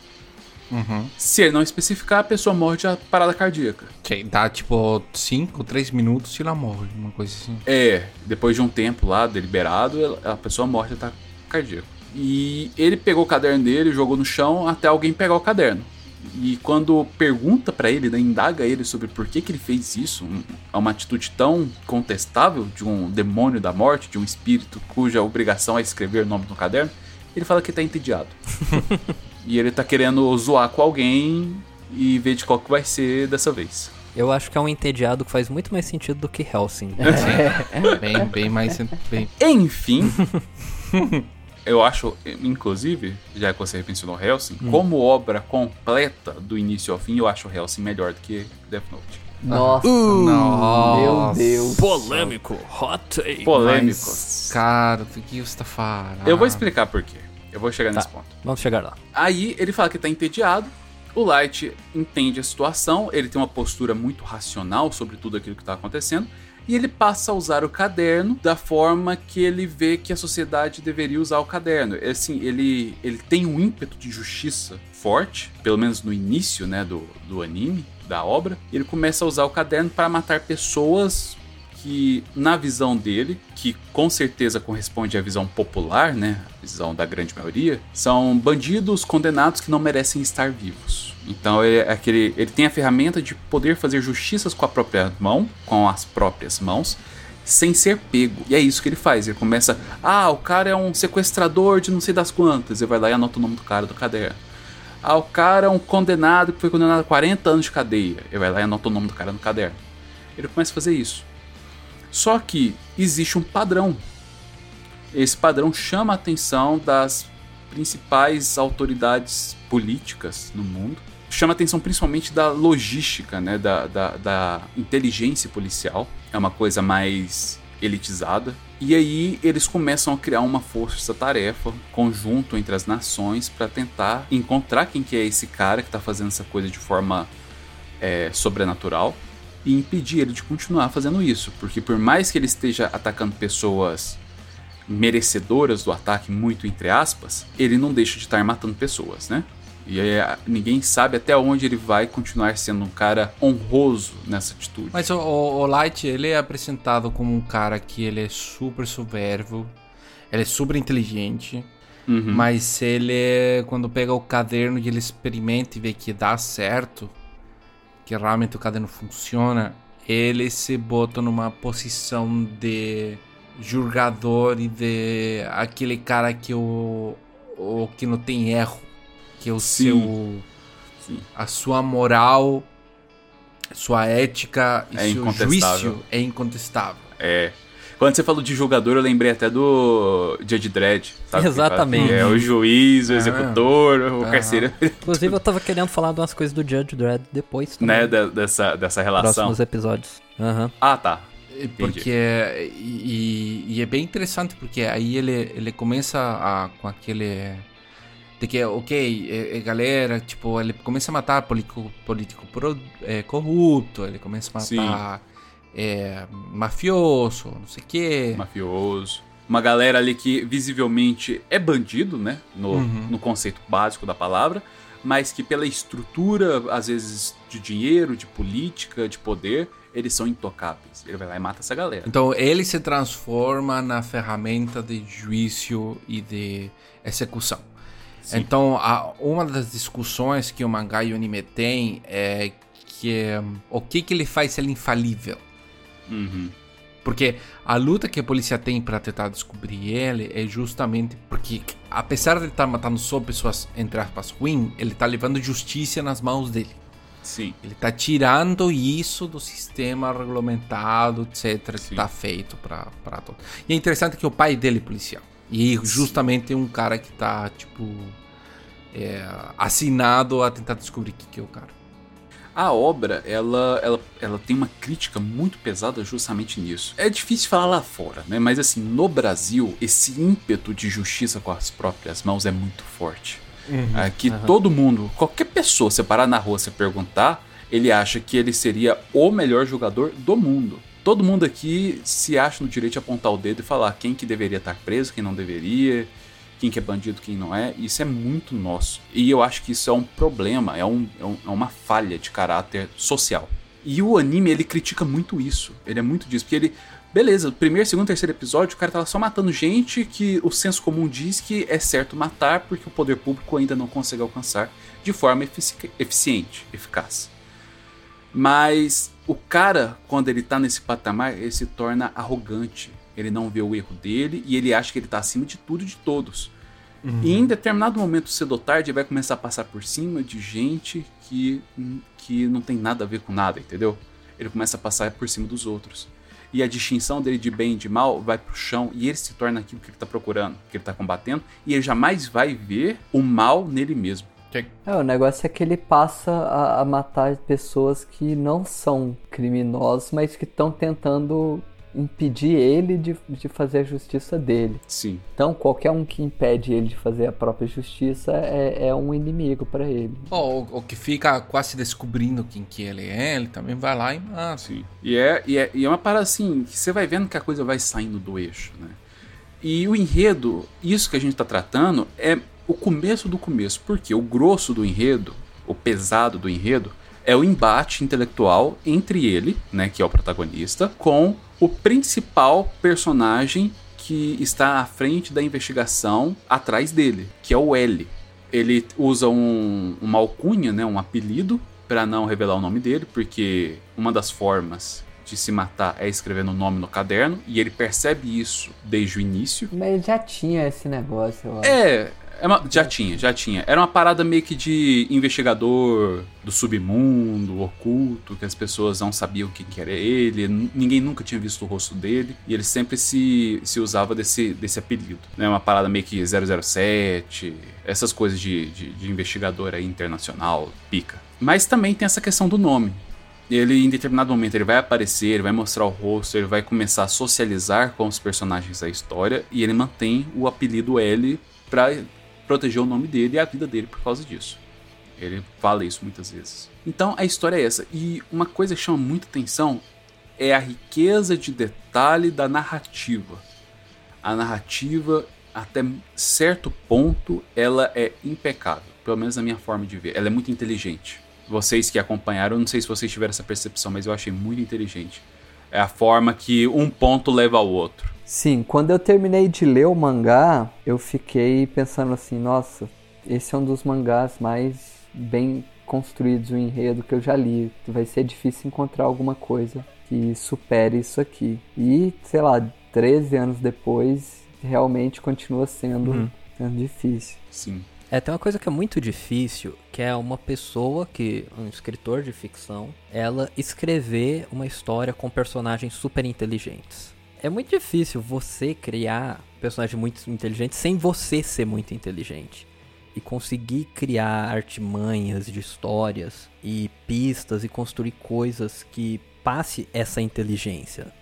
Uhum. Se ele não especificar, a pessoa morre de parada cardíaca. Que dá tipo 5, 3 minutos e ela morre, uma coisa assim. É, depois de um tempo lá deliberado, a pessoa morre de ataque cardíaco. E ele pegou o caderno dele, jogou no chão até alguém pegar o caderno. E quando pergunta para ele, né, indaga ele sobre por que, que ele fez isso, é uma atitude tão contestável de um demônio da morte, de um espírito cuja obrigação é escrever o nome no caderno, ele fala que tá entediado. e ele tá querendo zoar com alguém e ver de qual que vai ser dessa vez. Eu acho que é um entediado que faz muito mais sentido do que Helsing. Sim. bem, bem mais. Bem... Enfim. eu acho, inclusive, já que você mencionou Helsing, hum. como obra completa do início ao fim, eu acho Helsing melhor do que Death Note. Nossa, uh, meu Deus. Polêmico, hot take. Polêmico. Mas, cara, o que você tá falando? Eu vou explicar por quê. Eu vou chegar tá, nesse ponto. Vamos chegar lá. Aí ele fala que tá entediado. O Light entende a situação, ele tem uma postura muito racional sobre tudo aquilo que tá acontecendo e ele passa a usar o caderno da forma que ele vê que a sociedade deveria usar o caderno. É assim, ele, ele tem um ímpeto de justiça forte, pelo menos no início né, do, do anime, da obra. Ele começa a usar o caderno para matar pessoas que, na visão dele, que com certeza corresponde à visão popular, né, a visão da grande maioria, são bandidos condenados que não merecem estar vivos. Então ele, é aquele, ele tem a ferramenta de poder fazer justiças com a própria mão, com as próprias mãos, sem ser pego. E é isso que ele faz. Ele começa, ah, o cara é um sequestrador de não sei das quantas. Ele vai lá e anota o nome do cara do caderno. Ah, o cara é um condenado que foi condenado a 40 anos de cadeia. Ele vai lá e anota o nome do cara no caderno. Ele começa a fazer isso. Só que existe um padrão. Esse padrão chama a atenção das principais autoridades políticas no mundo chama atenção principalmente da logística, né, da, da, da inteligência policial. É uma coisa mais elitizada. E aí eles começam a criar uma força-tarefa conjunto entre as nações para tentar encontrar quem que é esse cara que está fazendo essa coisa de forma é, sobrenatural e impedir ele de continuar fazendo isso, porque por mais que ele esteja atacando pessoas merecedoras do ataque, muito entre aspas, ele não deixa de estar matando pessoas, né? E aí, ninguém sabe até onde ele vai continuar sendo um cara honroso nessa atitude. Mas o, o, Light, ele é apresentado como um cara que ele é super soberbo, ele é super inteligente, uhum. mas ele, quando pega o caderno e ele experimenta e vê que dá certo, que realmente o caderno funciona, ele se bota numa posição de julgador e de aquele cara que o, o que não tem erro que o Sim. seu Sim. a sua moral, sua ética e é seu juízo é incontestável. É. Quando você falou de jogador, eu lembrei até do Judge Dredd, sabe? Exatamente. É o juiz, o executor, o carcereiro. Inclusive, eu tava querendo falar de umas coisas do Judge Dredd depois também. Né, dessa, dessa relação. Próximos episódios. Uhum. Ah, tá. Porque e, e, é bem interessante porque aí ele, ele começa a, com aquele de que, ok, é, é, galera, tipo, ele começa a matar político, político pro, é, corrupto, ele começa a matar é, mafioso, não sei o quê. Mafioso. Uma galera ali que visivelmente é bandido, né? No, uhum. no conceito básico da palavra, mas que pela estrutura, às vezes, de dinheiro, de política, de poder, eles são intocáveis. Ele vai lá e mata essa galera. Então ele se transforma na ferramenta de juízo e de execução. Sim. Então, a, uma das discussões que o mangá e o anime tem é que o que, que ele faz ele infalível. Uhum. Porque a luta que a polícia tem para tentar descobrir ele é justamente porque, apesar de ele estar tá matando só pessoas, entre aspas, ruins, ele está levando justiça nas mãos dele. Sim. Ele está tirando isso do sistema regulamentado, etc., Sim. que está feito para todo. E é interessante que o pai dele é policial. E justamente um cara que está, tipo, é, assinado a tentar descobrir o que, que é o cara. A obra, ela, ela, ela tem uma crítica muito pesada justamente nisso. É difícil falar lá fora, né? Mas assim, no Brasil, esse ímpeto de justiça com as próprias mãos é muito forte. Uhum, Aqui uhum. todo mundo, qualquer pessoa, você parar na rua e perguntar, ele acha que ele seria o melhor jogador do mundo. Todo mundo aqui se acha no direito de apontar o dedo e falar quem que deveria estar preso, quem não deveria, quem que é bandido, quem não é. Isso é muito nosso. E eu acho que isso é um problema, é, um, é, um, é uma falha de caráter social. E o anime, ele critica muito isso. Ele é muito disso, porque ele Beleza, primeiro, segundo, terceiro episódio, o cara tava só matando gente que o senso comum diz que é certo matar porque o poder público ainda não consegue alcançar de forma efici eficiente, eficaz. Mas o cara, quando ele tá nesse patamar, ele se torna arrogante. Ele não vê o erro dele e ele acha que ele tá acima de tudo e de todos. Uhum. E em determinado momento, cedo ou tarde, ele vai começar a passar por cima de gente que, que não tem nada a ver com nada, entendeu? Ele começa a passar por cima dos outros e a distinção dele de bem e de mal vai pro chão e ele se torna aquilo que ele tá procurando, que ele tá combatendo, e ele jamais vai ver o mal nele mesmo. É, o negócio é que ele passa a, a matar pessoas que não são criminosos, mas que estão tentando impedir ele de, de fazer a justiça dele. Sim. Então, qualquer um que impede ele de fazer a própria justiça é, é um inimigo para ele. Ou o que fica quase descobrindo quem que ele é, ele também vai lá e mata. Sim. E é, e é, e é uma parada assim, que você vai vendo que a coisa vai saindo do eixo, né? E o enredo, isso que a gente tá tratando, é o começo do começo. Porque o grosso do enredo, o pesado do enredo, é o embate intelectual entre ele, né, que é o protagonista, com o principal personagem que está à frente da investigação atrás dele, que é o L. Ele usa um, uma alcunha, né, um apelido, para não revelar o nome dele, porque uma das formas de se matar é escrevendo o nome no caderno, e ele percebe isso desde o início. Mas já tinha esse negócio, eu acho. É, é uma, já tinha, já tinha. Era uma parada meio que de investigador do submundo, oculto, que as pessoas não sabiam quem que era ele, ninguém nunca tinha visto o rosto dele, e ele sempre se, se usava desse, desse apelido. Né? Uma parada meio que 007, essas coisas de, de, de investigador aí internacional, pica. Mas também tem essa questão do nome. Ele, em determinado momento, ele vai aparecer, ele vai mostrar o rosto, ele vai começar a socializar com os personagens da história, e ele mantém o apelido L para proteger o nome dele e a vida dele por causa disso. Ele fala isso muitas vezes. Então a história é essa. E uma coisa que chama muita atenção é a riqueza de detalhe da narrativa. A narrativa, até certo ponto, ela é impecável. Pelo menos na minha forma de ver. Ela é muito inteligente. Vocês que acompanharam, não sei se vocês tiveram essa percepção, mas eu achei muito inteligente. É a forma que um ponto leva ao outro. Sim, quando eu terminei de ler o mangá, eu fiquei pensando assim, nossa, esse é um dos mangás mais bem construídos, o enredo que eu já li. Vai ser difícil encontrar alguma coisa que supere isso aqui. E, sei lá, 13 anos depois, realmente continua sendo, uhum. sendo difícil. Sim. É, tem uma coisa que é muito difícil, que é uma pessoa que, um escritor de ficção, ela escrever uma história com personagens super inteligentes é muito difícil você criar personagem muito inteligente sem você ser muito inteligente. E conseguir criar artimanhas de histórias e pistas e construir coisas que passe essa inteligência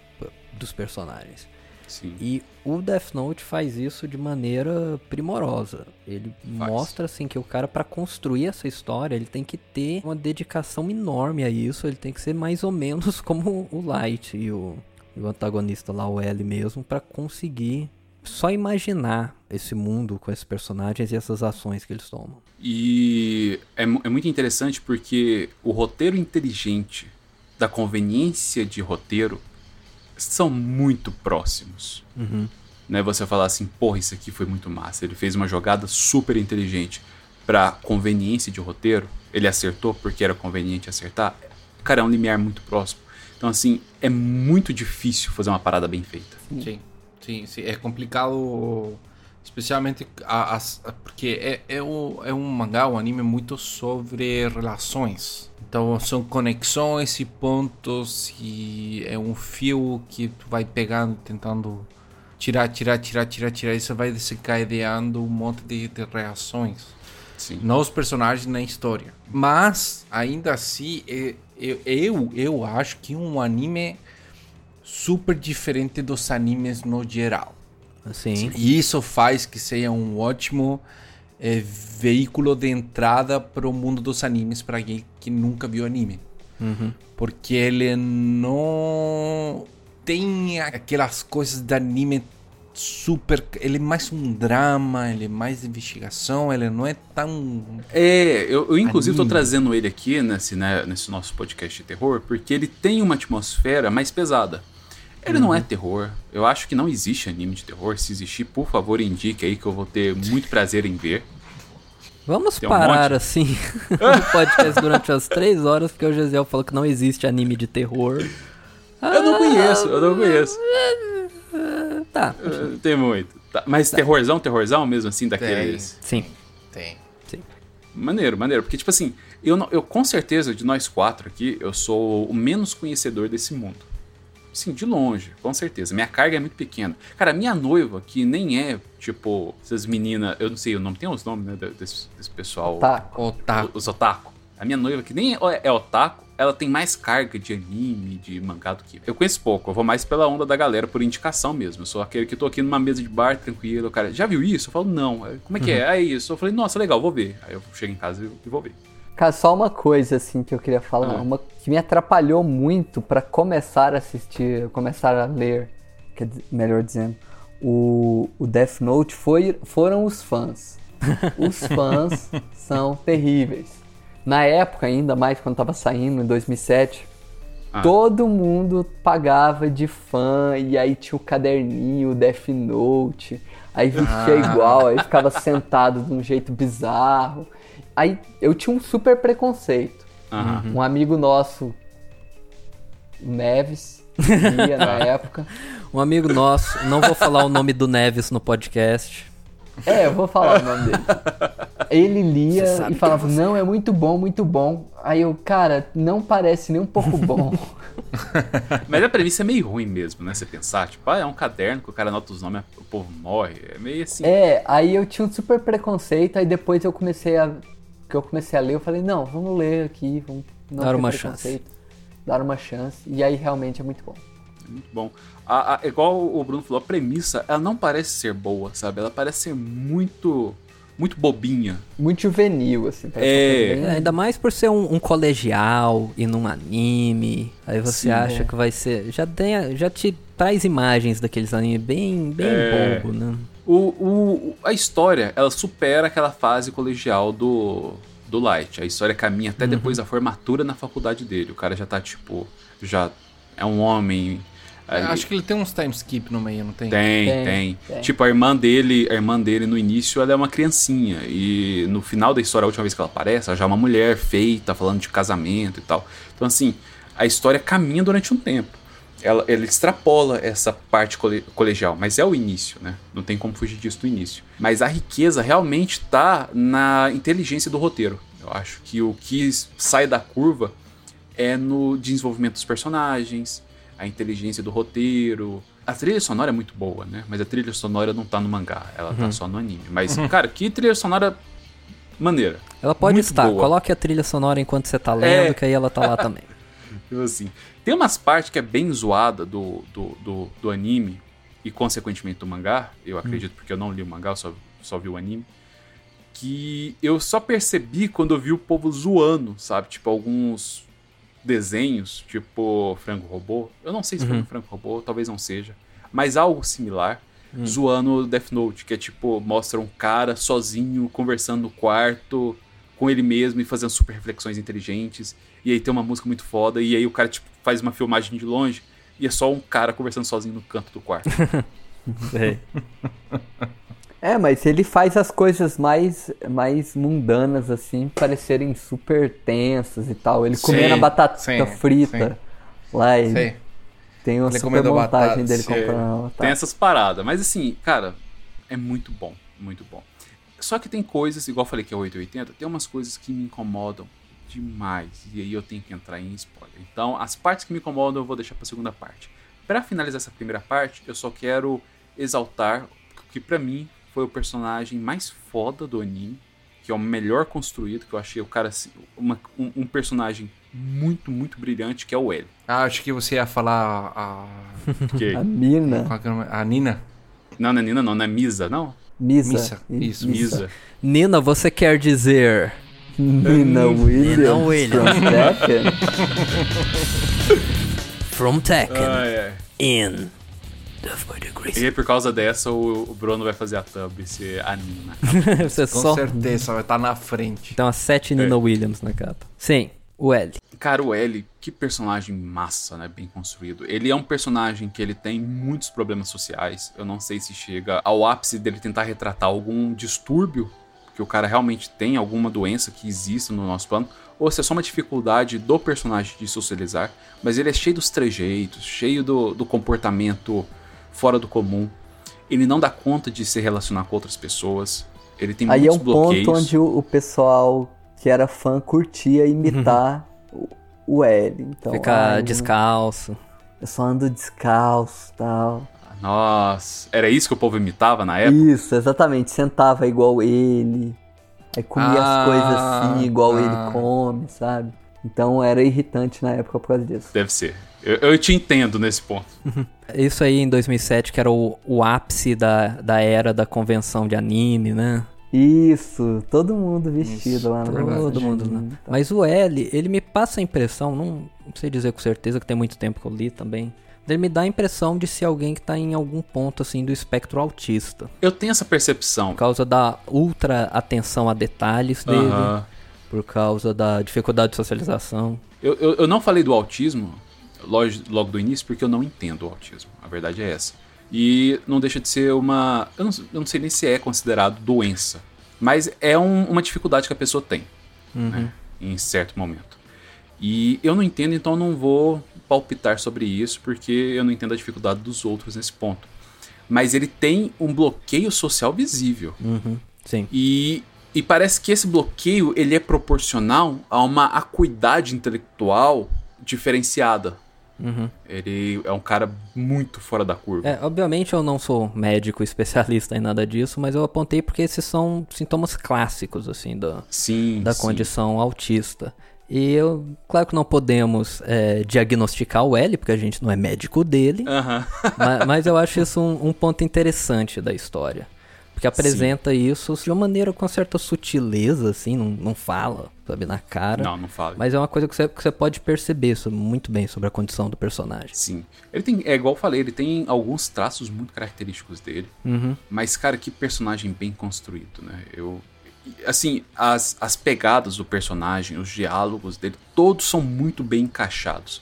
dos personagens. Sim. E o Death Note faz isso de maneira primorosa. Ele faz. mostra assim que o cara para construir essa história, ele tem que ter uma dedicação enorme a isso, ele tem que ser mais ou menos como o Light e o e o antagonista lá, o L mesmo, para conseguir só imaginar esse mundo com esses personagens e essas ações que eles tomam. E é, é muito interessante porque o roteiro inteligente da conveniência de roteiro são muito próximos. Uhum. Né? Você falar assim, porra, isso aqui foi muito massa. Ele fez uma jogada super inteligente pra conveniência de roteiro. Ele acertou porque era conveniente acertar. Cara, é um limiar muito próximo. Então, assim, é muito difícil fazer uma parada bem feita. Sim, sim, sim. É complicado, especialmente a- as- a- porque é, é, o- é um mangá, um anime muito sobre relações. Então são conexões e pontos e é um fio que tu vai pegando, tentando tirar, tirar, tirar, tirar, tirar. E você vai desencadeando um monte de, de reações Sim. nos personagens na história. Mas, ainda assim, é- eu, eu, eu acho que um anime super diferente dos animes no geral. Assim. E isso faz que seja um ótimo eh, veículo de entrada para o mundo dos animes para alguém que nunca viu anime. Uhum. Porque ele não tem aquelas coisas de anime super. Ele é mais um drama, ele é mais investigação, ele não é tão. É, eu, eu inclusive tô Anime. trazendo ele aqui nesse, né, nesse nosso podcast de terror, porque ele tem uma atmosfera mais pesada. Ele não é terror. Eu acho que não existe anime de terror. Se existir, por favor, indique aí que eu vou ter muito prazer em ver. Vamos um parar monte. assim o podcast durante as três horas, porque o Gesiel falou que não existe anime de terror. Eu não conheço, eu não conheço. Tá, Uh, tem muito. Tá, Mas terrorzão, terrorzão mesmo assim, daqueles. sim. Tem. Maneiro, maneiro. Porque, tipo assim, eu, não- eu com certeza, de nós quatro aqui, eu sou o menos conhecedor desse mundo. Sim, de longe, com certeza. Minha carga é muito pequena. Cara, minha noiva, que nem é, tipo, essas meninas, eu não sei o nome, tem os nomes, né, de- desse, desse pessoal. Tá. Otaku. Os otaku. A minha noiva, que nem é, é otaku, ela tem mais carga de anime, de mangá do que eu. Eu conheço pouco, eu vou mais pela onda da galera, por indicação mesmo. Eu sou aquele que tô aqui numa mesa de bar, tranquilo, o cara, já viu isso? Eu falo, não. Como é que é? É isso. Eu falei, nossa, legal, vou ver. Aí eu chego em casa e- vou ver. Cara, só uma coisa assim que eu queria falar, Ah. uma que me atrapalhou muito pra começar a assistir, começar a ler, quer dizer, melhor dizendo, o, o Death Note foi, foram os fãs. Os fãs são terríveis. Na época, ainda mais quando tava saindo, em 2007, Ah. todo mundo pagava de fã e aí tinha o caderninho, o Death Note, aí vestia igual, aí ficava sentado de um jeito bizarro. Aí eu tinha um super preconceito. Aham. Um amigo nosso, o Neves, lia na época. Um amigo nosso, não vou falar o nome do Neves no podcast. É, eu vou falar o nome dele. Ele lia e falava, você- não, é muito bom, muito bom. Aí eu, cara, não parece nem um pouco bom. Mas a premissa é meio ruim mesmo, né? Você pensar, tipo, ah, é um caderno que o cara anota os nomes, o povo morre. É meio assim. É, aí eu tinha um super preconceito, aí depois eu comecei a. Que eu comecei a ler, eu falei, não, vamos ler aqui, vamos não Dar uma preconceito, Dar uma chance. E aí realmente é muito bom. Muito bom. A, a- igual o Bruno falou, a premissa, ela não parece ser boa, sabe? Ela parece ser muito. Muito bobinha. Muito juvenil, assim. parece É. É, ainda mais por ser um, um colegial e num anime. Aí você Sim, acha é. que vai ser. Já, tem, já te traz imagens daqueles animes bem, bem É. bobo, né? O, o- a história, ela supera aquela fase colegial do, do Light. A história caminha até depois da formatura na faculdade dele. O cara já tá, tipo, já é um homem. Ali. Acho que ele tem uns time skip no meio, não tem? Tem, Tem, tem, tem. Tipo, a irmã dele, a irmã dele no início, ela é uma criancinha. E no final da história, a última vez que ela aparece, ela já é uma mulher feita, falando de casamento e tal. Então, assim, a história caminha durante um tempo. Ela, ela extrapola essa parte cole- colegial, mas é o início, né? Não tem como fugir disso no início. Mas a riqueza realmente tá na inteligência do roteiro. Eu acho que o que sai da curva é no desenvolvimento dos personagens, a inteligência do roteiro. A trilha sonora é muito boa, né? Mas a trilha sonora não tá no mangá, ela tá só no anime. Mas, cara, que trilha sonora maneira. Ela pode Muito estar. boa. Coloque a trilha sonora enquanto você tá lendo, É. que aí ela tá lá também. Tipo assim. Tem umas partes que é bem zoada do, do, do, do anime e, consequentemente, do mangá. Eu acredito porque eu não li o mangá, eu só, só vi o anime. Que eu só percebi quando eu vi o povo zoando, sabe? Tipo, alguns desenhos, tipo Frango Robô. Eu não sei se foi um Frango Robô, talvez não seja. Mas algo similar. Zoando Death Note, que é tipo, mostra um cara sozinho conversando no quarto com ele mesmo e fazendo super reflexões inteligentes. E aí tem uma música muito foda, e aí o cara, tipo, faz uma filmagem de longe e é só um cara conversando sozinho no canto do quarto. É. É, mas ele faz as coisas mais, mais mundanas, assim, parecerem super tensas e tal. Ele Sim, comendo a batata sim, frita lá e Sei. tem uma Ele super montagem batata, dele sim. comprando a batata. Tem essas paradas. Mas assim, cara, é muito bom. Muito bom. Só que tem coisas, igual eu falei que é 880, tem umas coisas que me incomodam demais. E aí eu tenho que entrar em spoiler. Então, as partes que me incomodam eu vou deixar pra segunda parte. Pra finalizar essa primeira parte, eu só quero exaltar que pra mim foi o personagem mais foda do anime, que é o melhor construído, que eu achei o cara assim, uma- um, um personagem muito, muito brilhante, que é o L. Ah, acho que você ia falar a. Que- A que é? A Nina? Não, não é Nina, não, não é Misa, não? Misa. Missa, isso, Misa. Nina, você quer dizer. Nina Williams. Nina Williams. From Tekken. From Tekken Ah, é. in. E aí, por causa dessa, o, Bruno vai fazer a thumb ser a Nina. Você Com só. certeza, vai estar na frente. Tem umas sete Nina É. Williams na capa. Sim, o L. Cara, o L, que personagem massa, né? Bem construído. Ele é um personagem que ele tem muitos problemas sociais. Eu não sei se chega ao ápice dele tentar retratar algum distúrbio que o cara realmente tem, alguma doença que exista no nosso plano, ou se é só uma dificuldade do personagem de socializar. Mas ele é cheio dos trejeitos, cheio do, do comportamento fora do comum. Ele não dá conta de se relacionar com outras pessoas. Ele tem Aí é um muitos bloqueios. ponto onde o, o pessoal que era fã curtia imitar o, o L. Então, Ficar ai, descalço. Eu só ando descalço e tal. Nossa, era isso que o povo imitava na época? Isso, exatamente. Sentava igual ele. Aí comia Ah, as coisas assim, igual tá. ele come, sabe? Então era irritante na época por causa disso. Deve ser. Eu, eu te entendo nesse ponto. Isso aí em 2007, que era o, o ápice da, da era da convenção de anime, né? Isso, todo mundo vestido Isso, lá no Todo de mundo, né? Mas o L, ele me passa a impressão, não, não sei dizer com certeza, que tem muito tempo que eu li também. Ele me dá a impressão de ser alguém que tá em algum ponto, assim, do espectro autista. Eu tenho essa percepção. Por causa da ultra atenção a detalhes dele, Aham. por causa da dificuldade de socialização. Eu, eu, eu não falei do autismo logo, logo do início porque eu não entendo o autismo. A verdade é essa. E não deixa de ser uma. Eu não, eu não sei nem se é considerado doença. Mas é um- uma dificuldade que a pessoa tem. né, em certo momento. E eu não entendo, então não vou palpitar sobre isso, porque eu não entendo a dificuldade dos outros nesse ponto. Mas ele tem um bloqueio social visível. Uhum, sim. E, e parece que esse bloqueio ele é proporcional a uma acuidade intelectual diferenciada. Uhum. Ele é um cara muito fora da curva. É, obviamente eu não sou médico especialista em nada disso, mas eu apontei porque esses são sintomas clássicos, assim, da, Sim, da sim. condição autista. E eu, claro que não podemos é, diagnosticar o L, porque a gente não é médico dele, Aham. ma- mas, eu acho isso um, um ponto interessante da história. Porque apresenta isso de uma maneira com certa sutileza, assim, não, não fala, sabe, na cara. Não, não fala. Mas é uma coisa que você, que você pode perceber sobre- muito bem sobre a condição do personagem. Sim. Ele tem, é igual eu falei, ele tem alguns traços muito característicos dele. Uhum. Mas, cara, que personagem bem construído, né? Eu. Assim, as, as pegadas do personagem, os diálogos dele, todos são muito bem encaixados.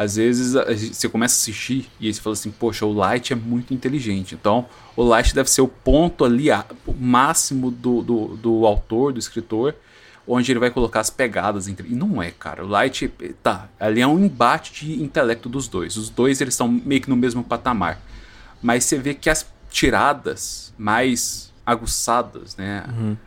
Às vezes você começa a assistir e aí você fala assim, poxa, o Light é muito inteligente. Então, o Light deve ser o ponto ali, o máximo do, do, do autor, do escritor, onde ele vai colocar as pegadas entre. E não é, cara. O Light, tá, ali é um embate de intelecto dos dois. Os dois, eles estão meio que no mesmo patamar. Mas você vê que as tiradas mais aguçadas, né?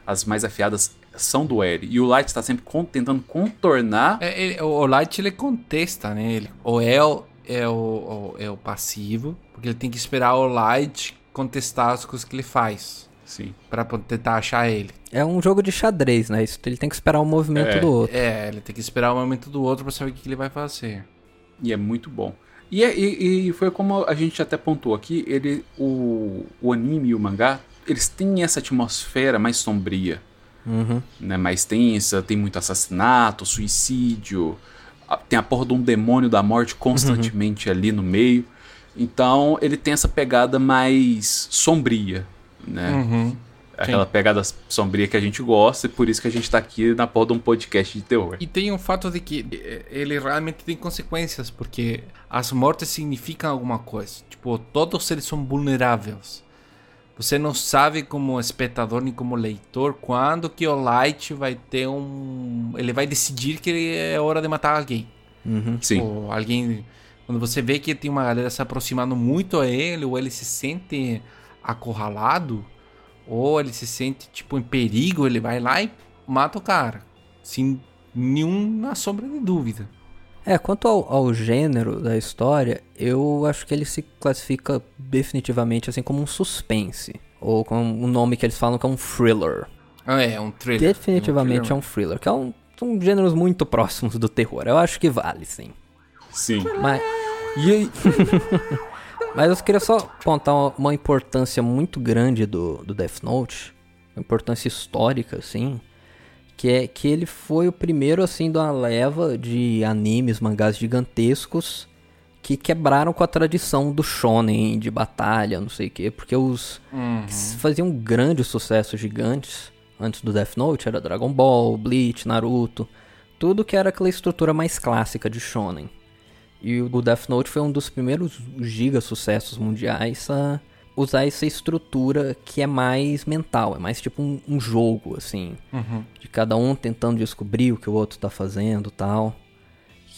As mais afiadas são do L. E o Light está sempre con- tentando contornar. É, ele- o o Light ele contesta, né? Ele, o El é o, o- é o passivo, porque ele tem que esperar o Light contestar as coisas que ele faz. Sim. Pra poder tentar achar ele. É um jogo de xadrez, né? Isso, ele tem que esperar o movimento É. do outro. É, ele tem que esperar o momento do outro pra saber o que que ele vai fazer. E é muito bom. E, é- e- e foi como a gente até pontuou aqui, ele, o, o anime e o mangá, eles têm essa atmosfera mais sombria, Uhum. né, mais tensa, tem muito assassinato, suicídio, a- tem a porra de um demônio da morte constantemente ali no meio. Então ele tem essa pegada mais sombria, né? Uhum. Aquela pegada sombria que a gente gosta, e por isso que a gente tá aqui na porra de um podcast de terror. E tem o fato de que eh, ele realmente tem consequências, porque as mortes significam alguma coisa. Tipo, todos eles são vulneráveis. Você não sabe como espectador nem como leitor quando que o Light vai ter um... Ele vai decidir que é hora de matar alguém. Uhum. Sim. Ou alguém... Quando você vê que tem uma galera se aproximando muito a ele, ou ele se sente acorralado, ou ele se sente, tipo, em perigo, ele vai lá e mata o cara. Sem nenhuma sombra de dúvida. É, quanto ao, ao gênero da história, eu acho que ele se classifica definitivamente assim como um suspense. Ou com um nome que eles falam que é um thriller. Ah, é, um trailer. Definitivamente é um thriller, que é um, são gêneros muito próximos do terror. Eu acho que vale, sim. Sim. Mas, e? Mas eu queria só apontar uma, uma importância muito grande do, do Death Note, uma importância histórica, assim, que é que ele foi o primeiro, assim, de uma leva de animes, mangás gigantescos que quebraram com a tradição do shonen, de batalha, não sei o quê, porque os Uhum. que faziam grandes sucessos gigantes antes do Death Note era Dragon Ball, Bleach, Naruto, tudo que era aquela estrutura mais clássica de shonen. E o Death Note foi um dos primeiros giga sucessos mundiais a usar essa estrutura que é mais mental, é mais tipo um, um jogo, assim, Uhum. de cada um tentando descobrir o que o outro tá fazendo tal.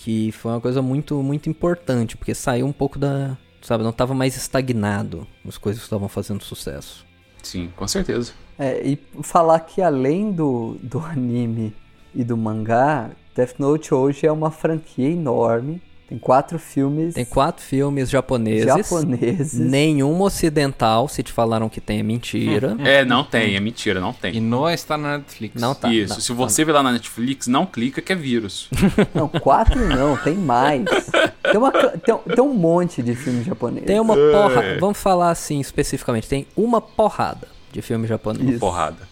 Que foi uma coisa muito, muito importante, porque saiu um pouco da. Sabe, não tava mais estagnado as coisas que estavam fazendo sucesso. Sim, com certeza. É, e falar que além do, do anime e do mangá, Death Note hoje é uma franquia enorme. Tem quatro filmes Tem quatro filmes japoneses. japoneses. Nenhum ocidental, se te falaram que tem, é mentira. É, não tem, é mentira, não E tem. não está na Netflix. Não tá. Isso, não, se você ver lá na Netflix, não clica que é vírus. Não, quatro não, tem mais. Tem, uma, tem, tem um monte de filme japonês. Tem uma porra. Vamos falar assim especificamente. Tem uma porrada de filme japonês. Isso. Porrada.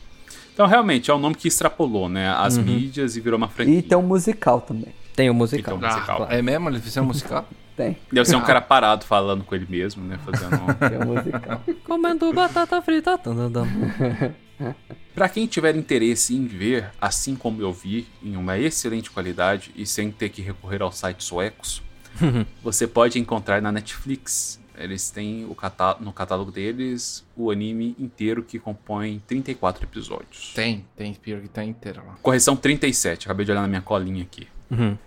Então, realmente, é um nome que extrapolou, né? As mídias e virou uma franquia. E tem um musical também. Tem o musical. Então, musical. Ah, é mesmo? Eles fizeram musical? Tem. Deve ser um cara parado falando com ele mesmo, né? Fazendo. um- Tem um musical. Comendo batata frita. Pra quem tiver interesse em ver, assim como eu vi, em uma excelente qualidade e sem ter que recorrer aos sites suecos, você pode encontrar na Netflix. Eles têm o catá- no catálogo deles o anime inteiro que compõe 34 episódios. Tem, tem pior que tá inteira lá. Correção 37, acabei de olhar na minha colinha aqui. Uhum.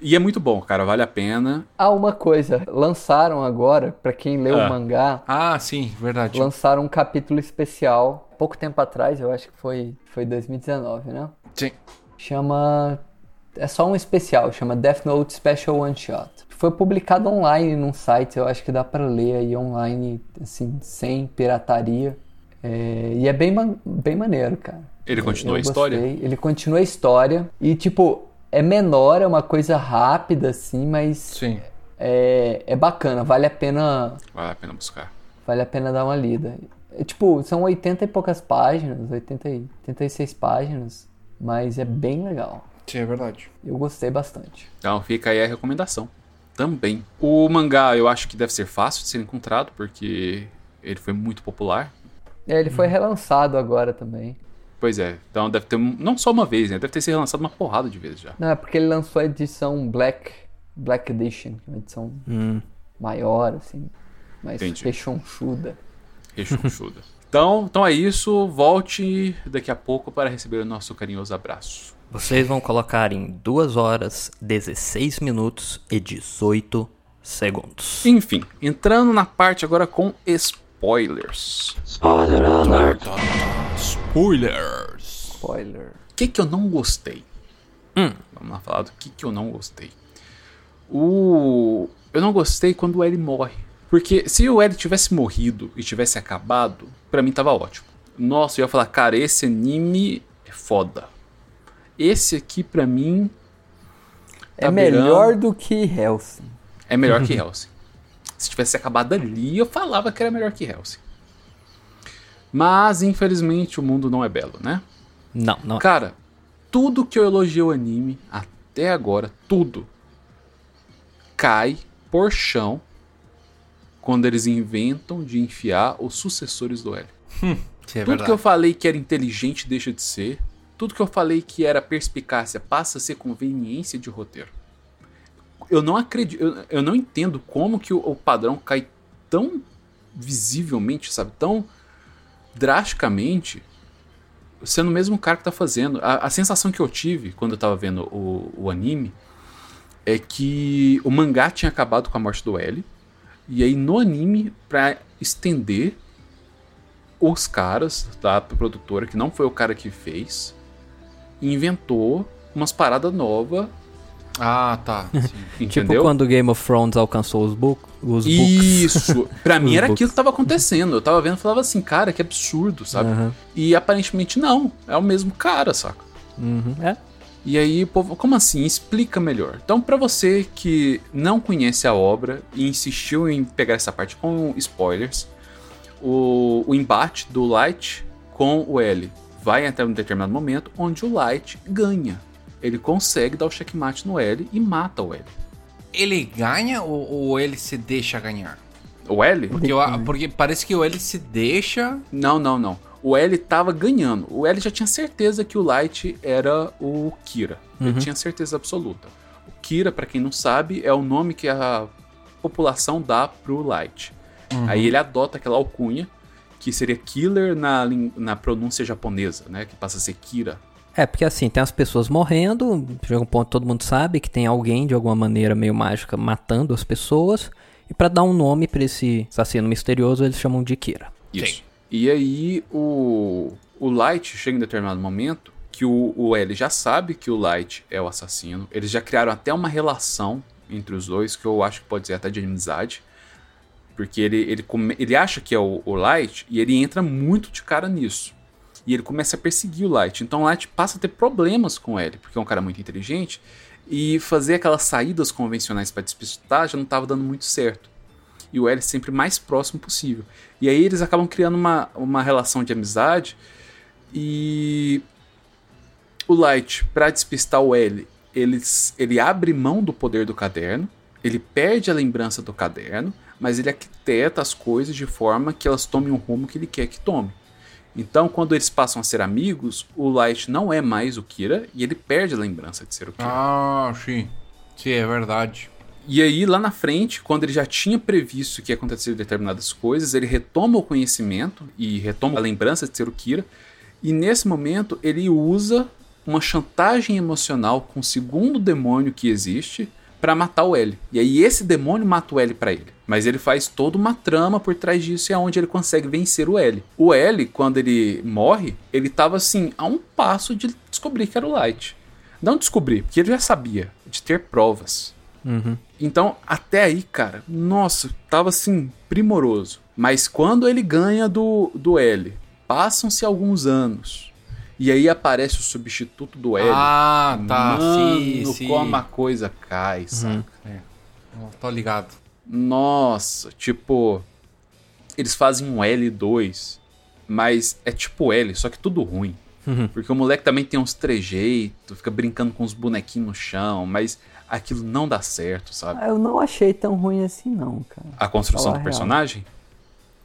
E é muito bom, cara, vale a pena. Ah, uma coisa. Lançaram agora, pra quem leu Ah. o mangá, Ah, sim, verdade. lançaram um capítulo especial. Pouco tempo atrás, eu acho que foi, foi 2019, né? Sim. Chama. É só um especial, chama Death Note Special One Shot. Foi publicado online num site, eu acho que dá pra ler aí online, assim, sem pirataria. É, e é bem, bem maneiro, cara. Ele continua Eu a história? gostei. Ele continua a história. E, tipo, é menor, é uma coisa rápida, assim, mas Sim. é, é bacana, vale a pena Vale a pena buscar. vale a pena dar uma lida. É, tipo, são 80 e poucas páginas, 80 e 86 páginas, mas é bem legal. Sim, é verdade. Eu gostei bastante. Então fica aí a recomendação. Também. O mangá eu acho que deve ser fácil de ser encontrado, porque ele foi muito popular. É, ele foi relançado agora também. Pois é, então deve ter, não só uma vez, né? Deve ter sido relançado uma porrada de vezes já. Não, é porque ele lançou a edição Black, Black Edition, que é uma edição Hum. maior, assim, mais Entendi. rechonchuda. Rechonchuda. então, então é isso. Volte daqui a pouco para receber o nosso carinhoso abraço. Vocês vão colocar em 2 horas, 16 minutos e 18 segundos. Enfim, entrando na parte agora com spoilers. Spoilers. Spoiler. O que, que eu não gostei? Hum. Vamos lá falar do que, que eu não gostei. O. Eu não gostei quando o L morre. Porque se o L tivesse morrido e tivesse acabado, pra mim tava ótimo. Nossa, eu ia falar, cara, esse anime é foda. Esse aqui, pra mim, É Tá melhor virando- do que Hellsing. é melhor que Hellsing. Se tivesse acabado ali, eu falava que era melhor que Hellsing. Mas, infelizmente, o mundo não é belo, né? Não, não. Cara, tudo que eu elogiei o anime até agora, tudo, cai por chão quando eles inventam de enfiar os sucessores do L. Sim, é Tudo verdade. que eu falei que era inteligente deixa de ser. Tudo que eu falei que era perspicácia passa a ser conveniência de roteiro. Eu não acredito, eu, eu não entendo como que o, o padrão cai tão visivelmente, sabe? Tão drasticamente, sendo o mesmo cara que tá fazendo. A, a sensação que eu tive quando eu tava vendo o, o anime é que o mangá tinha acabado com a morte do L. E aí no anime, pra estender os caras da produtora, que não foi o cara que fez, inventou umas paradas novas, Ah, tá. Tipo quando Game of Thrones alcançou os, book, os books. Isso! Pra mim era books. aquilo que tava acontecendo. Eu tava vendo e falava assim, cara, que absurdo, sabe? Aham. E aparentemente não, é o mesmo cara, saca? Uhum. É. E aí, o povo, como assim? Explica melhor. Então, pra você que não conhece a obra e insistiu em pegar essa parte com spoilers, o, o embate do Light com o L vai até um determinado momento onde o Light ganha. Ele consegue dar o checkmate no L e mata o L. Ele ganha ou, ou ele se deixa ganhar? O L? Porque, eu- porque parece que o ele se deixa. Não, não, não. O L tava ganhando. O L já tinha certeza que o Light era o Kira. Ele tinha certeza absoluta. O Kira, pra quem não sabe, é o nome que a população dá pro Light. Aí ele adota aquela alcunha, que seria Killer na, na pronúncia japonesa, né? Que passa a ser Kira. É, porque assim, tem as pessoas morrendo, chega um ponto todo mundo sabe que tem alguém de alguma maneira meio mágica matando as pessoas, e pra dar um nome pra esse assassino misterioso, eles chamam de Kira. Isso. E aí o, o Light chega em determinado momento que o, o L já sabe que o Light é o assassino. Eles já criaram até uma relação entre os dois, que eu acho que pode ser até de amizade. Porque ele, ele, come- ele acha que é o, o Light e ele entra muito de cara nisso. E ele começa a perseguir o Light. Então o Light passa a ter problemas com ele, porque é um cara muito inteligente. E fazer aquelas saídas convencionais para despistar já não estava dando muito certo e o L sempre mais próximo possível. E aí eles acabam criando uma, uma relação de amizade e o Light, pra despistar o L, ele, ele abre mão do poder do caderno, ele perde a lembrança do caderno, mas ele arquiteta as coisas de forma que elas tomem o rumo que ele quer que tome. Então, quando eles passam a ser amigos, o Light não é mais o Kira e ele perde a lembrança de ser o Kira. Ah, sim. Sim, é verdade. E aí, lá na frente, quando ele já tinha previsto que ia acontecer determinadas coisas, ele retoma o conhecimento e retoma a lembrança de ser o Kira. E nesse momento, ele usa uma chantagem emocional com o segundo demônio que existe para matar o L. E aí, esse demônio mata o L para ele. Mas ele faz toda uma trama por trás disso e é onde ele consegue vencer o L. O L, quando ele morre, ele tava assim, a um passo de descobrir que era o Light. Não descobrir, porque ele já sabia, de ter provas. Então, até aí, cara, nossa, tava assim, primoroso. Mas quando ele ganha do, do L, passam-se alguns anos. E aí aparece o substituto do L. Ah, tá. Mano, sim, sim. como a coisa cai, sabe? É. Eu Tô ligado. Nossa, tipo. Eles fazem um L2, mas é tipo L, só que tudo ruim. Porque o moleque também tem uns trejeitos, fica brincando com os bonequinhos no chão, mas aquilo não dá certo, sabe? Ah, Eu não achei tão ruim assim, não, cara. A construção do a real.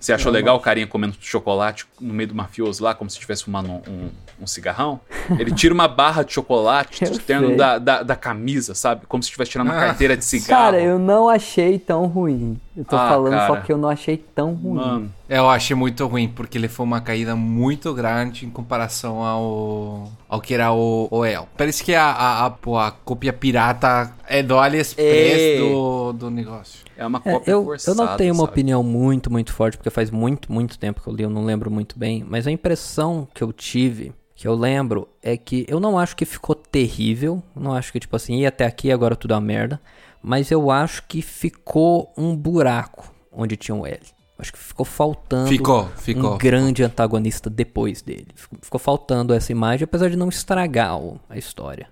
Você achou Eu legal o acho. carinha comendo chocolate no meio do mafioso lá, como se estivesse fumando um, um- um cigarrão? Ele tira uma barra de chocolate externo sei. da, da, da camisa, sabe? Como se estivesse tirando uma Ah. carteira de cigarro. Cara, eu não achei tão ruim. Eu tô Ah, falando só cara. que eu não achei tão ruim. Mano, Eu achei muito ruim, porque ele foi uma caída muito grande em comparação ao, ao que era o, o El. Parece que a, a, a, a cópia pirata é do AliExpress É. do, do negócio. é uma É, cópia eu, forçada, eu não tenho uma sabe? opinião muito, muito forte, porque faz muito, muito tempo que eu li, eu não lembro muito bem. Mas a impressão que eu tive, que eu lembro, é que eu não acho que ficou terrível. Não acho que, tipo assim, ia até aqui agora tudo é uma merda. Mas eu acho que ficou um buraco onde tinha um L. Acho que ficou faltando Ficou, ficou. um grande antagonista depois dele. Ficou, ficou faltando essa imagem, apesar de não estragar o- a história.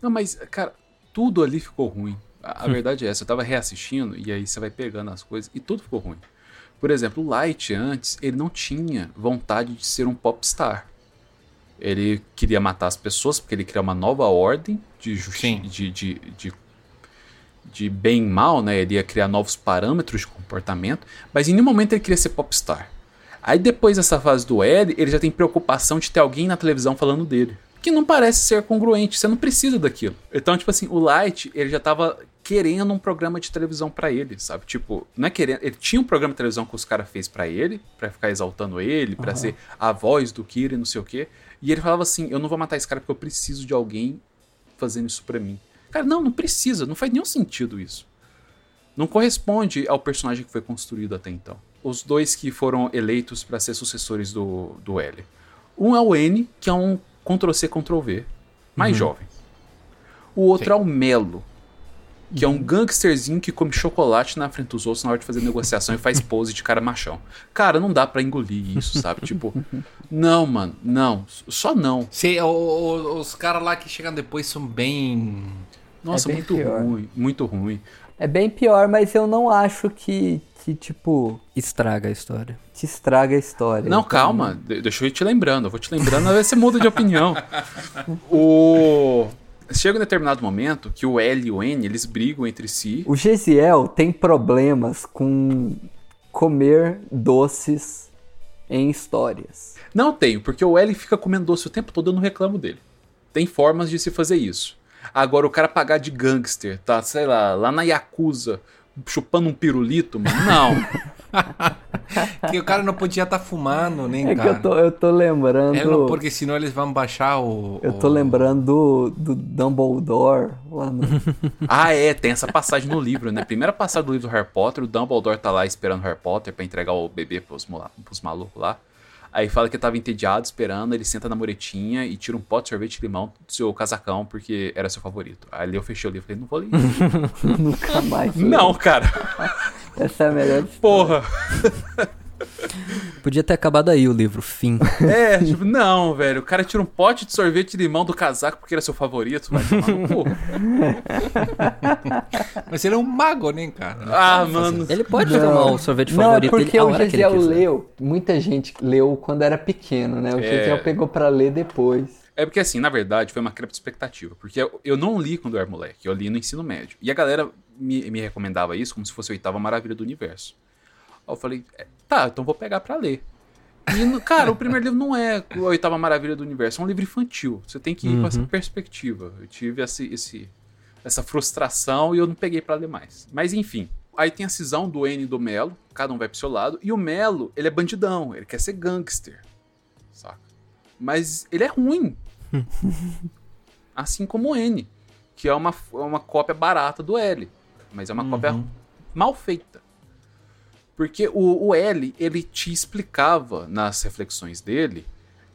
Não, mas, cara, tudo ali ficou ruim. A, a Hum. verdade é essa. Eu tava reassistindo e aí você vai pegando as coisas e tudo ficou ruim. Por exemplo, o Light antes, ele não tinha vontade de ser um popstar. Ele queria matar as pessoas porque ele queria uma nova ordem de, Sim. de, de, de, de bem e mal, né? Ele ia criar novos parâmetros de comportamento, mas em nenhum momento ele queria ser popstar. Aí depois dessa fase do L, ele já tem preocupação de ter alguém na televisão falando dele. Que não parece ser congruente, você não precisa daquilo. Então, tipo assim, o Light, ele já tava querendo um programa de televisão para ele, sabe? Tipo, não é querendo. Ele tinha um programa de televisão que os caras fez para ele, para ficar exaltando ele, para ser a voz do Kira e não sei o quê. E ele falava assim: Eu não vou matar esse cara porque eu preciso de alguém fazendo isso pra mim. Cara, não, não precisa, não faz nenhum sentido isso. Não corresponde ao personagem que foi construído até então. Os dois que foram eleitos para ser sucessores do, do L. Um é o N, que é um Ctrl-C, Ctrl-V, mais jovem. O outro Sim. é o Melo, que é um gangsterzinho que come chocolate na frente dos outros na hora de fazer negociação e faz pose de cara machão. Cara, não dá pra engolir isso, sabe? tipo, não, mano, não, só não. Sim, o- o- os caras lá que chegam depois são bem. Nossa, É muito pior. ruim, muito ruim. É bem pior, mas eu não acho que, que tipo, Estraga a história. te estraga a história. Não, Então, calma, de- deixa eu ir te lembrando, eu vou te lembrando, aí você muda de opinião. O... Chega um determinado momento que o L e o N, eles brigam entre si. O Gesiel tem problemas com comer doces em histórias. Não tenho, porque o L fica comendo doce o tempo todo, eu não reclamo dele. Tem formas de se fazer isso. Agora, o cara pagar de gangster, tá, sei lá, lá na Yakuza, chupando um pirulito, mano, não. Que o cara não podia estar fumando, nem É que cara. eu tô, eu tô lembrando. É, não, porque senão eles vão baixar o. Eu tô o- lembrando do, do Dumbledore lá no. Ah, é, tem essa passagem no livro, né? Primeira passagem do livro do Harry Potter, o Dumbledore tá lá esperando o Harry Potter pra entregar o bebê pros, pros malucos lá. Aí fala que tava entediado esperando, ele senta na muretinha e tira um pote de sorvete de limão do seu casacão, porque era seu favorito. Aí eu fechei o livro e falei, não vou ler. Nunca mais. não, cara. Essa é a melhor. Porra. Podia ter acabado aí o livro, fim. É, tipo, não, velho. O cara tira um pote de sorvete de limão do casaco porque era seu favorito. Vai tomar no cu. Mas ele é um mago, né, cara? Ah, mano. Ele pode Não. tomar o sorvete Não, é favorito porque dele a o ele Gesiel leu. Muita gente leu quando era pequeno, né? O É. Gesiel pegou pra ler depois. É porque, assim, na verdade, foi uma quebra de expectativa. Porque eu, eu não li quando eu era moleque, eu li no ensino médio. E a galera me, me recomendava isso como se fosse a oitava maravilha do universo. Eu falei, é, tá, então vou pegar pra ler. E, cara, o primeiro livro não é a oitava maravilha do universo, é um livro infantil. Você tem que ir com essa perspectiva. Eu tive esse, esse- essa frustração e eu não peguei pra ler mais. Mas enfim. Aí tem a cisão do N e do Melo, cada um vai pro seu lado. E o Melo, ele é bandidão, ele quer ser gangster. Saca? Mas ele é ruim. assim como o N, que é uma, é uma cópia barata do L. Mas é uma cópia mal feita. Porque o, o L, ele te explicava nas reflexões dele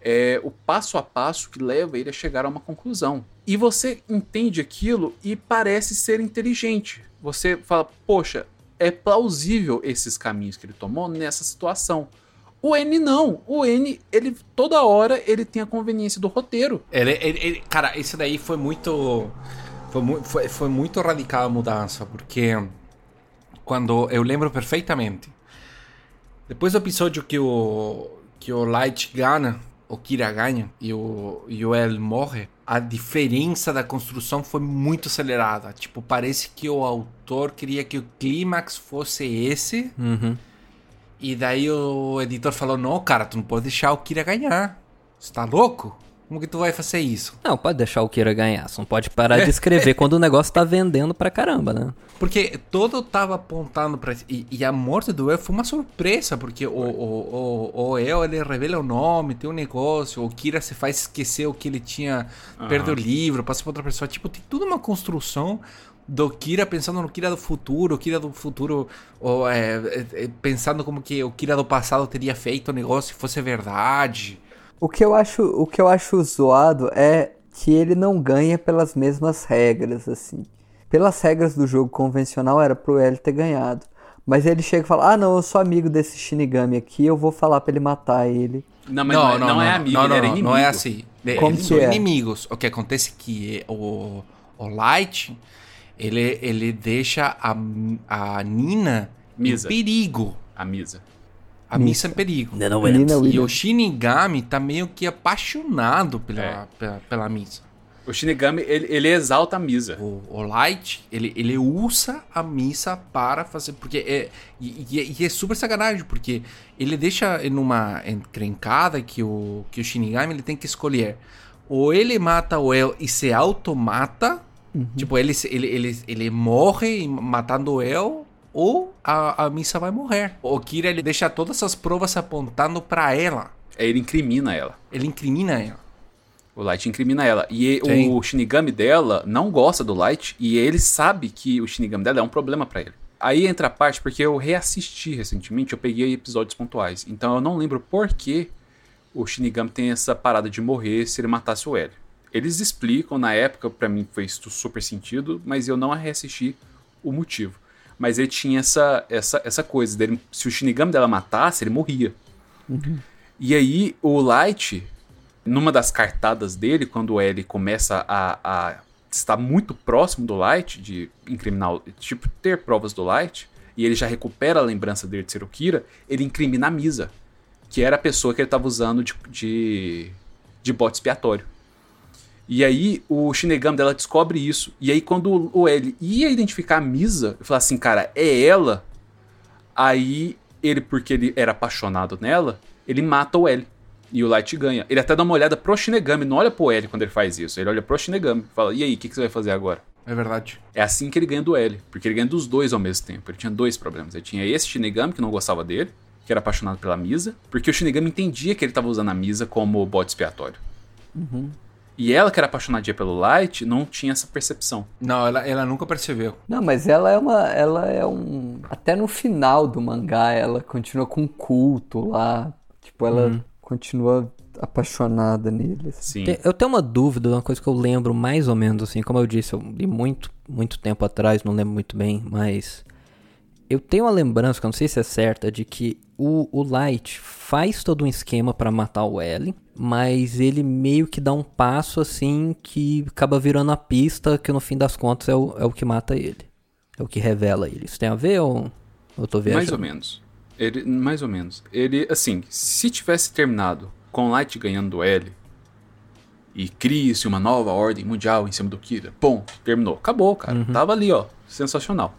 é, o passo a passo que leva ele a chegar a uma conclusão. E você entende aquilo e parece ser inteligente. Você fala, poxa, é plausível esses caminhos que ele tomou nessa situação. O N não. O N, ele toda hora ele tem a conveniência do roteiro. Ele, ele- ele- cara, esse daí foi muito. Foi, foi, foi muito radical a mudança, porque quando eu lembro perfeitamente, depois do episódio que o que o Light ganha, o Kira ganha e o e o El morre, a diferença da construção foi muito acelerada. Tipo, parece que o autor queria que o clímax fosse esse. Uhum. E daí o editor falou: Não, cara, tu não pode deixar o Kira ganhar. Você tá louco? Como que tu vai fazer isso? Não, pode deixar o Kira ganhar. Só não pode parar de escrever quando o negócio tá vendendo pra caramba, né? Porque todo tava apontando pra. E, e a morte do El foi uma surpresa, porque o, o, o, o El ele revela o nome, tem um negócio, o Kira se faz esquecer o que ele tinha, perde o livro, passa pra outra pessoa. Tipo, tem tudo uma construção do Kira pensando no Kira do futuro, o Kira do futuro ou, é, é, é, pensando como que o Kira do passado teria feito o negócio se fosse verdade. O que eu acho, o que eu acho zoado é que ele não ganha pelas mesmas regras, assim. Pelas regras do jogo convencional era pro L ter ganhado. Mas ele chega e fala: Ah, não, eu sou amigo desse Shinigami aqui, eu vou falar pra ele matar ele. Não, mas não, é- não é amigo, não, ele era não, inimigo. Não é assim. Como Eles que são é? inimigos. O que acontece é que o, o Light, ele, ele deixa a, a Nina Misa. em perigo. A Misa. A Missa em perigo. Nina Nina E o. Shinigami tá meio que apaixonado pela, É. pela, pela Missa. O Shinigami, ele, ele exalta a Misa. O, o Light, ele, ele usa a missa para fazer. Porque é. E, e- e é super sacanagem, porque ele deixa numa encrencada que o, que o Shinigami ele tem que escolher. Ou ele mata o El e se automata. Tipo, ele, se- ele, ele, ele morre matando o El. Ou a, a missa vai morrer. O Kira ele deixa todas as provas apontando para ela. Aí ele incrimina ela. Ele incrimina ela. O Light incrimina ela. E Sim. o Shinigami dela não gosta do Light e ele sabe que o Shinigami dela é um problema pra ele. Aí entra a parte, porque eu reassisti recentemente, eu peguei episódios pontuais. Então eu não lembro por que o Shinigami tem essa parada de morrer se ele matasse o L. Eles explicam, na época, pra mim fez super sentido, mas eu não reassisti o motivo. Mas ele tinha essa, essa, essa coisa dele, se o Shinigami dela matasse, ele morria. E aí o Light, numa das cartadas dele, quando L começa a, a estar muito próximo do Light, de incriminar, tipo, ter provas do Light, e ele já recupera a lembrança dele de ser o Kira, ele incrimina a Misa, que era a pessoa que ele estava usando de, de, de bote expiatório. E aí o Shinigami dela descobre isso. E aí quando o L ia identificar a Misa, eu falei assim, cara, é ela. Aí ele, porque ele era apaixonado nela, ele mata o L. E o Light ganha. Ele até dá uma olhada pro Shinigami, não olha pro L quando ele faz isso. Ele olha pro Shinigami e fala, e aí, o que, que você vai fazer agora? É verdade. É assim que ele ganha do L, porque ele ganha dos dois ao mesmo tempo. Ele tinha dois problemas. Ele tinha esse Shinigami que não gostava dele, que era apaixonado pela Misa, porque o Shinigami entendia que ele estava usando a Misa como bode expiatório. E ela, que era apaixonadinha pelo Light, não tinha essa percepção. Não, ela, ela nunca percebeu. Não, mas ela é uma. Ela é um. Até no final do mangá, ela continua com um culto lá. Tipo, ela continua apaixonada nele. assim. Sim. Eu tenho uma dúvida, uma coisa que eu lembro mais ou menos assim, como eu disse, eu li muito, muito tempo atrás, não lembro muito bem, mas eu tenho uma lembrança, que eu não sei se é certa, de que o, o Light faz todo um esquema pra matar o L, mas ele meio que dá um passo assim que acaba virando a pista, que no fim das contas é o, é o que mata ele. É o que revela ele. Isso tem a ver ou eu tô viajando? Mais ou menos. Ele, mais ou menos. Ele, assim, se tivesse terminado com o Light ganhando do L e cria-se uma nova ordem mundial em cima do Kira, ponto, terminou. Acabou, cara. Tava ali, ó. Sensacional.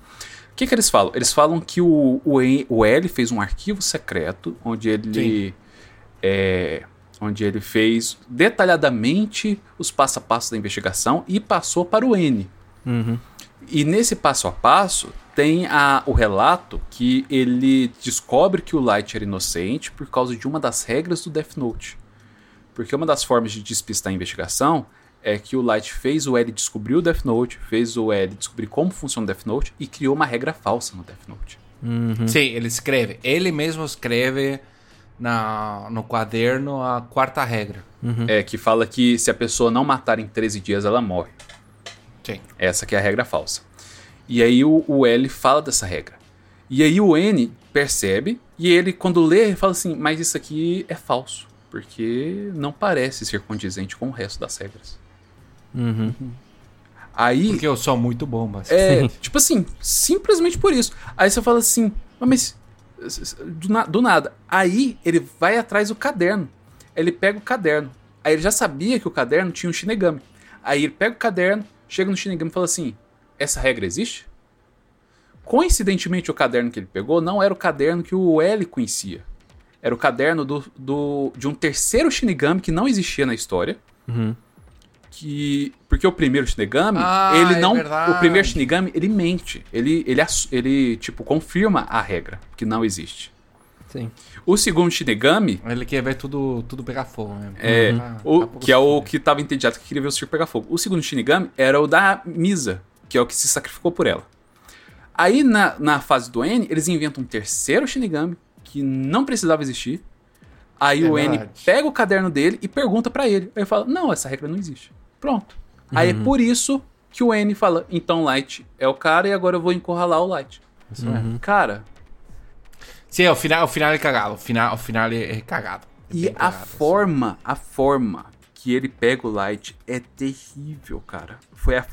O que, que eles falam? Eles falam que o, o, o L fez um arquivo secreto onde ele. é, onde ele fez detalhadamente os passo a passo da investigação e passou para o N. Uhum. E nesse passo a passo tem a- o relato que ele descobre que o Light era inocente por causa de uma das regras do Death Note. Porque uma das formas de despistar a investigação é que o Light fez o L descobrir o Death Note, fez o L descobrir como funciona o Death Note e criou uma regra falsa no Death Note. Sim, ele escreve. Ele mesmo escreve na, no quaderno a quarta regra. É, que fala que se a pessoa não matar em 13 dias, ela morre. Sim. Essa que é a regra falsa. E aí o, o L fala dessa regra. E aí o N percebe e ele, quando lê, ele fala assim: Mas isso aqui é falso. Porque não parece ser condizente com o resto das regras. Uhum. Aí. Porque eu sou muito bom, mas. É, tipo assim, simplesmente por isso. Aí você fala assim, "Ah, mas do, na- do nada. Aí ele vai atrás do caderno. Ele pega o caderno. Aí ele já sabia que o caderno tinha um Shinigami. Aí ele pega o caderno, chega no Shinigami e fala assim: Essa regra existe? Coincidentemente, o caderno que ele pegou não era o caderno que o L conhecia. Era o caderno do, do- de um terceiro Shinigami que não existia na história. Uhum. Que. Porque o primeiro Shinigami, Ah, ele é não. verdade. o primeiro Shinigami, ele mente. Ele, ele, ele, tipo, confirma a regra, que não existe. Sim. O segundo Shinigami, Ele quer ver tudo, tudo pegar fogo mesmo. é, Ah, o, tá que é o que tava entediado que queria ver o circo pegar fogo. O segundo Shinigami era o da Misa, que é o que se sacrificou por ela. Aí na, na fase do N, eles inventam um terceiro Shinigami que não precisava existir. Aí É o N verdade. pega o caderno dele e pergunta pra ele. Aí ele fala: Não, essa regra não existe. Pronto. Aí é por isso que o N fala: Então Light é o cara e agora eu vou encurralar o Light. É. Cara, Sim, o final, o final é cagado. O final, o final é, é cagado. É E bem a cagado, assim. forma, a forma que ele pega o Light é terrível, cara. Foi é,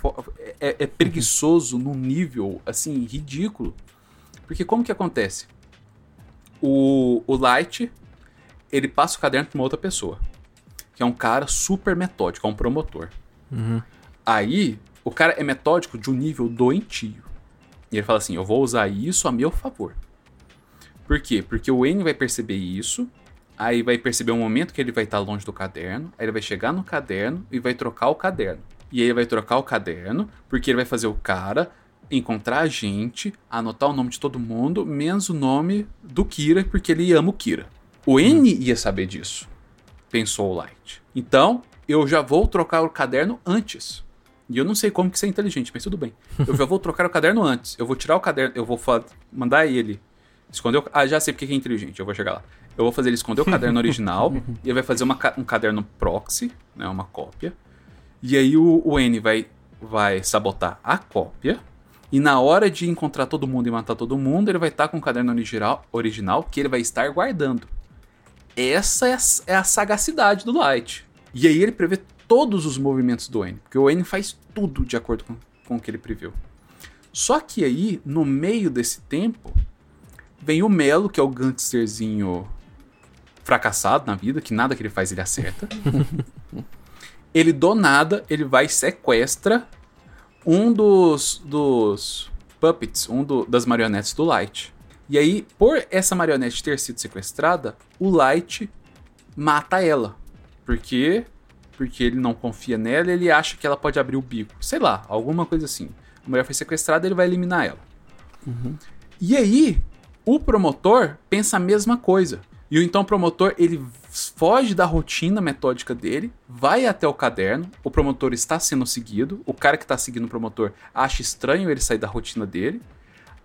é preguiçoso num nível assim ridículo. Porque como que acontece? O, o Light ele passa o caderno para uma outra pessoa, que é um cara super metódico, é um promotor. Aí, o cara é metódico de um nível doentio. E ele fala assim: eu vou usar isso a meu favor. Por quê? Porque o N vai perceber isso, aí vai perceber um momento que ele vai estar longe do caderno, aí ele vai chegar no caderno e vai trocar o caderno. E aí ele vai trocar o caderno, porque ele vai fazer o cara encontrar a gente, anotar o nome de todo mundo, menos o nome do Kira, porque ele ama o Kira. O N ia saber disso, pensou o Light. Então, eu já vou trocar o caderno antes. E eu não sei como que isso é inteligente, mas tudo bem. Eu já vou trocar o caderno antes. Eu vou tirar o caderno, eu vou mandar ele esconder o... Ah, já sei porque que é inteligente, eu vou chegar lá. Eu vou fazer ele esconder o caderno original e ele vai fazer uma um caderno proxy, né, uma cópia. E aí o, o N vai, vai sabotar a cópia. E na hora de encontrar todo mundo e matar todo mundo, ele vai estar com o caderno original, original que ele vai estar guardando. Essa é a, é a sagacidade do Light. E aí ele prevê todos os movimentos do N. Porque o N faz tudo de acordo com, com o que ele preveu. Só que aí, no meio desse tempo, vem o Melo, que é o gangsterzinho fracassado na vida, que nada que ele faz ele acerta. ele do nada, ele vai e sequestra um dos, dos puppets, um do- das marionetes do Light. E aí, por essa marionete ter sido sequestrada, o Light mata ela. Por quê? Porque ele não confia nela e ele acha que ela pode abrir o bico. Sei lá, alguma coisa assim. A mulher foi sequestrada, ele vai eliminar ela. E aí, o promotor pensa a mesma coisa. E o então promotor, ele foge da rotina metódica dele, vai até o caderno, o promotor está sendo seguido, o cara que está seguindo o promotor acha estranho ele sair da rotina dele.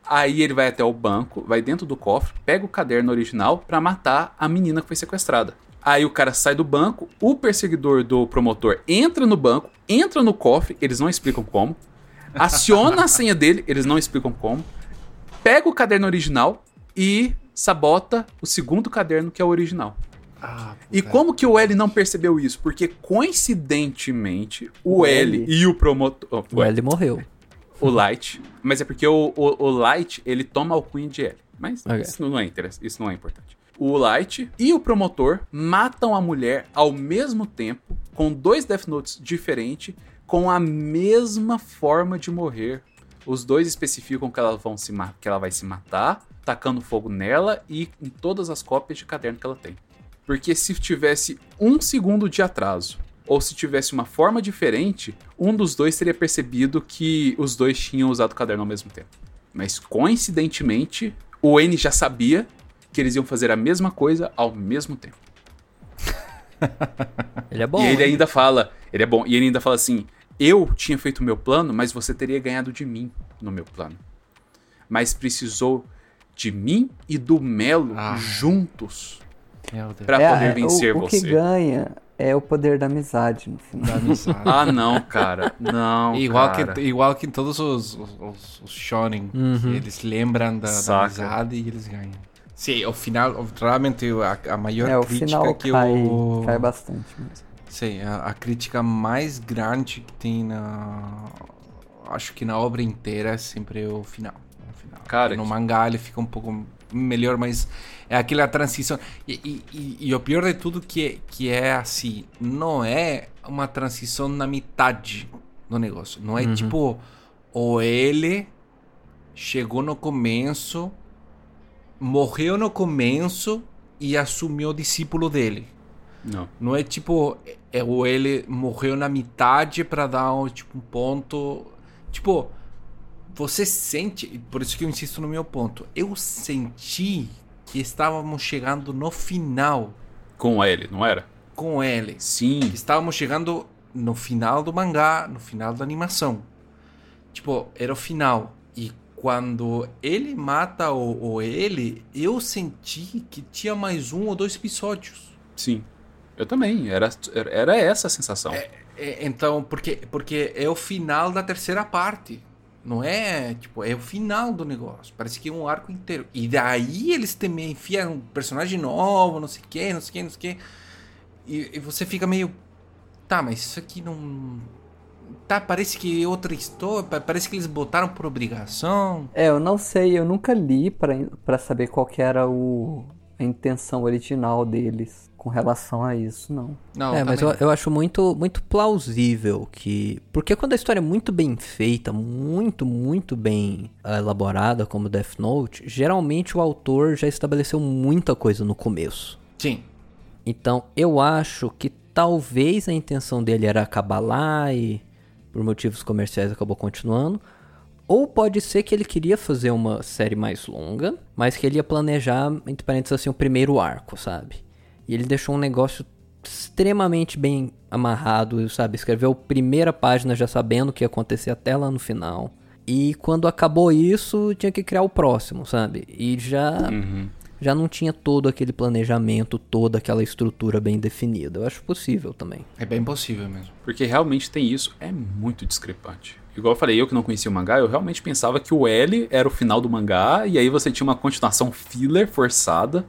Aí ele vai até o banco, vai dentro do cofre, pega o caderno original pra matar a menina que foi sequestrada. Aí o cara sai do banco, o perseguidor do promotor entra no banco, entra no cofre, eles não explicam como, aciona a senha dele, eles não explicam como, pega o caderno original e sabota o segundo caderno que é o original. Ah, E como que o L não percebeu isso? Porque coincidentemente o, O L, L. e o promotor, O L morreu. o Light, mas é porque o, o, o Light ele toma alcunha de L. Mas Ok. isso não é interess- isso não é importante. O Light e o promotor matam a mulher ao mesmo tempo, com dois Death Notes diferentes, com a mesma forma de morrer. Os dois especificam que ela, vão se que ela vai se matar, tacando fogo nela e em todas as cópias de caderno que ela tem. Porque se tivesse um segundo de atraso, ou se tivesse uma forma diferente, um dos dois teria percebido que os dois tinham usado o caderno ao mesmo tempo. Mas coincidentemente, o N já sabia que eles iam fazer a mesma coisa ao mesmo tempo. Ele é bom. e ele hein? ainda fala, ele é bom, e ele ainda fala assim: "Eu tinha feito o meu plano, mas você teria ganhado de mim no meu plano. Mas precisou de mim e do Melo Ah. juntos pra É, poder é, vencer o, o você." que ganha é o poder da amizade no final. Da amizade. Ah, não, cara. Não, igual, cara. que, igual que em todos os, os, os, os shonen, que eles lembram da, da amizade e eles ganham. Sim, o final, realmente a, a maior É, o crítica final que cai, eu... cai bastante mesmo. Sim, a, a crítica mais grande que tem na... Acho que na obra inteira é sempre o final. O final. Cara, no que- mangá ele fica um pouco melhor, mas é aquela transição. E, e- e- e o pior de tudo que, que é assim, não é uma transição na metade do negócio. Não é tipo, ou ele chegou no começo, morreu no começo e assumiu o discípulo dele. Não. Não é tipo, é, ou ele morreu na metade pra dar um, tipo, um ponto. Tipo, você sente. Por isso que eu insisto no meu ponto. Eu senti que estávamos chegando no final Com ele, não era? com ele. Sim. Que estávamos chegando no final do mangá, no final da animação. Tipo, era o final. E quando ele mata o, o ele, eu senti que tinha mais um ou dois episódios. Sim. Eu também. Era, era essa a sensação. É, então, porque, porque é o final da terceira parte. Não é, tipo, é o final do negócio. Parece que é um arco inteiro. E daí eles também enfiam um personagem novo, não sei o que, não sei o que, não sei o que. E, e você fica meio. Tá, mas isso aqui não. Tá, parece que outra história. pa- Parece que eles botaram por obrigação. É, eu não sei, eu nunca li pra, pra saber qual que era o, a intenção original deles com relação a isso, não. Não, é, mas eu, eu acho muito, muito plausível que. Porque quando a história é muito bem feita, muito, muito bem ah, elaborada, como Death Note, geralmente o autor já estabeleceu muita coisa no começo. Sim. Então eu acho que talvez a intenção dele era acabar lá e por motivos comerciais acabou continuando. Ou pode ser que ele queria fazer uma série mais longa, mas que ele ia planejar, entre parênteses assim, o primeiro arco, sabe? E ele deixou um negócio extremamente bem amarrado, sabe? Escreveu a primeira página já sabendo o que ia acontecer até lá no final. E quando acabou isso, tinha que criar o próximo, sabe? E já Uhum. Já não tinha todo aquele planejamento, toda aquela estrutura bem definida. Eu acho possível também. É bem possível mesmo. Porque realmente tem isso, é muito discrepante. Igual eu falei, eu que não conhecia o mangá, eu realmente pensava que o L era o final do mangá, e aí você tinha uma continuação filler forçada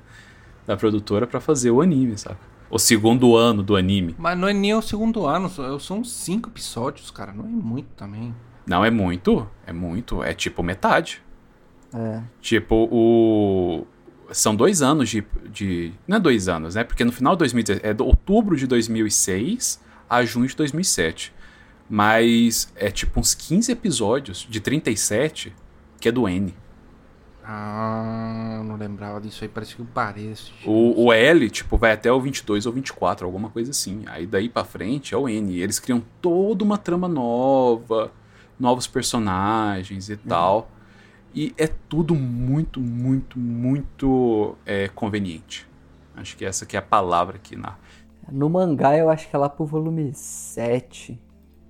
da produtora pra fazer o anime, saca? O segundo ano do anime. Mas não é nem o segundo ano, são cinco episódios, cara. Não é muito também. Não é muito, é muito, é tipo metade. É. Tipo, o. São dois anos de, de. Não é dois anos, né? Porque no final de 2017. É de outubro de 2006 a junho de 2007. Mas é tipo uns 15 episódios de 37 que é do N. Ah, não lembrava disso aí. Parece que eu esse O, o L, tipo, vai até o 22 ou 24, alguma coisa assim. Aí daí pra frente é o N. E eles criam toda uma trama nova, novos personagens e tal. E é tudo muito, muito, muito é, conveniente. Acho que essa que é a palavra aqui na. No mangá eu acho que é lá pro volume 7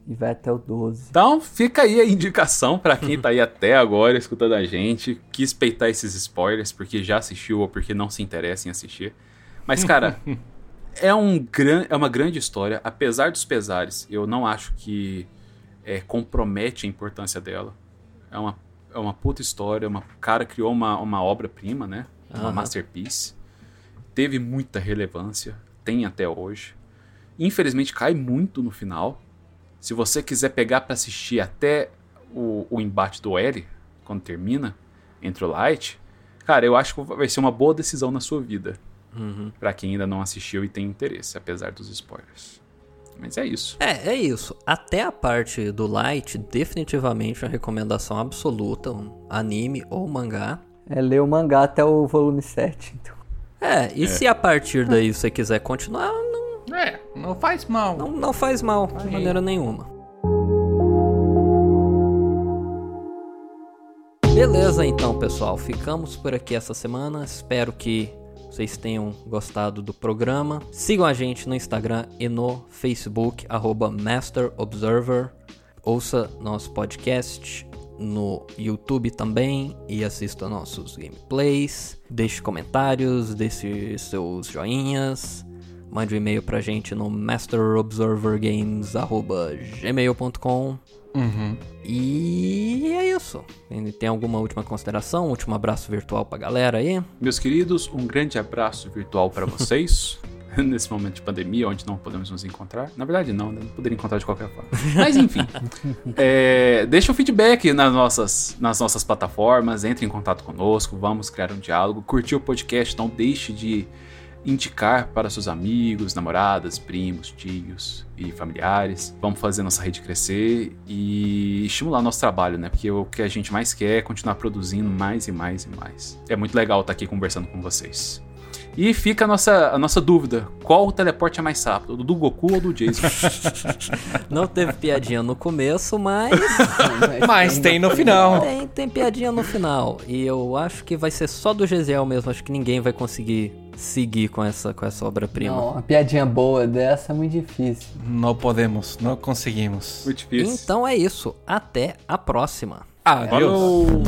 e vai até o 12. Então fica aí a indicação pra quem tá aí até agora escutando a gente, quis peitar esses spoilers porque já assistiu ou porque não se interessa em assistir. Mas cara, é, um gran, é uma grande história, apesar dos pesares. Eu não acho que é, compromete a importância dela. É uma, é uma puta história, uma o cara criou uma, uma obra-prima, né? Uma Aham. masterpiece. Teve muita relevância, tem até hoje. Infelizmente cai muito no final. Se você quiser pegar pra assistir até o, o embate do L, quando termina, entre o Light, cara, eu acho que vai ser uma boa decisão na sua vida. Pra quem ainda não assistiu e tem interesse, apesar dos spoilers. Mas é isso. É, é isso. Até a parte do Light, definitivamente a recomendação absoluta, um anime ou mangá. É ler o mangá até o volume 7. Então. É, e se a partir daí você quiser continuar, não, É, não faz mal. não, não faz mal de maneira nenhuma. Beleza, então, pessoal. Ficamos por aqui essa semana. Espero que vocês tenham gostado do programa. Sigam a gente no Instagram e no Facebook, arroba Master Observer. Ouça nosso podcast no YouTube também e assista nossos gameplays. Deixe comentários, deixe seus joinhas. Mande um e-mail pra gente no masterobservergames.gmail.com Uhum. E é isso. Tem alguma última consideração? Último abraço virtual pra galera aí? Meus queridos, um grande abraço virtual para vocês. Nesse momento de pandemia, onde não podemos nos encontrar. Na verdade, não, né? não poderia encontrar de qualquer forma. Mas enfim. é, deixa o feedback nas nossas, nas nossas plataformas. Entre em contato conosco. Vamos criar um diálogo. Curtiu o podcast? Não deixe de indicar para seus amigos, namoradas, primos, tios e familiares. Vamos fazer nossa rede crescer e estimular nosso trabalho, né? Porque o que a gente mais quer é continuar produzindo mais e mais e mais. É muito legal estar aqui conversando com vocês. E fica a nossa, a nossa dúvida: qual o teleporte é mais rápido, o do Goku ou do Jason? Não teve piadinha no começo, mas Mas tem no final. tem, tem piadinha no final. E eu acho que vai ser só do Gesiel mesmo. Acho que ninguém vai conseguir seguir com essa, com essa obra-prima. Uma piadinha boa dessa é muito difícil. Não podemos, não conseguimos. Muito difícil. Então é isso. Até a próxima. Adeus. Falou!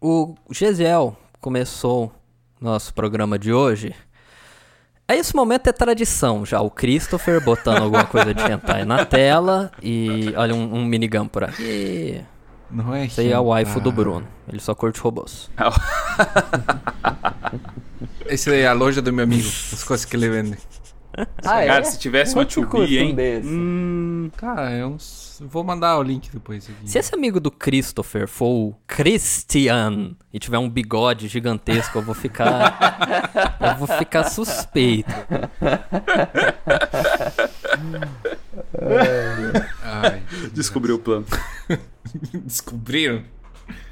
O Gesiel começou nosso programa de hoje. A esse momento é tradição já. O Christopher botando alguma coisa de hentai na tela. E olha um, um minigun por aqui. Não é Isso aí é o waifu do Bruno. Ele só curte robôs. Esse aí é a loja do meu amigo. As coisas que ele vende. Ah, Cara, se tivesse uma Quanto custa 2B, um hein? desse? Hum. Cara, eu vou mandar o link depois aqui. Se esse amigo do Christopher for o Christian e tiver um bigode gigantesco, eu vou ficar. eu vou ficar suspeito. Ai, Descobriu o plano. Descobriram?